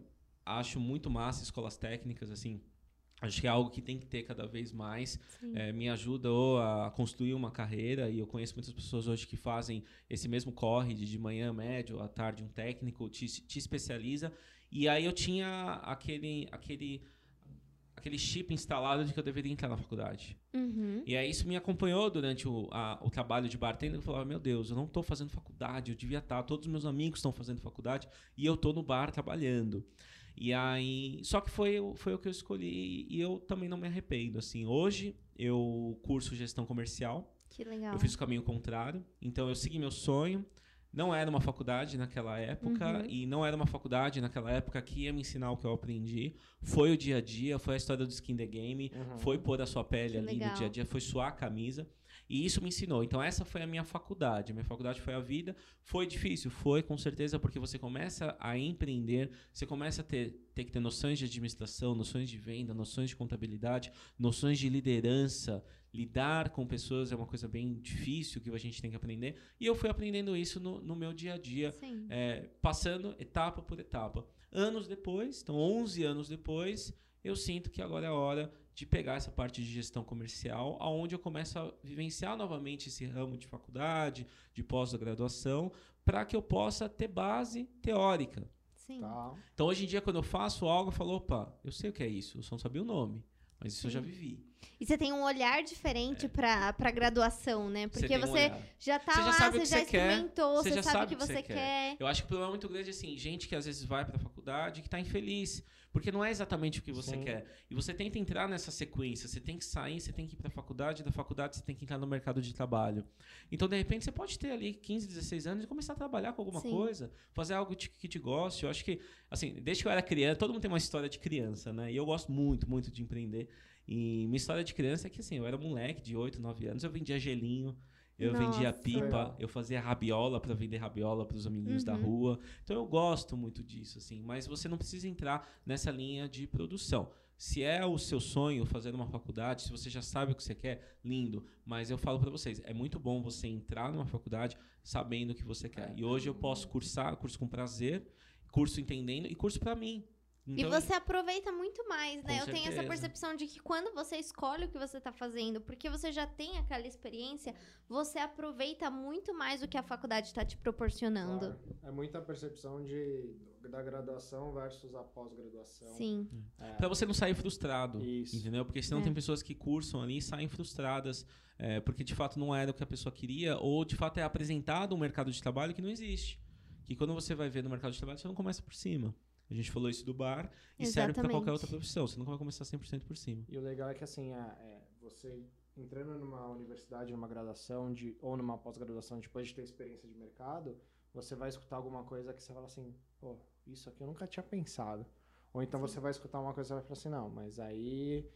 acho muito massa escolas técnicas, assim. Acho que é algo que tem que ter cada vez mais. É, me ajudou a construir uma carreira e eu conheço muitas pessoas hoje que fazem esse mesmo corre de, de manhã médio, à tarde um técnico, te, te especializa. E aí eu tinha aquele, aquele, aquele chip instalado de que eu deveria entrar na faculdade. Uhum. E aí isso me acompanhou durante o, a- o trabalho de bartender. Eu falava, meu Deus, eu não estou fazendo faculdade, eu devia estar. Todos os meus amigos estão fazendo faculdade e eu estou no bar trabalhando. E aí, só que foi, o- foi o que eu escolhi e eu também não me arrependo. Assim, hoje eu curso gestão comercial. Que legal. Eu fiz o caminho contrário. Então eu segui meu sonho. Não era uma faculdade naquela época Uhum. e não era uma faculdade naquela época que ia me ensinar o que eu aprendi. Foi o dia a dia, foi a história do skin the game, Uhum. foi pôr a sua pele Que ali legal. no dia a dia, foi suar a camisa. E isso me ensinou. Então, essa foi a minha faculdade. A minha faculdade foi a vida. Foi difícil? Foi, com certeza, porque você começa a empreender, você começa a ter, ter que ter noções de administração, noções de venda, noções de contabilidade, noções de liderança. Lidar com pessoas é uma coisa bem difícil que a gente tem que aprender. E eu fui aprendendo isso no, no meu dia a dia é, passando etapa por etapa. Anos depois, então 11 anos depois, eu sinto que agora é a hora de pegar essa parte de gestão comercial, aonde eu começo a vivenciar novamente esse ramo de faculdade, de pós-graduação, para que eu possa ter base teórica. Sim. Tá. Então hoje em dia, quando eu faço algo, eu falo, opa, eu sei o que é isso, eu só não sabia o nome, mas isso eu já Sim. vivi. E você tem um olhar diferente pra, pra graduação, né? Porque um você olhar. já tá Você já lá, sabe o você que já você quer, experimentou, você você, já sabe o que que você você quer. Eu acho que o problema muito grande é assim, gente que às vezes vai pra faculdade que tá infeliz, porque não é exatamente o que você Sim. quer. E você tenta entrar nessa sequência, você tem que sair, você tem que ir pra faculdade, da faculdade você tem que entrar no mercado de trabalho. Então, de repente, você pode ter ali 15, 16 anos e começar a trabalhar com alguma Sim. coisa, fazer algo que te goste. Eu acho que, assim, desde que eu era criança, todo mundo tem uma história de criança, né? E eu gosto muito, muito de empreender. E minha história de criança é que, assim, eu era moleque de 8, 9 anos, eu vendia gelinho, eu vendia Nossa. pipa, Legal. eu fazia rabiola para vender rabiola para os amiguinhos da Uhum. rua. Então eu gosto muito disso, assim. Mas você não precisa entrar nessa linha de produção. Se é o seu sonho fazer uma faculdade, se você já sabe o que você quer, lindo. Mas eu falo para vocês, é muito bom você entrar numa faculdade sabendo o que você quer. E hoje eu posso cursar, curso com prazer, curso entendendo e curso para mim. E Então, você aproveita muito mais, né? Eu tenho essa certeza. percepção de que quando você escolhe o que você tá fazendo, porque você já tem aquela experiência, você aproveita muito mais o que a faculdade tá te proporcionando. Claro. É muita percepção de, da graduação versus a pós-graduação. Sim. É. Pra você não sair frustrado. Isso. Entendeu? Porque senão É. tem pessoas que cursam ali e saem frustradas, é, porque de fato não era o que a pessoa queria, ou de fato é apresentado um mercado de trabalho que não existe. Que quando você vai ver no mercado de trabalho, você não começa por cima. A gente falou isso do bar e serve para qualquer Exatamente. outra profissão. Você nunca vai começar 100% por cima. E o legal é que assim, é, é, você entrando numa universidade, numa graduação de, ou numa pós-graduação, depois de ter experiência de mercado, você vai escutar alguma coisa que você fala assim, pô, isso aqui eu nunca tinha pensado. Ou então você vai escutar uma coisa e vai falar assim, não, mas aí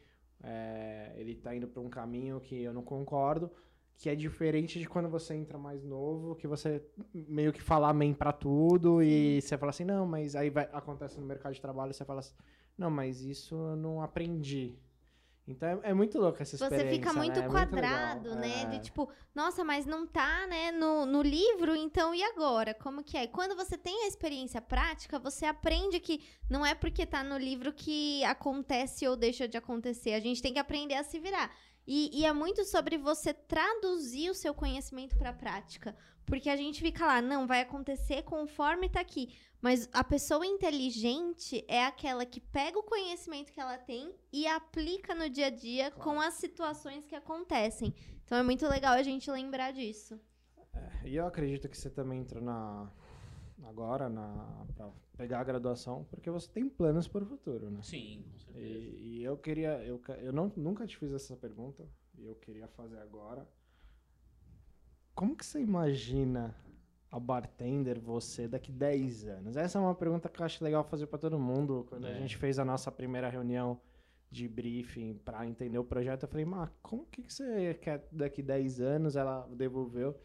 é, ele tá indo para um caminho que eu não concordo, que é diferente de quando você entra mais novo, que você meio que fala amém pra tudo e você fala assim, não, mas aí vai, acontece no mercado de trabalho, você fala assim, não, mas isso eu não aprendi. Então é, é muito louco essa Você experiência, fica muito né? É quadrado, legal. né? É. De tipo, nossa, mas não tá, né, no, no livro, então e agora? Como que é? E quando você tem a experiência prática, você aprende que não é porque tá no livro que acontece ou deixa de acontecer. A gente tem que aprender a se virar. E, e é muito sobre você traduzir o seu conhecimento para a prática. Porque a gente fica lá, não, vai acontecer conforme tá aqui. Mas a pessoa inteligente é aquela que pega o conhecimento que ela tem e aplica no dia a dia Claro. com as situações que acontecem. Então é muito legal a gente lembrar disso. É, e eu acredito que você também entrou na agora na para pegar a graduação porque você tem planos para o futuro, né? Sim, com certeza. E, e eu queria, eu, eu não, nunca te fiz essa pergunta e eu queria fazer agora. Como que você imagina a bartender você daqui 10 anos? Essa é uma pergunta que eu acho legal fazer para todo mundo. Quando a É. gente fez a nossa primeira reunião de briefing para entender o projeto, eu falei, Má, como que, que você quer daqui 10 anos? Ela devolveu.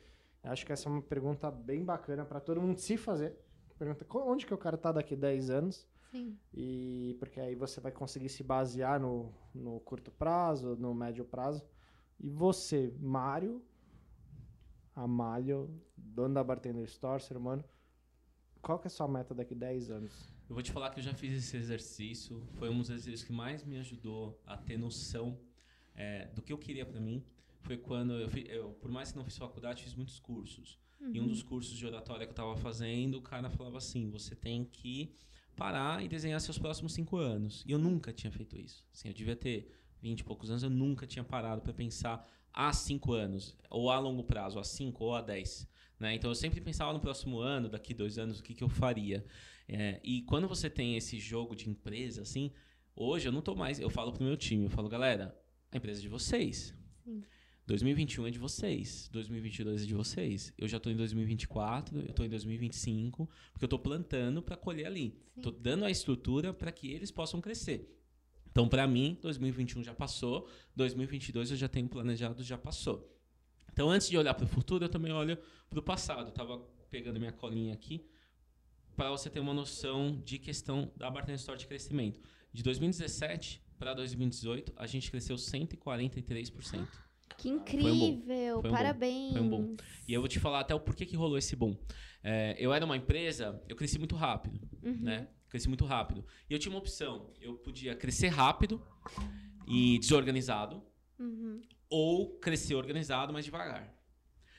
Eu acho que essa é uma pergunta bem bacana para todo mundo se fazer. Pergunta, "Co- onde que eu quero estar daqui 10 anos? Sim. E porque aí você vai conseguir se basear no, no curto prazo, no médio prazo. E você, Mário Amalho, dono da Bartender Store, ser humano, qual que é a sua meta daqui 10 anos? Eu vou te falar que eu já fiz esse exercício. Foi um dos exercícios que mais me ajudou a ter noção é, do que eu queria para mim. Foi quando eu, eu, por mais que não fiz faculdade, fiz muitos cursos. E um dos cursos de oratória que eu estava fazendo, o cara falava assim: você tem que parar e desenhar seus próximos cinco anos. E eu nunca tinha feito isso. Assim, eu devia ter 20 e poucos anos, eu nunca tinha parado para pensar há cinco anos, ou a longo prazo, a cinco ou a dez. Né? Então eu sempre pensava no próximo ano, daqui dois anos, o que, que eu faria. É, e quando você tem esse jogo de empresa, assim, hoje eu não tô mais. Eu falo pro meu time, eu falo, galera, a empresa é de vocês. Sim. 2021 é de vocês, 2022 é de vocês. Eu já tô em 2024, eu tô em 2025, porque eu tô plantando para colher ali. Tô dando a estrutura para que eles possam crescer. Então, para mim, 2021 já passou, 2022 eu já tenho planejado, já passou. Então, antes de olhar para o futuro, eu também olho para o passado. Eu tava pegando minha colinha aqui para você ter uma noção de questão da Bartender Store de crescimento. De 2017 para 2018, a gente cresceu 143%. Que incrível! Foi um. Parabéns! Foi um bom. E eu vou te falar até o porquê que rolou esse boom. É, eu era uma empresa, eu cresci muito rápido, Uhum. né? Cresci muito rápido. E eu tinha uma opção. Eu podia crescer rápido e desorganizado, Uhum. ou crescer organizado, mas devagar.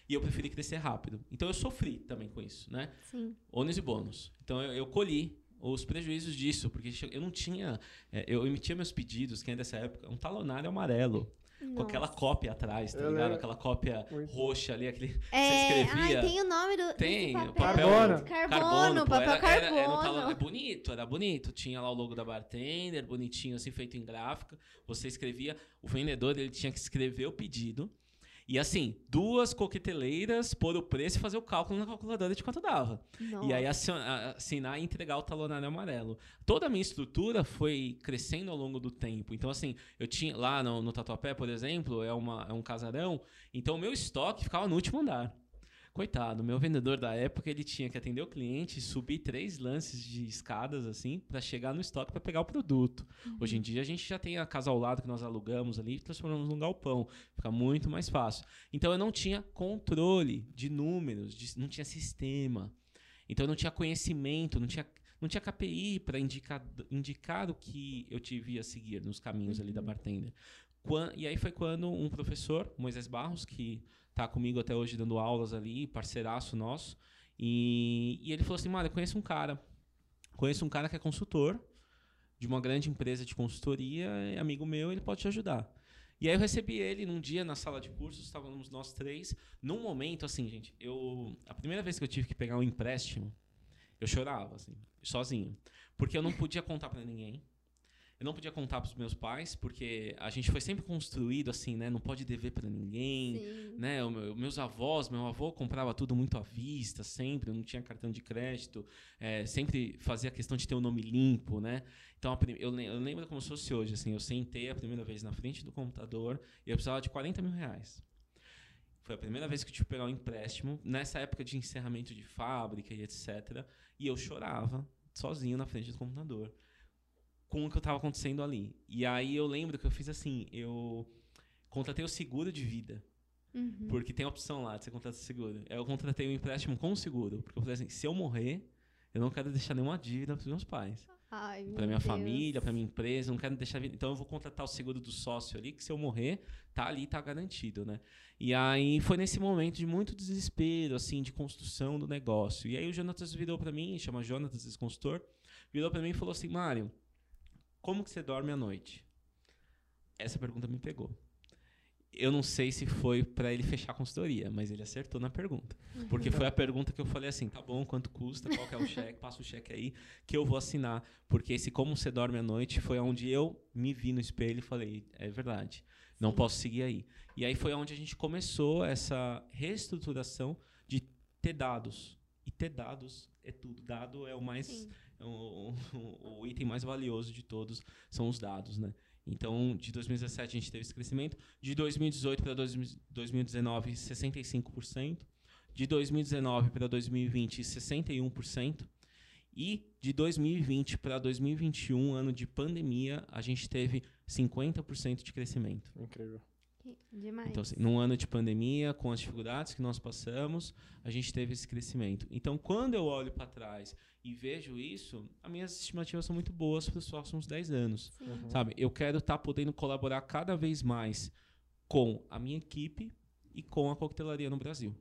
E eu preferi crescer rápido. Então eu sofri também com isso, né? Sim. ônus e bônus. Então eu, eu colhi os prejuízos disso, porque eu não tinha. é, eu emitia meus pedidos, quem é dessa época, um talonário amarelo, com aquela Nossa. cópia atrás, tá Eu ligado? lembro. Aquela cópia Muito. roxa ali, aquele. É, escrevia? ai, tem o nome do Tem, papel. papel- Carbono, pô, papel era, era, era, um carbono. é bonito, era bonito. Tinha lá o logo da bartender, bonitinho, assim, feito em gráfica. Você escrevia, o vendedor ele tinha que escrever o pedido. E assim, duas coqueteleiras, pôr o preço e fazer o cálculo na calculadora de quanto dava. E aí assinar e entregar o talonário amarelo. Toda a minha estrutura foi crescendo ao longo do tempo. Então, assim, eu tinha lá no, no Tatuapé, por exemplo, é, uma, é um casarão. Então, o meu estoque ficava no último andar. Coitado, meu vendedor da época, ele tinha que atender o cliente, subir três lances de escadas, assim, para chegar no estoque para pegar o produto. Hoje em dia, a gente já tem a casa ao lado que nós alugamos ali e transformamos num galpão. Fica muito mais fácil. Então, eu não tinha controle de números, de- não tinha sistema. Então eu não tinha conhecimento, não tinha, não tinha KPI para indicar, indicar o que eu devia seguir nos caminhos ali da bartender. Quan- e aí foi quando um professor, Moisés Barros, que está comigo até hoje dando aulas ali, parceiraço nosso, e, e ele falou assim, Mário, eu conheço um cara, conheço um cara que é consultor de uma grande empresa de consultoria, é amigo meu, ele pode te ajudar. E aí eu recebi ele num dia na sala de cursos, estávamos nós três, num momento assim, gente, eu a primeira vez que eu tive que pegar um empréstimo, eu chorava assim, sozinho, porque eu não podia contar para ninguém. Eu não podia contar para os meus pais, porque a gente foi sempre construído assim, né, não pode dever para ninguém, Sim. né? meu- meus avós, meu avô comprava tudo muito à vista, sempre, não tinha cartão de crédito, é, sempre fazia questão de ter o nome limpo, né? Então eu, eu lembro como se fosse hoje, assim, eu sentei a primeira vez na frente do computador e eu precisava de 40 mil reais. Foi a primeira vez que eu tive que pegar um empréstimo, nessa época de encerramento de fábrica e etc. E eu chorava sozinho na frente do computador com o que estava acontecendo ali. E aí eu lembro que eu fiz assim, eu contratei o seguro de vida. Uhum. Porque tem a opção lá de você contratar seguro. Eu contratei um empréstimo com seguro. Porque eu falei assim, se eu morrer, eu não quero deixar nenhuma dívida para os meus pais. Ai, meu Para minha Deus. família, para minha empresa, não quero deixar... Então eu vou contratar o seguro do sócio ali, que se eu morrer, tá ali, tá garantido, né? E aí foi nesse momento de muito desespero, assim, de construção do negócio. E aí o Jonatas virou para mim, chama Jonatas, esse consultor, virou para mim e falou assim, Mário, como que você dorme à noite? Essa pergunta me pegou. Eu não sei se foi para ele fechar a consultoria, mas ele acertou na pergunta. Porque foi a pergunta que eu falei assim: tá bom, quanto custa, qual é o cheque, passa o cheque aí, que eu vou assinar. Porque esse Como Você Dorme à Noite foi onde eu me vi no espelho e falei: é verdade, não Sim. posso seguir aí. E aí foi onde a gente começou essa reestruturação de ter dados. E ter dados é tudo. Dado é o mais Sim. É o, o- o item mais valioso de todos são os dados, né? Então, de 2017 a gente teve esse crescimento, de 2018 para 2019, 65%, de 2019 para 2020, 61%, e de 2020 para 2021, ano de pandemia, a gente teve 50% de crescimento. Incrível. Demais. Então, assim, num ano de pandemia, com as dificuldades que nós passamos, a gente teve esse crescimento. Então, quando eu olho para trás e vejo isso, as minhas estimativas são muito boas para os próximos 10 anos. Uhum. Sabe? Eu quero estar podendo colaborar cada vez mais com a minha equipe e com a coquetelaria no Brasil.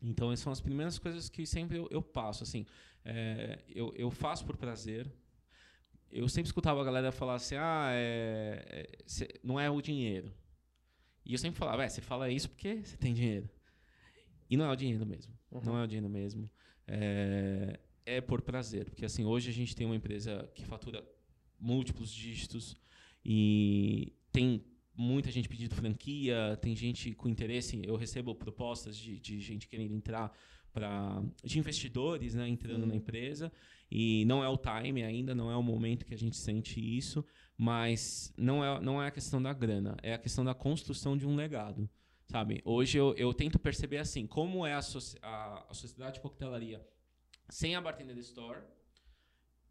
Então, essas são as primeiras coisas que sempre eu, eu passo. Assim, é, eu, eu faço por prazer. Eu sempre escutava a galera falar assim: ah, é, é, cê- não é o dinheiro. E eu sempre falava: é, você fala isso porque você tem dinheiro. E não é o dinheiro mesmo. Uhum. Não é o dinheiro mesmo. É, é por prazer. Porque assim, hoje a gente tem uma empresa que fatura múltiplos dígitos e tem muita gente pedindo franquia, tem gente com interesse. Eu recebo propostas de, de gente querendo entrar de investidores, né, entrando Sim. na empresa. E não é o time ainda, não é o momento que a gente sente isso, mas não é, não é a questão da grana, é a questão da construção de um legado. Sabe? Hoje eu, eu tento perceber assim, como é a, a, a sociedade de coquetelaria sem a Bartender Store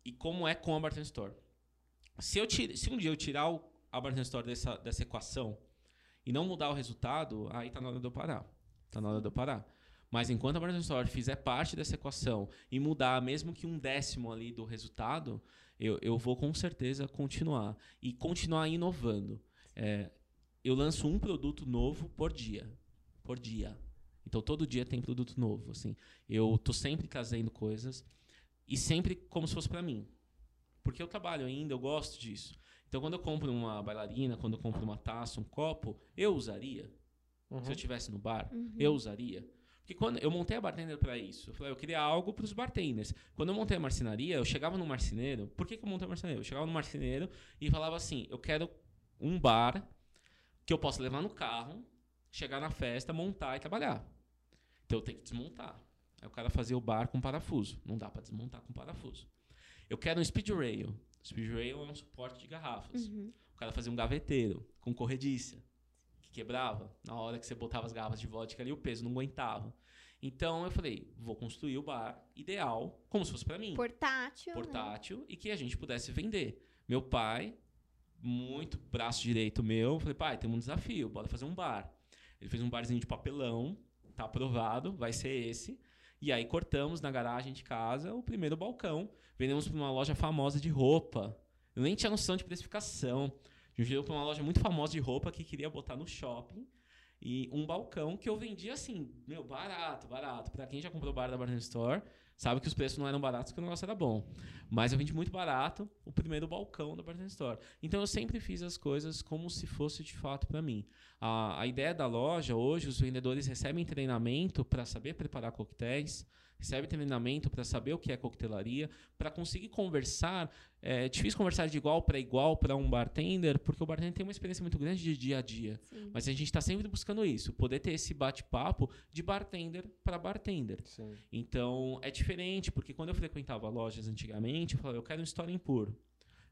e como é com a Bartender Store. Se, eu tire, se um dia eu tirar o, a Bartender Store dessa, dessa equação e não mudar o resultado, aí tá na hora de eu parar. Tá na hora de eu parar. Mas enquanto a Bartender Store fizer parte dessa equação e mudar mesmo que um décimo ali do resultado, eu, eu vou com certeza continuar. E continuar inovando. É, eu lanço um produto novo por dia. Por dia. Então todo dia tem produto novo, assim. Eu tô sempre trazendo coisas e sempre como se fosse para mim. Porque eu trabalho ainda, eu gosto disso. Então quando eu compro uma bailarina, quando eu compro uma taça, um copo, eu usaria. Uhum. Se eu estivesse no bar, Uhum. eu usaria. Porque quando eu montei a bartender para isso, eu falei, eu queria algo para os bartenders. Quando eu montei a marcenaria, eu chegava no marceneiro. Por que, que eu montei a marcenaria? Eu chegava no marceneiro e falava assim: eu quero um bar que eu possa levar no carro, chegar na festa, montar e trabalhar. Então eu tenho que desmontar. Aí o cara fazia o bar com parafuso. Não dá para desmontar com parafuso. Eu quero um speed rail. Speed rail é um suporte de garrafas. Uhum. O cara fazia um gaveteiro com corrediça, que quebrava. Na hora que você botava as garrafas de vodka ali, o peso não aguentava. Então eu falei, vou construir o bar ideal, como se fosse para mim, Portátil. né? portátil, e que a gente pudesse vender. Meu pai, muito braço direito meu, eu falei, pai, tem um desafio, bora fazer um bar. Ele fez um barzinho de papelão, tá aprovado, vai ser esse. E aí cortamos na garagem de casa o primeiro balcão. Vendemos para uma loja famosa de roupa. Eu nem tinha noção de precificação. Vendeu para uma loja muito famosa de roupa que queria botar no shopping. E um balcão que eu vendia assim, meu, barato, barato. Para quem já comprou bar da Bartender Store, sabe que os preços não eram baratos, que o negócio era bom. Mas eu vendi muito barato o primeiro balcão da Bartender Store. Então eu sempre fiz as coisas como se fosse de fato para mim. A, a ideia da loja, hoje, os vendedores recebem treinamento para saber preparar coquetéis, recebem treinamento para saber o que é coquetelaria, para conseguir conversar. É difícil conversar de igual para igual para um bartender, porque o bartender tem uma experiência muito grande de dia a dia. Sim. Mas a gente está sempre buscando isso, poder ter esse bate-papo de bartender para bartender. Sim. Então é diferente, porque quando eu frequentava lojas antigamente, eu falava, eu quero um store impuro,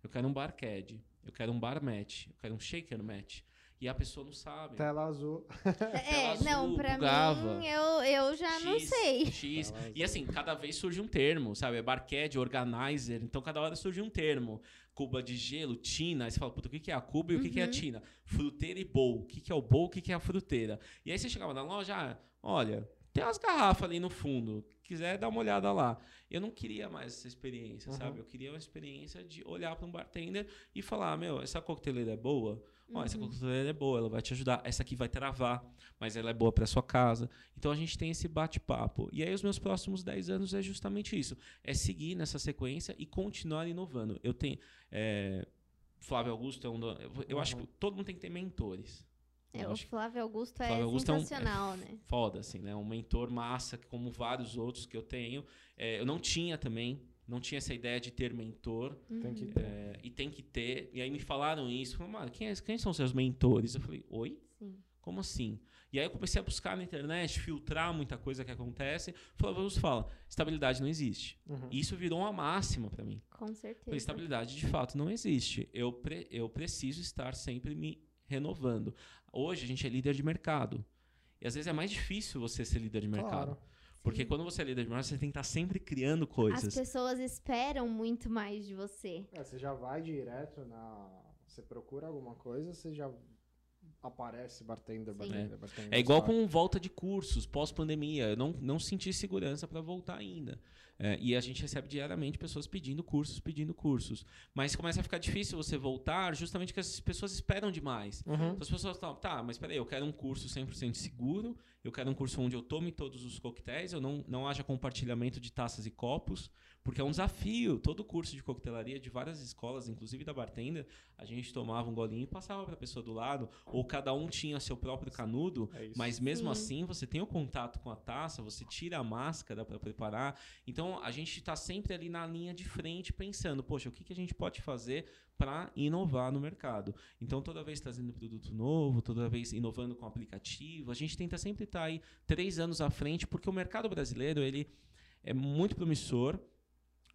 eu quero um bar cad, eu quero um bar match, eu quero um shaker match. E a pessoa não sabe. Tela azul. É, azul, não, pra bugava. mim, eu, eu já não X, sei. X. Tela. E assim, cada vez surge um termo, sabe? É barcad, organizer. Então, cada hora surge um termo. Cuba de gelo, tina. Aí você fala, puta, o que que é a cuba e o que que é a Uhum. tina? Fruteira e bowl. O que que é o bowl, o que que é a fruteira? E aí você chegava na loja, ah, olha, tem umas garrafas ali no fundo. Quiser dar uma olhada lá. Eu não queria mais essa experiência, Uhum. sabe? Eu queria uma experiência de olhar para um bartender e falar, meu, essa coqueteleira é boa? Ó, essa Uhum. coqueteleira é boa, ela vai te ajudar. Essa aqui vai travar, mas ela é boa para sua casa. Então a gente tem esse bate-papo. E aí os meus próximos 10 anos é justamente isso. É seguir nessa sequência e continuar inovando. Eu tenho... é, Flávio Augusto é um... do- eu- Eu acho que Uhum. todo mundo tem que ter mentores. É, Eu o acho que Flávio Augusto é Flávio Augusto é um- sensacional, né? foda, assim, né? Um mentor massa, como vários outros que eu tenho. É, eu não tinha também, não tinha essa ideia de ter mentor. Tem que Uhum. ter. é, e tem que ter. E aí me falaram isso. Falaram, mano, quem, é- quem são seus mentores? Eu falei, oi? Sim. Como assim? E aí eu comecei a buscar na internet, filtrar muita coisa que acontece. Flávio fala, estabilidade não existe. Uhum. E isso virou uma máxima para mim. Com Falei, certeza. estabilidade de fato não existe. Eu, pre- eu preciso estar sempre me renovando. Hoje a gente é líder de mercado. E às vezes é mais difícil você ser líder de mercado. Claro. Porque quando você é líder de mercado, você tem que estar sempre criando As coisas. pessoas esperam muito mais de você. É, você já vai direto na. Você procura alguma coisa, você já aparece bartender, bartender, bartender. É igual só. com volta de cursos, pós-pandemia. Eu não, não senti segurança para voltar ainda. É, e a gente recebe diariamente pessoas pedindo cursos, pedindo cursos. Mas começa a ficar difícil você voltar justamente porque as pessoas esperam demais. Uhum. Então as pessoas falam, tá, mas peraí, eu quero um curso 100% seguro, eu quero um curso onde eu tome todos os coquetéis, eu não, não haja compartilhamento de taças e copos, porque é um desafio. Todo curso de coquetelaria de várias escolas, inclusive da bartender, a gente tomava um golinho e passava para a pessoa do lado, ou cada um tinha seu próprio canudo, É mas mesmo Sim. assim você tem o contato com a taça, você tira a máscara para preparar. Então Então, a gente está sempre ali na linha de frente pensando, poxa, o que, que a gente pode fazer para inovar no mercado? Então, toda vez trazendo produto novo, toda vez inovando com aplicativo, a gente tenta sempre estar tá aí três anos à frente, porque o mercado brasileiro ele é muito promissor,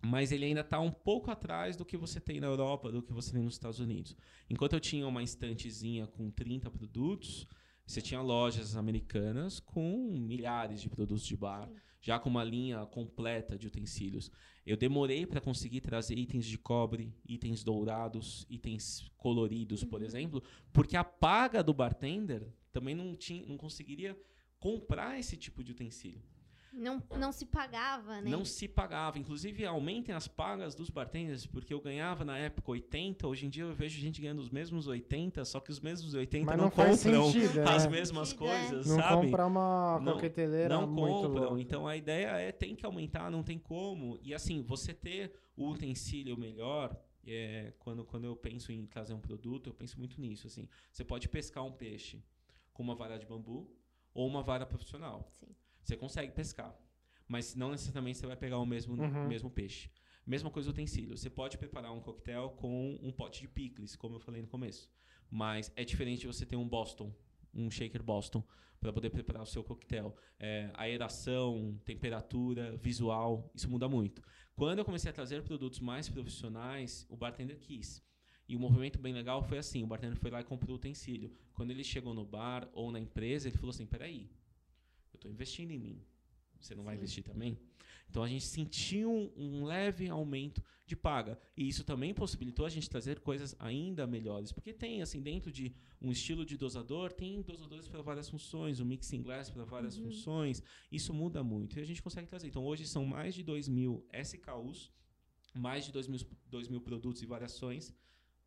mas ele ainda está um pouco atrás do que você tem na Europa, do que você tem nos Estados Unidos. Enquanto eu tinha uma estantezinha com 30 produtos, você tinha lojas americanas com milhares de produtos de bar, já com uma linha completa de utensílios. Eu demorei para conseguir trazer itens de cobre, itens dourados, itens coloridos, uhum. por exemplo, porque a paga do bartender também não, tinha, não conseguiria comprar esse tipo de utensílio. Não, não se pagava, né? Não se pagava. Inclusive, aumentem as pagas dos bartenders, porque eu ganhava na época 80, hoje em dia eu vejo gente ganhando os mesmos 80, só que os mesmos 80 Mas não, não compram sentido, as né? mesmas Sentido, é. coisas, Não sabe? comprar uma Não- coqueteleira não muito compram. louca. Então a ideia é tem que aumentar, não tem como. E assim, você ter o utensílio melhor, é, quando, quando eu penso em trazer um produto, eu penso muito nisso. Assim, você pode pescar um peixe com uma vara de bambu ou uma vara profissional. Sim. Você consegue pescar, mas não necessariamente você vai pegar o mesmo, Uhum. mesmo peixe. Mesma coisa o utensílio. Você pode preparar um coquetel com um pote de picles, como eu falei no começo. Mas é diferente você ter um Boston, um shaker Boston, para poder preparar o seu coquetel. É, aeração, temperatura, visual, isso muda muito. Quando eu comecei a trazer produtos mais profissionais, o bartender quis. E o movimento bem legal foi assim: o bartender foi lá e comprou o utensílio. Quando ele chegou no bar ou na empresa, ele falou assim: peraí, eu estou investindo em mim. Você não vai Sim. investir também? Então a gente sentiu um, um leve aumento de paga. E isso também possibilitou a gente trazer coisas ainda melhores. Porque tem, assim, dentro de um estilo de dosador, tem dosadores para várias funções, o mixing glass para várias Uhum. funções. Isso muda muito. E a gente consegue trazer. Então hoje são mais de 2 mil SKUs, mais de 2 mil, 2 mil produtos e variações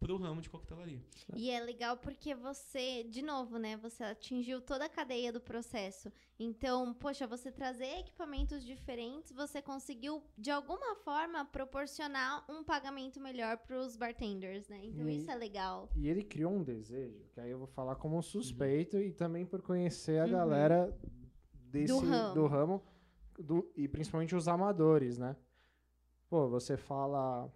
para o ramo de coquetelaria. E é legal porque você, de novo, né? Você atingiu toda a cadeia do processo. Então, poxa, você trazer equipamentos diferentes, você conseguiu, de alguma forma, proporcionar um pagamento melhor para os bartenders, né? Então, E- isso é legal. E ele criou um desejo, que aí eu vou falar como um suspeito e também por conhecer a Uhum. galera desse, Do ramo. do ramo do- e principalmente os amadores, né? Pô, você fala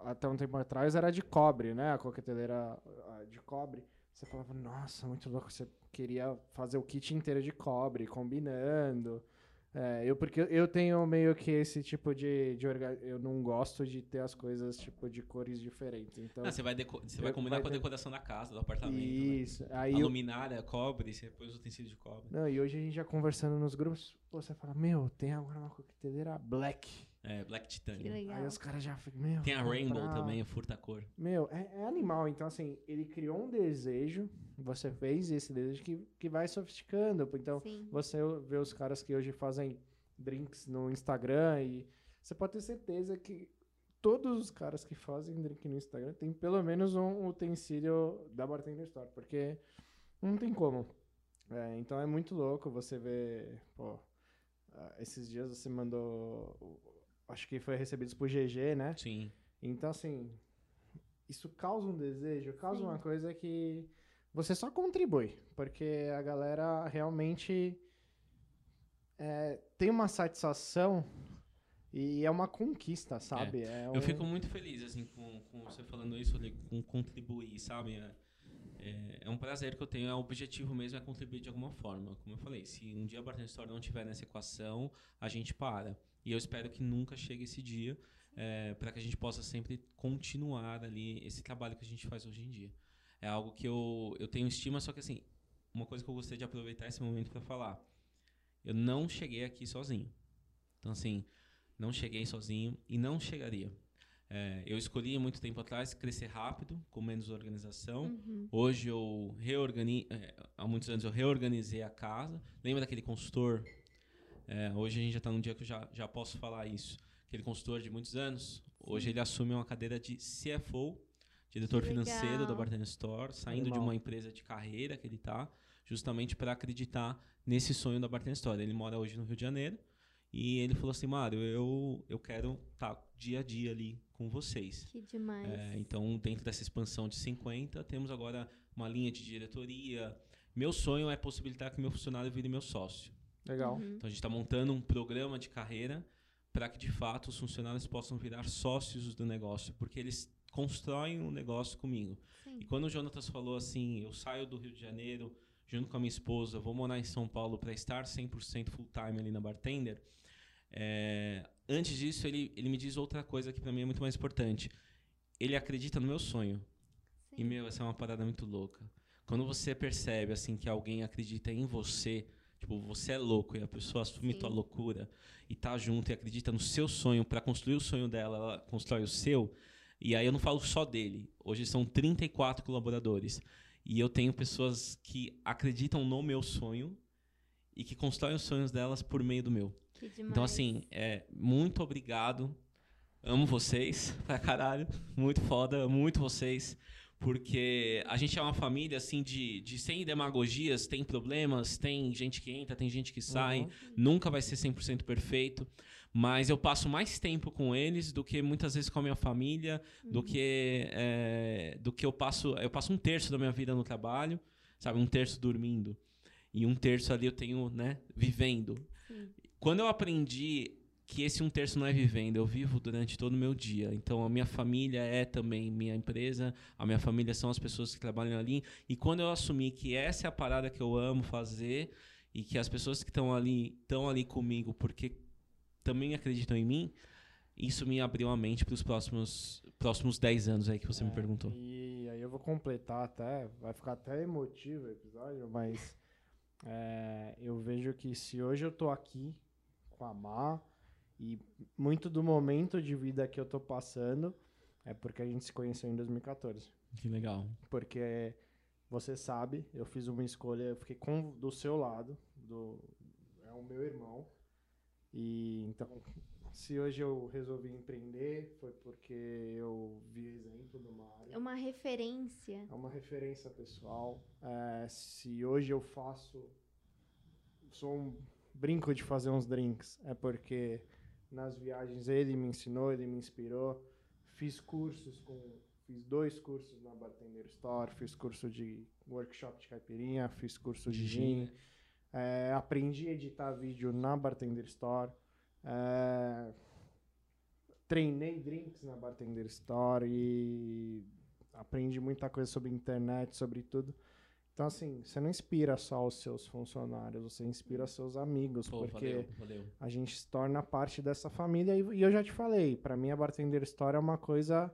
até um tempo atrás era de cobre, né? A coqueteleira de cobre. Você falava, nossa, muito louco. Você queria fazer o kit inteiro de cobre, combinando. É, eu, porque eu tenho meio que esse tipo de, de orga- Eu não gosto de ter as coisas, tipo, de cores diferentes. Então, Ah, você vai, deco- você vai combinar vai com a ter- decoração da casa, do apartamento. né? isso. Aí A eu, luminária, cobre, você põe os utensílios de cobre. Não, e hoje a gente já conversando nos grupos, pô, você fala, meu, tem agora uma coqueteleira black. É, Black Que Titanium. legal. Aí os caras já ficam, meu. Tem a Rainbow comprar. também, o furta-cor. Meu, é, é animal. Então, assim, ele criou um desejo, você fez esse desejo que, que vai sofisticando. Então, Sim. você vê os caras que hoje fazem drinks no Instagram e você pode ter certeza que todos os caras que fazem drink no Instagram tem pelo menos um utensílio da Bartender Store, porque não tem como. É, então é muito louco você ver, pô, ah, esses dias você mandou, acho que foi recebidos por GG, né? Sim. Então, assim, isso causa um desejo, causa Sim. uma coisa que você só contribui, porque a galera realmente é, tem uma satisfação e é uma conquista, sabe? É Eu um- fico muito feliz, assim, com, com você falando isso, com contribuir, sabe? É, é- é um prazer que eu tenho, é o objetivo mesmo é contribuir de alguma forma. Como eu falei, se um dia a Bartender Store não tiver nessa equação, a gente para. E eu espero que nunca chegue esse dia, para que a gente possa sempre continuar ali esse trabalho que a gente faz hoje em dia. É algo que eu, eu tenho estima, só que assim, uma coisa que eu gostaria de aproveitar esse momento para falar. Eu não cheguei aqui sozinho. Então, assim, não cheguei sozinho e não chegaria. É, eu escolhi muito tempo atrás crescer rápido, com menos organização. Uhum. Hoje eu reorgani é, há muitos anos eu reorganizei a casa. Lembra daquele consultor? É, hoje a gente já está num dia que eu já, já posso falar isso. Aquele consultor de muitos anos, hoje ele assume uma cadeira de CFO, diretor financeiro da. Bartender Store, saindo de uma empresa de carreira que ele está, justamente para acreditar nesse sonho da Bartender Store. Ele mora hoje no Rio de Janeiro e ele falou assim, Mário, eu, eu quero estar dia a dia ali com vocês. Que demais. É, então, dentro dessa expansão de 50, temos agora uma linha de diretoria. Meu sonho é possibilitar que meu funcionário vire meu sócio. Legal. Uhum. Então, a gente está montando um programa de carreira para que de fato os funcionários possam virar sócios do negócio, porque eles constroem um negócio comigo. Sim. E quando o Jonatas falou assim, eu saio do Rio de Janeiro junto com a minha esposa, vou morar em São Paulo para estar 100% full time ali na bartender. é, antes disso, ele, ele me diz outra coisa que para mim é muito mais importante. Ele acredita no meu sonho. E, Sim. meu, essa é uma parada muito louca. Quando você percebe, assim, que alguém acredita em você, tipo, você é louco e a pessoa assume Sim. tua loucura e tá junto e acredita no seu sonho para construir o sonho dela, ela constrói o seu. E aí eu não falo só dele. Hoje são 34 colaboradores. E eu tenho pessoas que acreditam no meu sonho e que constroem os sonhos delas por meio do meu. Que demais. Então, assim, é, muito obrigado. Amo vocês pra caralho. Muito foda, amo muito vocês. Porque a gente é uma família, assim, de, de sem demagogias, tem problemas, tem gente que entra, tem gente que sai. Uhum. Nunca vai ser 100% perfeito. Mas eu passo mais tempo com eles do que muitas vezes com a minha família, do que é, do que eu passo. Eu passo um terço da minha vida no trabalho, sabe? Um terço dormindo. E um terço ali eu tenho, né, vivendo. Sim. Quando eu aprendi que esse um terço não é vivendo, eu vivo durante todo o meu dia. Então a minha família é também minha empresa, a minha família são as pessoas que trabalham ali. E quando eu assumi que essa é a parada que eu amo fazer e que as pessoas que estão ali estão ali comigo porque também acreditam em mim, isso me abriu a mente para os próximos próximos 10 anos aí que você me É, perguntou. E aí eu vou completar até, vai ficar até emotivo o episódio, mas é, eu vejo que se hoje eu tô aqui com a Má e muito do momento de vida que eu tô passando é porque a gente se conheceu em 2014. Que legal. Porque você sabe, eu fiz uma escolha, eu fiquei com, do seu lado, do, é o meu irmão. E então, se hoje eu resolvi empreender, foi porque eu vi exemplo do Mário. É uma referência. É uma referência pessoal. É, se hoje eu faço. Sou um brinco de fazer uns drinks, é porque nas viagens ele me ensinou, ele me inspirou. Fiz cursos com. Fiz dois cursos na Bartender Store, fiz curso de workshop de caipirinha, fiz curso de gin. É, aprendi a editar vídeo na Bartender Store. É, treinei drinks na Bartender Store e aprendi muita coisa sobre internet, sobre tudo. Então, assim, você não inspira só os seus funcionários, você inspira seus amigos, Pô, porque valeu, valeu. a gente se torna parte dessa família. E, e eu já te falei, para mim a Bartender Store é uma coisa.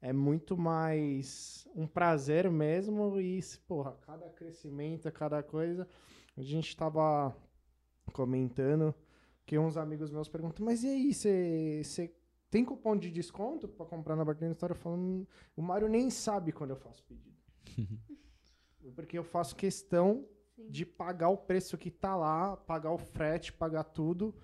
É muito mais um prazer mesmo. E, porra, cada crescimento, cada coisa. A gente tava comentando que uns amigos meus perguntam: Mas e aí, você tem cupom de desconto para comprar na Bartender Store? Eu falo: "Hum, O Mário nem sabe quando eu faço pedido. Porque eu faço questão Sim. de pagar o preço que tá lá, pagar o frete, pagar tudo,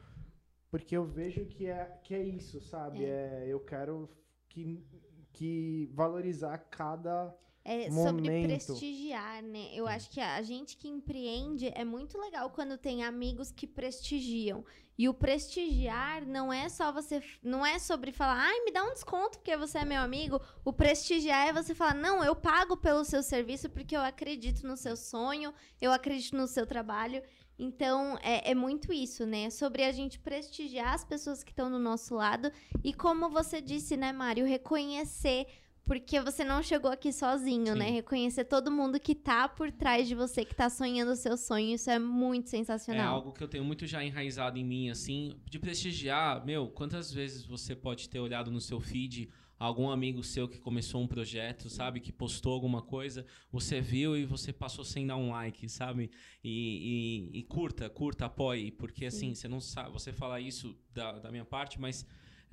porque eu vejo que é, que é isso, sabe? É. eu quero que, que valorizar cada. É sobre prestigiar, né? Eu acho que a gente que empreende é muito legal quando tem amigos que prestigiam. E o prestigiar não é só você. Não é sobre falar, ai, me dá um desconto porque você é meu amigo. O prestigiar é você falar, não, eu pago pelo seu serviço porque eu acredito no seu sonho, eu acredito no seu trabalho. Então, é, é muito isso, né? Sobre a gente prestigiar as pessoas que estão do nosso lado. E como você disse, né, Mário, reconhecer porque você não chegou aqui sozinho, Sim. né? Reconhecer todo mundo que tá por trás de você, que tá sonhando o seu sonho, isso é muito É sensacional. algo que eu tenho muito já enraizado em mim, assim, de prestigiar. Meu, quantas vezes você pode ter olhado no seu feed algum amigo seu que começou um projeto, sabe? Que postou alguma coisa, você viu e você passou sem dar um like, sabe? E, e- e curta, curta, apoie, porque assim, você não sabe, você fala isso da, da minha parte, mas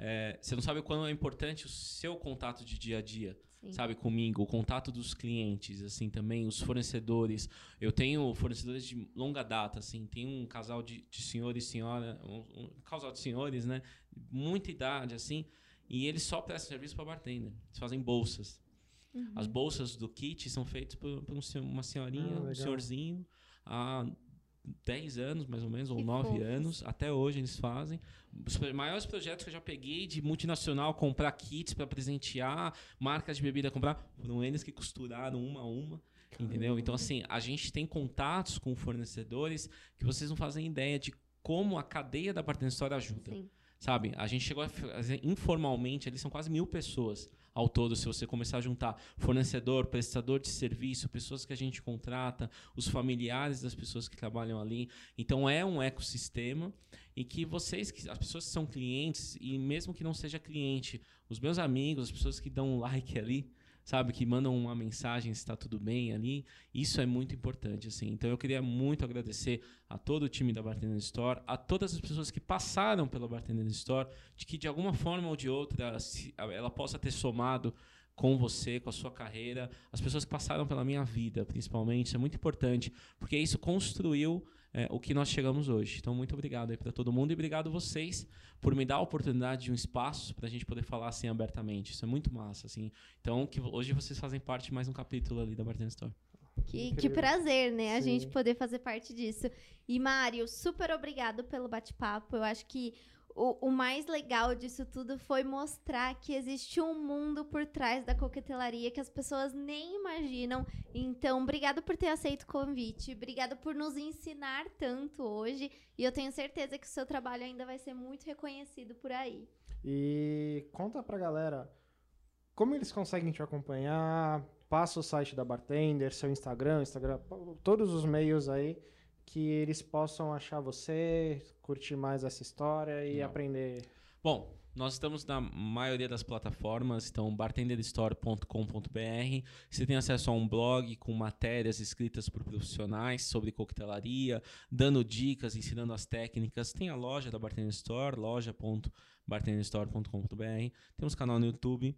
é, você não sabe o quão é importante o seu contato de dia a dia Sim. sabe, comigo, o contato dos clientes, assim, também, os fornecedores. Eu tenho fornecedores de longa data, assim, tem um casal de, de senhor e senhora, um, um casal de senhores, né, muita idade, assim, e eles só prestam serviço para bartender. Eles fazem bolsas. Uhum. As bolsas do kit são feitas por, por um uma senhorinha, Ah, um senhorzinho, há 10 anos, mais ou menos, ou Que 9 fofos. anos. Até hoje eles fazem. Os maiores projetos que eu já peguei de multinacional, comprar kits para presentear, marcas de bebida comprar, foram eles que costuraram uma a uma. Entendeu? Então, assim, a gente tem contatos com fornecedores que vocês não fazem ideia de como a cadeia da Bartender Store ajuda. Sim. sabe? A gente chegou a fazer informalmente, ali são quase mil pessoas ao todo, se você começar a juntar fornecedor, prestador de serviço, pessoas que a gente contrata, os familiares das pessoas que trabalham ali. Então é um ecossistema e que vocês, as pessoas que são clientes, e mesmo que não seja cliente, os meus amigos, as pessoas que dão um like ali, sabe, que mandam uma mensagem se está tudo bem ali, isso é muito importante, assim. Então eu queria muito agradecer a todo o time da Bartender Store, a todas as pessoas que passaram pela Bartender Store, de que de alguma forma ou de outra ela possa ter somado com você, com a sua carreira, as pessoas que passaram pela minha vida, principalmente, isso é muito importante, porque isso construiu é, o que nós chegamos hoje. Então, muito obrigado aí para todo mundo e obrigado vocês por me dar a oportunidade de um espaço para a gente poder falar assim abertamente. Isso é muito massa, assim. Então, que hoje vocês fazem parte de mais um capítulo ali da Bartender Store. Que, que, prazer, né? Sim. A gente poder fazer parte disso. E, Mário, super obrigado pelo bate-papo. Eu acho que o, o, mais legal disso tudo foi mostrar que existe um mundo por trás da coquetelaria que as pessoas nem imaginam. Então, obrigado por ter aceito o convite, obrigado por nos ensinar tanto hoje. E eu tenho certeza que o seu trabalho ainda vai ser muito reconhecido por aí. E conta pra galera como eles conseguem te acompanhar. Passa o site da Bartender, seu Instagram, Instagram, todos os meios aí que eles possam achar você, curtir mais essa história e Não. aprender. Bom, nós estamos na maioria das plataformas, então bartenderstore.com.br. Você tem acesso a um blog com matérias escritas por profissionais sobre coquetelaria, dando dicas, ensinando as técnicas. Tem a loja da Bartender Store, loja.bartenderstore.com.br. Temos canal no YouTube.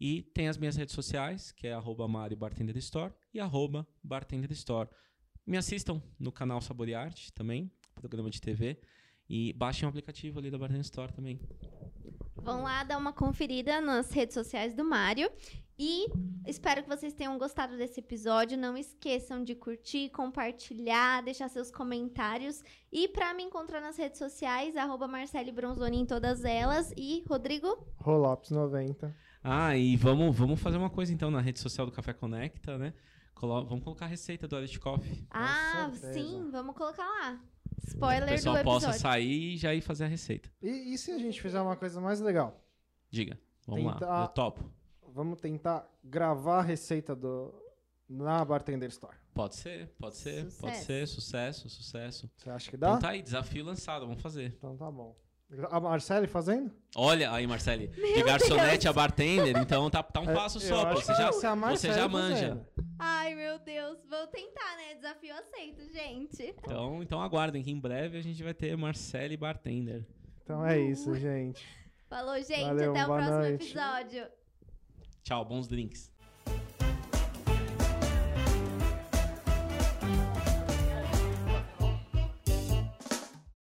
E tem as minhas redes sociais, que é arroba Mario Bartender Store e arroba Bartender Store. Me assistam no canal Saborearte também, programa de TV. E baixem o aplicativo ali da Bartender Store também. Vão lá dar uma conferida nas redes sociais do Mário. E espero que vocês tenham gostado desse episódio. Não esqueçam de curtir, compartilhar, deixar seus comentários. E para me encontrar nas redes sociais, arroba Marcele Bronzoni em todas elas. E Rodrigo? Rolopes90. Ah, e vamos, vamos fazer uma coisa então na rede social do Café Conecta, né? Colo vamos colocar a receita do Coffee. Ah, sim, vamos colocar lá. Spoiler do episódio. O pessoal possa sair e já ir fazer a receita. E, e, se a gente fizer uma coisa mais legal? Diga. Vamos tentar, lá, eu topo. Vamos tentar gravar a receita do, na Bartender Store. Pode ser, pode ser, sucesso. pode ser. Sucesso, sucesso. Você acha que dá? Então tá aí, desafio lançado, vamos fazer. Então tá bom. A Marcele fazendo? Olha aí, Marcele. Meu de garçonete Deus. a bartender, então tá, tá um é, passo só, pô. Você já, você já manja. Ai, meu Deus. Vou tentar, né? Desafio aceito, gente. Então, então aguardem que em breve a gente vai ter Marcele Bartender. Então é isso, gente. Falou, gente. Valeu, Até o próximo noite. episódio. Tchau, bons drinks.